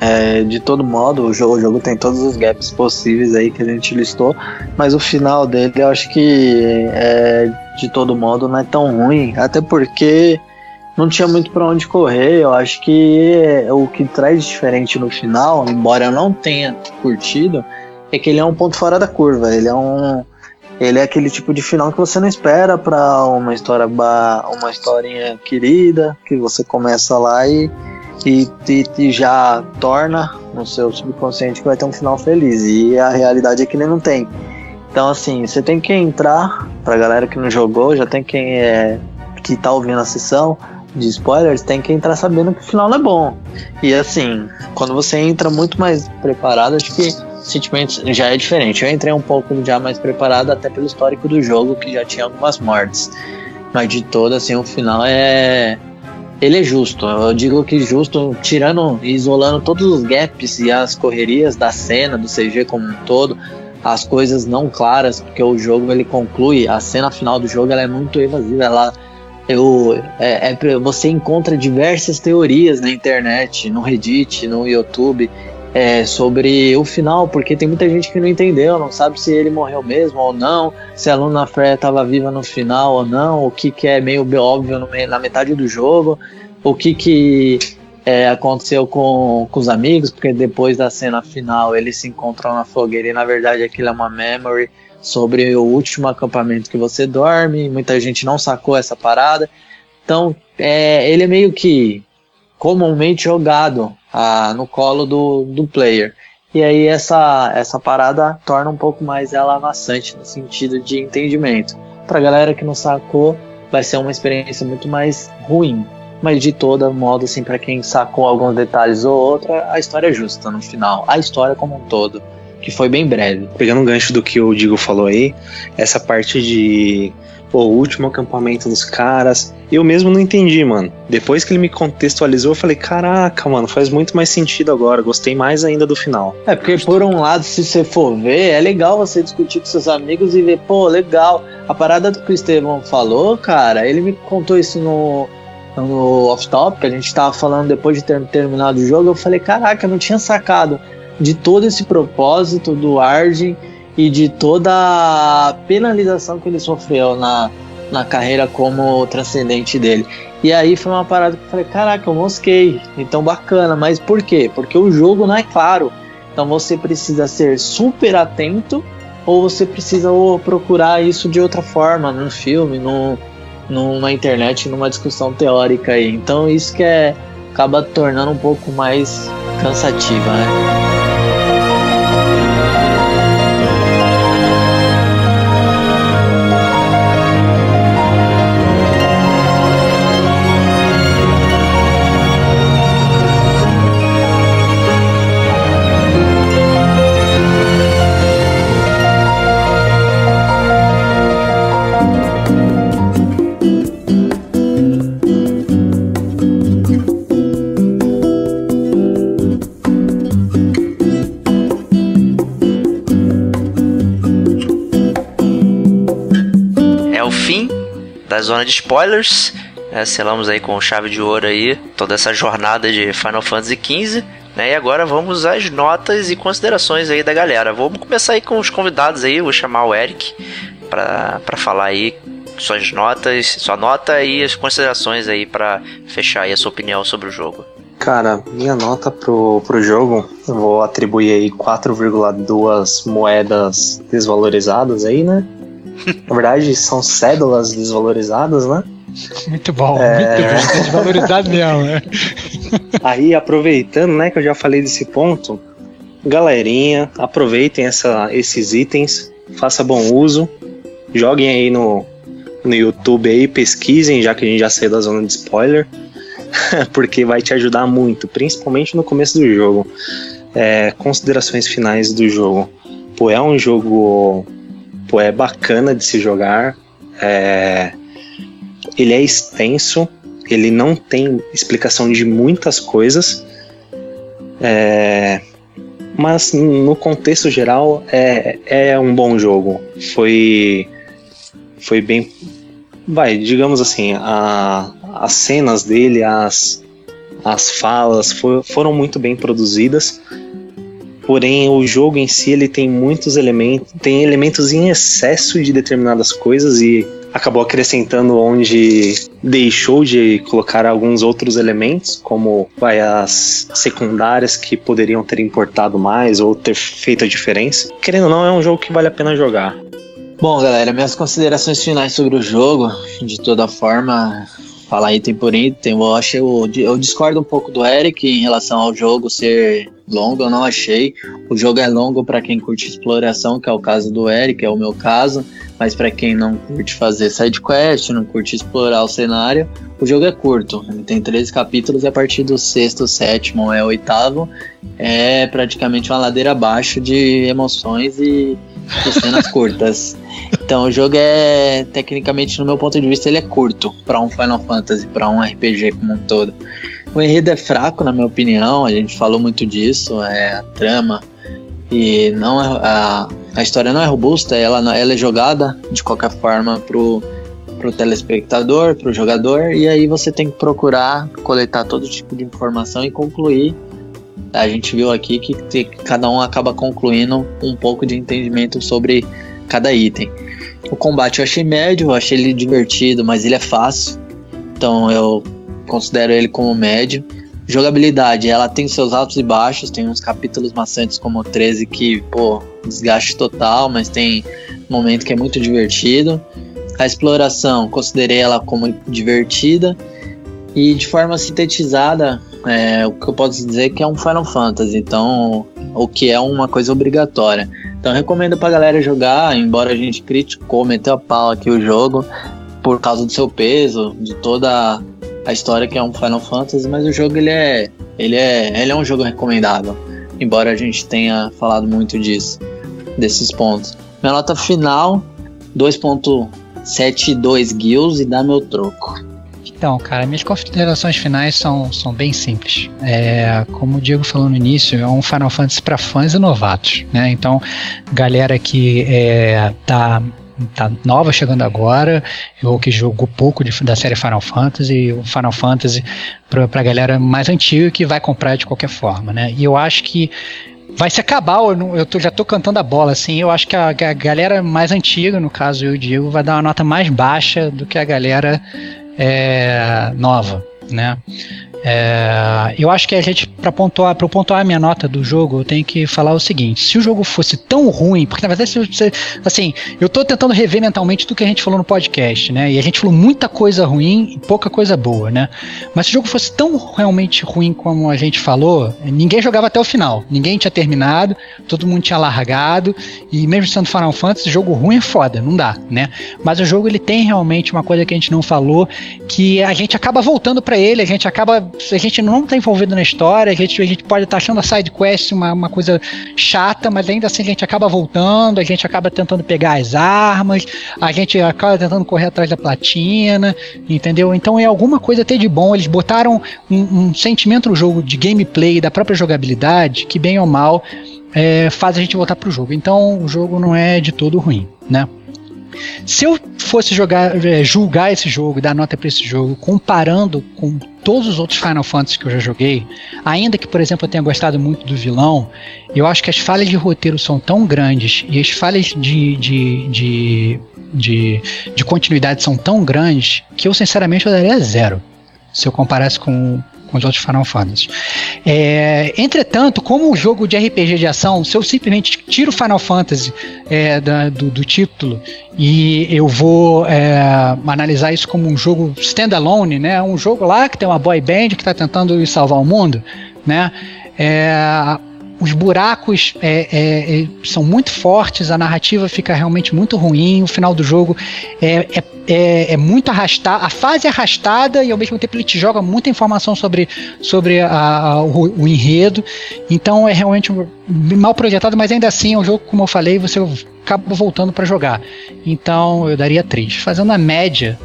é, de todo modo o jogo, o jogo tem todos os gaps possíveis aí que a gente listou, mas o final dele eu acho que é, de todo modo não é tão ruim, até porque não tinha muito pra onde correr. Eu acho que é, o que traz diferente no final, embora eu não tenha curtido, é que ele é um ponto fora da curva. Ele é um. Ele é aquele tipo de final que você não espera para uma história uma historinha querida, que você começa lá e, e, e, e já torna no seu subconsciente que vai ter um final feliz. E a realidade é que ele não tem. Então assim, você tem que entrar, pra galera que não jogou, já tem quem é que tá ouvindo a sessão de spoilers, tem que entrar sabendo que o final não é bom. E assim, quando você entra muito mais preparado, acho que o sentimento já é diferente. Eu entrei um pouco já mais preparado, até pelo histórico do jogo, que já tinha algumas mortes. Mas de todo, assim, o final é. Ele é justo. Eu digo que justo, tirando e isolando todos os gaps e as correrias da cena, do CG como um todo, as coisas não claras, porque o jogo ele conclui, a cena final do jogo ela é muito evasiva, ela eu, é, é, você encontra diversas teorias na internet, no Reddit, no YouTube, é, sobre o final, porque tem muita gente que não entendeu, não sabe se ele morreu mesmo ou não, se a Luna Freya estava viva no final ou não, o que, que é meio óbvio no, na metade do jogo, o que, que é, aconteceu com, com os amigos, porque depois da cena final eles se encontram na fogueira e na verdade aquilo é uma memory sobre o último acampamento que você dorme, muita gente não sacou essa parada. Então, é, ele é meio que comumente jogado ah, no colo do, do player. E aí essa, essa parada torna um pouco mais ela amassante no sentido de entendimento. Pra galera que não sacou, vai ser uma experiência muito mais ruim. Mas de todo modo, assim, para quem sacou alguns detalhes ou outra, a história é justa no final. A história como um todo que foi bem breve.
Pegando um gancho do que o Digo falou aí, essa parte de o último acampamento dos caras, eu mesmo não entendi, mano. Depois que ele me contextualizou, eu falei, caraca, mano, faz muito mais sentido agora, gostei mais ainda do final.
É, porque por um lado, se você for ver, é legal você discutir com seus amigos e ver, pô, legal, a parada que o Estevão falou, cara, ele me contou isso no, no off-top, que a gente tava falando depois de ter terminado o jogo, eu falei, caraca, eu não tinha sacado de todo esse propósito do Arden e de toda a penalização que ele sofreu na, na carreira como transcendente dele. E aí foi uma parada que eu falei, caraca, eu mosquei, então bacana, mas por quê? Porque o jogo não é claro. Então você precisa ser super atento ou você precisa procurar isso de outra forma, num filme, num, numa internet, numa discussão teórica aí. Então isso que é acaba tornando um pouco mais cansativa, né?
Zona de spoilers. É, selamos aí com chave de ouro aí toda essa jornada de Final Fantasy XV. Né, e agora vamos às notas e considerações aí da galera. Vamos começar aí com os convidados aí. Vou chamar o Eric para falar aí suas notas, sua nota e as considerações aí para fechar aí a sua opinião sobre o jogo.
Cara, minha nota pro, pro jogo, eu vou atribuir aí 4,2 moedas desvalorizadas aí, né? Na verdade, são cédulas desvalorizadas, né?
Muito bom, é... muito bom. Desvalorizado mesmo, né?
Aí, aproveitando, né, que eu já falei desse ponto, galerinha, aproveitem essa, esses itens, faça bom uso, joguem aí no, no YouTube aí, pesquisem, já que a gente já saiu da zona de spoiler, porque vai te ajudar muito, principalmente no começo do jogo. É, considerações finais do jogo. Pô, é um jogo Tipo, é bacana de se jogar. É... Ele é extenso, ele não tem explicação de muitas coisas. É... Mas no contexto geral é, é um bom jogo. Foi, foi bem. Vai, digamos assim, a, as cenas dele, as, as falas for, foram muito bem produzidas porém o jogo em si ele tem muitos elementos, tem elementos em excesso de determinadas coisas e acabou acrescentando onde deixou de colocar alguns outros elementos, como vai, as secundárias que poderiam ter importado mais ou ter feito a diferença. Querendo ou não, é um jogo que vale a pena jogar.
Bom, galera, minhas considerações finais sobre o jogo, de toda forma, falar item por item, eu achei eu, eu discordo um pouco do Eric em relação ao jogo ser longo, eu não achei. O jogo é longo para quem curte exploração, que é o caso do Eric, é o meu caso, mas para quem não curte fazer side quest, não curte explorar o cenário, o jogo é curto. Ele tem 13 capítulos e a partir do sexto, sétimo é oitavo, é praticamente uma ladeira abaixo de emoções e de cenas curtas. Então o jogo é tecnicamente, no meu ponto de vista, ele é curto para um Final Fantasy, para um RPG como um todo. O enredo é fraco, na minha opinião, a gente falou muito disso, é a trama e não é, a, a história não é robusta, ela, ela é jogada de qualquer forma pro, pro telespectador, pro jogador, e aí você tem que procurar coletar todo tipo de informação e concluir. A gente viu aqui que cada um acaba concluindo um pouco de entendimento sobre cada item. O combate eu achei médio, eu achei ele divertido, mas ele é fácil. Então eu considero ele como médio. Jogabilidade, ela tem seus altos e baixos, tem uns capítulos maçantes como o 13 que, pô, desgaste total, mas tem momento que é muito divertido. A exploração, considerei ela como divertida. E de forma sintetizada, é, o que eu posso dizer é que é um Final Fantasy, então o que é uma coisa obrigatória. Então recomendo pra galera jogar, embora a gente criticou, meteu a pau aqui o jogo por causa do seu peso, de toda a história que é um Final Fantasy, mas o jogo ele é, ele é, ele é um jogo recomendável, embora a gente tenha falado muito disso, desses pontos. Minha nota final 2.72 guilds e dá meu troco.
Então, cara, minhas considerações finais são, são bem simples. É, como o Diego falou no início, é um Final Fantasy para fãs e novatos, né? Então, galera que é, tá tá nova chegando agora, ou que jogou pouco de, da série Final Fantasy, o Final Fantasy pra, pra galera mais antiga que vai comprar de qualquer forma, né? E eu acho que vai se acabar, eu, eu tô, já tô cantando a bola, assim, eu acho que a, a, galera mais antiga, no caso eu e o Diego, vai dar uma nota mais baixa do que a galera é, nova, né? É, eu acho que a gente, para pontuar, para pontuar a minha nota do jogo, eu tenho que falar o seguinte: se o jogo fosse tão ruim, porque na verdade, assim, eu tô tentando rever mentalmente tudo que a gente falou no podcast, né? E a gente falou muita coisa ruim e pouca coisa boa, né? Mas se o jogo fosse tão realmente ruim como a gente falou, ninguém jogava até o final, ninguém tinha terminado, todo mundo tinha largado, e mesmo sendo Final Fantasy, jogo ruim é foda, não dá, né? Mas o jogo ele tem realmente uma coisa que a gente não falou, que a gente acaba voltando para ele, a gente acaba a gente não está envolvido na história, a gente, a gente pode estar tá achando a side quest uma, uma coisa chata, mas ainda assim a gente acaba voltando, a gente acaba tentando pegar as armas, a gente acaba tentando correr atrás da platina, entendeu? Então é alguma coisa até de bom. Eles botaram um, um sentimento no jogo de gameplay, da própria jogabilidade, que bem ou mal é, faz a gente voltar pro jogo. Então o jogo não é de todo ruim, né? Se eu fosse jogar, é, julgar esse jogo, dar nota para esse jogo, comparando com todos os outros Final Fantasy que eu já joguei, ainda que, por exemplo, eu tenha gostado muito do vilão, eu acho que as falhas de roteiro são tão grandes e as falhas de, de, de, de, de continuidade são tão grandes que eu, sinceramente, eu daria zero se eu comparasse com, com os outros Final Fantasy. É, entretanto, como o jogo de RPG de ação, se eu simplesmente tiro Final Fantasy é, da, do, do, título e eu vou é, analisar isso como um jogo standalone, né, um jogo lá que tem uma boy band que está tentando salvar o mundo, né, é, os buracos é, é, é, são muito fortes, a narrativa fica realmente muito ruim, o final do jogo é, é, é, é muito arrastado, a fase é arrastada e ao mesmo tempo ele te joga muita informação sobre, sobre a, a, o, o, enredo, então é realmente mal projetado, mas ainda assim é um jogo, como eu falei, você acaba voltando para jogar. Então eu daria 3. Fazendo a média,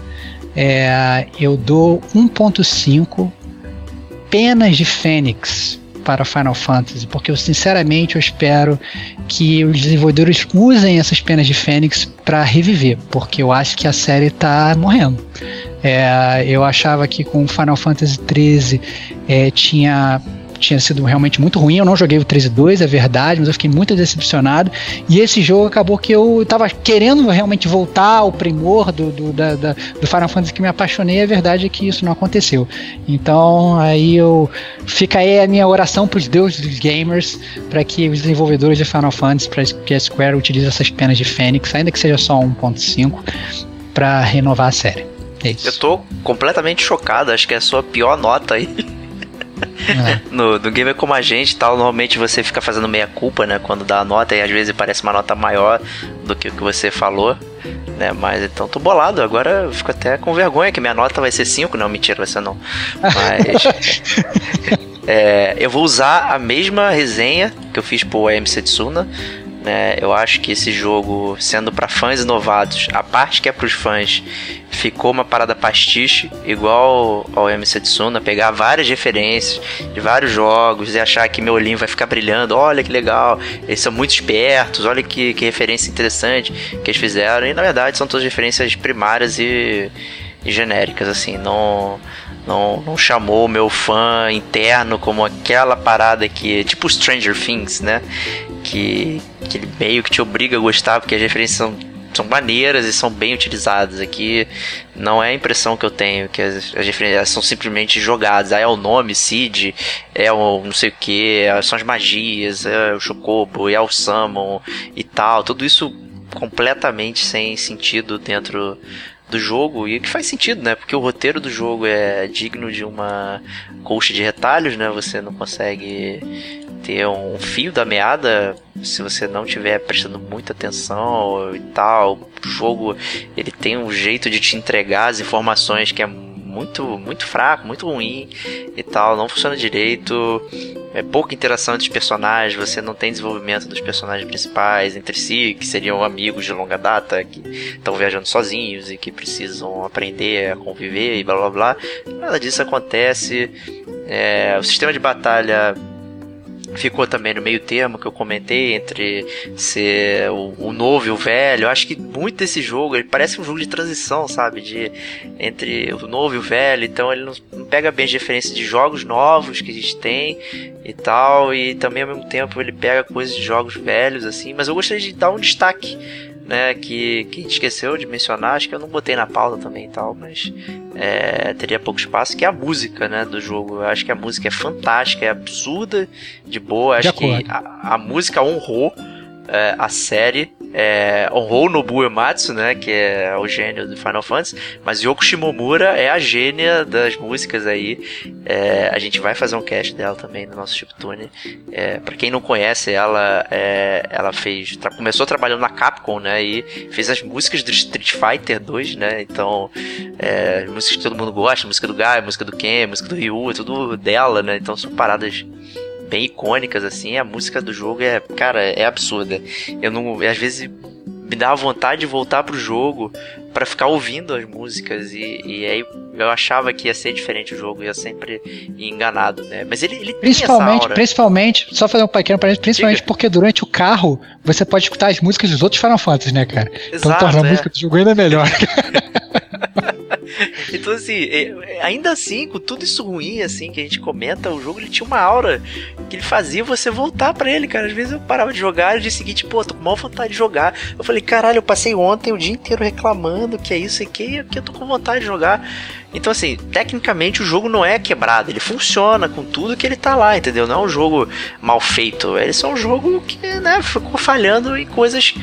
eu dou 1.5 penas de Fênix para Final Fantasy, porque eu sinceramente eu espero que os desenvolvedores usem essas penas de Fênix para reviver, porque eu acho que a série está morrendo. É, eu achava que com Final Fantasy XIII é, tinha tinha sido realmente muito ruim. Eu não joguei o 3 e 2, é verdade, mas eu fiquei muito decepcionado. E esse jogo acabou que eu tava querendo realmente voltar ao primor do, do, da, da, do Final Fantasy que me apaixonei. A verdade é que isso não aconteceu. Então aí eu fica aí a minha oração para os deuses dos gamers para que os desenvolvedores de Final Fantasy, para que a Square utilize essas penas de Fênix, ainda que seja só 1.5, para renovar a série. É isso.
Eu tô completamente chocado, acho que é a sua pior nota aí.
É.
No, no gamer como a gente tal, normalmente você fica fazendo meia culpa, né? Quando dá a nota e às vezes parece uma nota maior do que o que você falou. Né, mas então tô bolado, agora eu fico até com vergonha que minha nota vai ser 5, não, mentira, vai ser não. Mas é, eu vou usar a mesma resenha que eu fiz pro AMC Tsuna. Né, eu acho que esse jogo, sendo para fãs novatos, a parte que é pros fãs, ficou uma parada pastiche, igual ao MC Tsuna, pegar várias referências de vários jogos e achar que meu olhinho vai ficar brilhando. Olha que legal, eles são muito espertos, olha que, que referência interessante que eles fizeram. E na verdade são todas referências primárias e, e genéricas, assim, não. Não, não chamou o meu fã interno como aquela parada que. Tipo Stranger Things, né? Que, que ele meio que te obriga a gostar, porque as referências são são maneiras e são bem utilizadas. Aqui não é a impressão que eu tenho que as, as referências são simplesmente jogadas. Aí é o nome, Cid, é o não sei o que, são as magias, é o Chocobo, é o Summon e tal. Tudo isso completamente sem sentido dentro do jogo e que faz sentido, né? Porque o roteiro do jogo é digno de uma colcha de retalhos, né? Você não consegue ter um fio da meada se você não tiver prestando muita atenção e tal. O jogo ele tem um jeito de te entregar as informações que é muito muito fraco, muito ruim e tal, não funciona direito. É pouca interação entre os personagens, você não tem desenvolvimento dos personagens principais entre si, que seriam amigos de longa data, que estão viajando sozinhos e que precisam aprender a conviver e blá blá blá. Nada disso acontece. É, o sistema de batalha ficou também no meio termo que eu comentei entre ser o, o, novo e o velho. Eu acho que muito desse jogo ele parece um jogo de transição, sabe? De entre o novo e o velho. Então ele não, não pega bem as referências de jogos novos que a gente tem e tal. E também ao mesmo tempo ele pega coisas de jogos velhos, assim. Mas eu gostaria de dar um destaque né, que, que a gente esqueceu de mencionar, acho que eu não botei na pauta também e tal, mas é, teria pouco espaço, que é a música, né, do jogo. Eu acho que a música é fantástica, é absurda, de boa,
De
acho que a, a música honrou é, a série, é, honrou o Nobuo Ematsu, né, que é o gênio do Final Fantasy, mas Yoko Shimomura é a gênia das músicas aí. É, a gente vai fazer um cast dela também no nosso Chiptune. É, para quem não conhece, ela é, ela fez, começou trabalhando na Capcom, né, e fez as músicas do Street Fighter 2, né? Então, é, músicas que todo mundo gosta, música do Guy, música do Ken, música do Ryu, é tudo dela, né? Então são paradas bem icônicas, assim. A música do jogo é, cara, é absurda. Eu não. Às vezes me dá vontade de voltar pro jogo para ficar ouvindo as músicas e, e, aí eu achava que ia ser diferente o jogo, ia sempre enganado, né? Mas ele, ele
principalmente, principalmente, só fazer um pequeno parênteses, principalmente Diga. porque durante o carro você pode escutar as músicas dos outros Final Fantasy, né, cara? Então
Exato,
então torna
é.
a música do jogo ainda melhor.
então, assim, ainda assim, com tudo isso ruim, assim, que a gente comenta, o jogo ele tinha uma aura que ele fazia você voltar para ele, cara. Às vezes eu parava de jogar e no dia seguinte, pô, tô com maior vontade de jogar. Eu falei, caralho, eu passei ontem o dia inteiro reclamando que é isso e que, e aqui eu tô com vontade de jogar. Então, assim, tecnicamente o jogo não é quebrado, ele funciona com tudo que ele tá lá, entendeu? Não é um jogo mal feito, ele é só um jogo que, né, ficou falhando em coisas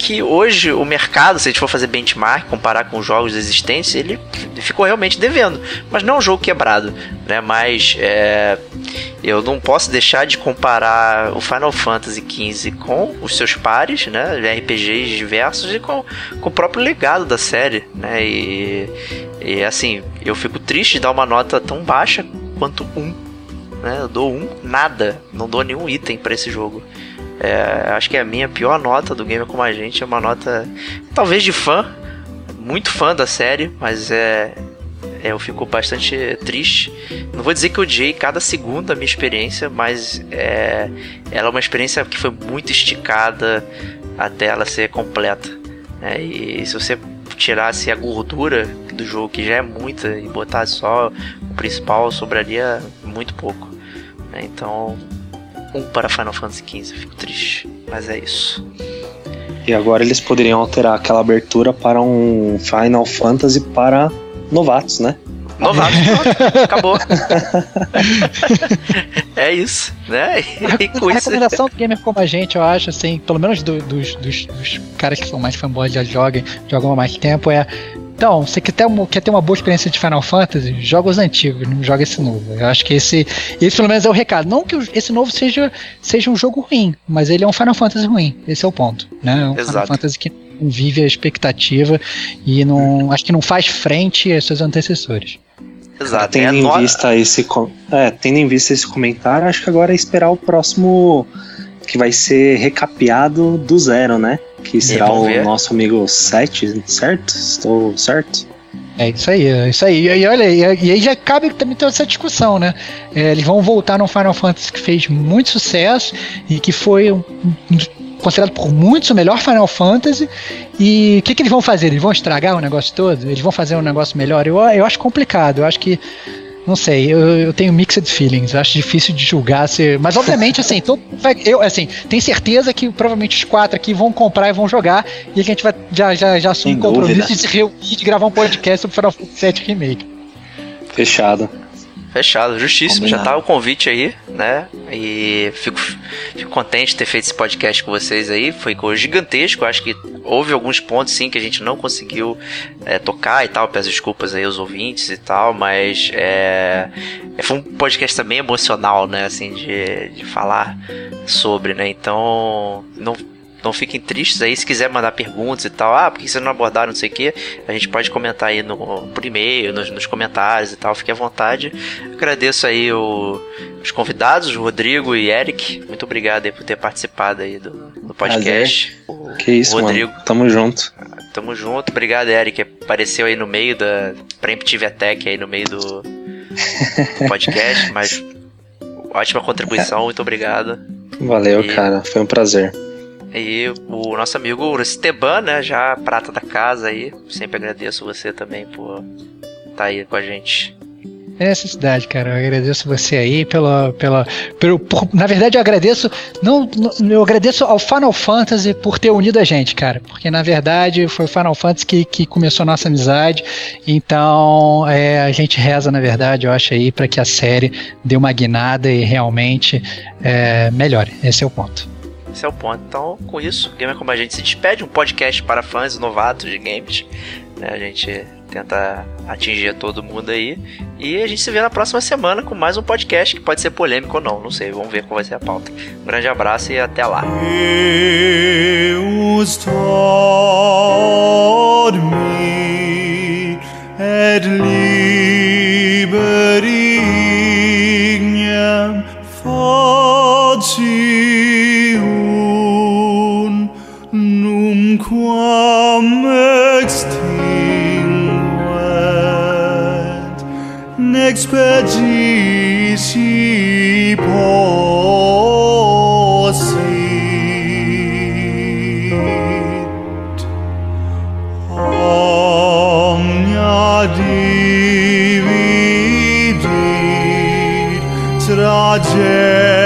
que hoje o mercado, se a gente for fazer benchmark, comparar com os jogos existentes, ele ficou realmente devendo. Mas não é um jogo quebrado, né? Mas é, eu não posso deixar de comparar o Final Fantasy XV com os seus pares, né? RPGs diversos e com, com o próprio legado da série, né? E, e assim, eu fico triste de dar uma nota tão baixa quanto um. Né? Eu dou um, nada. Não dou nenhum item para esse jogo. É, acho que a minha pior nota do Gamer Como a Gente é uma nota, talvez de fã, muito fã da série, mas é, é, eu fico bastante triste. Não vou dizer que eu odiei cada segundo da minha experiência, mas é, ela é uma experiência que foi muito esticada até ela ser completa. Né? E se você tirasse a gordura do jogo, que já é muita, e botasse só o principal, sobraria muito pouco. né? Então, um para Final Fantasy XV, fico triste. Mas é isso.
E agora eles poderiam alterar aquela abertura para um Final Fantasy para novatos, né?
Novato, acabou. é isso, né? E com
a
isso.
recomendação do gamer como a gente, eu acho, assim, pelo menos do- dos, dos, dos caras que são mais fanboys já jogam, jogam há mais tempo, é. Então, você quer ter, uma, quer ter uma boa experiência de Final Fantasy, joga os antigos, não joga esse novo. Eu acho que esse, esse pelo menos é o recado. Não que esse novo seja, seja um jogo ruim, mas ele é um Final Fantasy ruim. Esse é o ponto. Né? É um Final
Exato.
Fantasy que não vive a expectativa e não, acho que não faz frente aos seus antecessores.
Exato, é
tendo, em
no-
vista esse, com- é, tendo em vista esse comentário, acho que agora é esperar o próximo que vai ser recapeado do zero, né? Que será o
ver.
nosso amigo 7, certo? Estou certo?
É isso aí, é isso aí. E, e olha, e, e aí já cabe também toda essa discussão, né? É, eles vão voltar no Final Fantasy que fez muito sucesso e que foi um- um considerado por muitos o melhor Final Fantasy. E o que, que eles vão fazer? Eles vão estragar o negócio todo? Eles vão fazer um negócio melhor? Eu, eu acho complicado. Eu acho que. Não sei, eu, eu tenho mixed feelings, eu acho difícil de julgar se. Mas obviamente, assim, todo, eu assim, tenho certeza que provavelmente os quatro aqui vão comprar e vão jogar. E a gente vai já, já, já assumir um compromisso de se reunir de gravar um podcast sobre Final Fantasy VII Remake.
Fechado.
Fechado, justíssimo. Já
Combinado.
tá o convite aí, né? E fico, fico contente de ter feito esse podcast com vocês aí. Foi co- gigantesco. Acho que houve alguns pontos sim que a gente não conseguiu é, tocar e tal. Peço desculpas aí aos ouvintes e tal, mas é, é, foi um podcast também emocional, né? Assim, de, de falar sobre, né? Então, não. Não fiquem tristes aí, se quiser mandar perguntas e tal, ah, por que vocês não abordaram, não sei o que, a gente pode comentar aí no, por e-mail, nos, nos comentários e tal, fique à vontade. Agradeço aí o- os convidados, o Rodrigo e Eric. Muito obrigado aí por ter participado aí do, do podcast. O
Que isso,
Rodrigo,
mano. Tamo junto.
tamo junto. Obrigado, Eric. Apareceu aí no meio da Preemptive Attack aí no meio do, do podcast, mas ótima contribuição, muito obrigado.
Valeu,
E-
cara. Foi um prazer.
E o nosso amigo Esteban, né? Já prata da casa aí. Sempre agradeço você também por estar aí com a gente.
É necessidade, cara. Eu agradeço você aí pela. pela pelo, por- na verdade, eu agradeço. Não, não- eu agradeço ao Final Fantasy por ter unido a gente, cara. Porque na verdade foi o Final Fantasy que, que começou a nossa amizade. Então é, a gente reza, na verdade, eu acho aí, para que a série dê uma guinada e realmente é, melhore. Esse é o ponto.
Esse é o ponto. Então, com isso, Gamer Como a gente se despede. Um podcast para fãs novatos de games. né? A gente tenta atingir todo mundo aí. E a gente se vê na próxima semana com mais um podcast que pode ser polêmico ou não. Não sei, vamos ver qual vai ser a pauta. Um grande abraço e até lá.
quam extinguet nex pegisi possit. Omnia dividit traget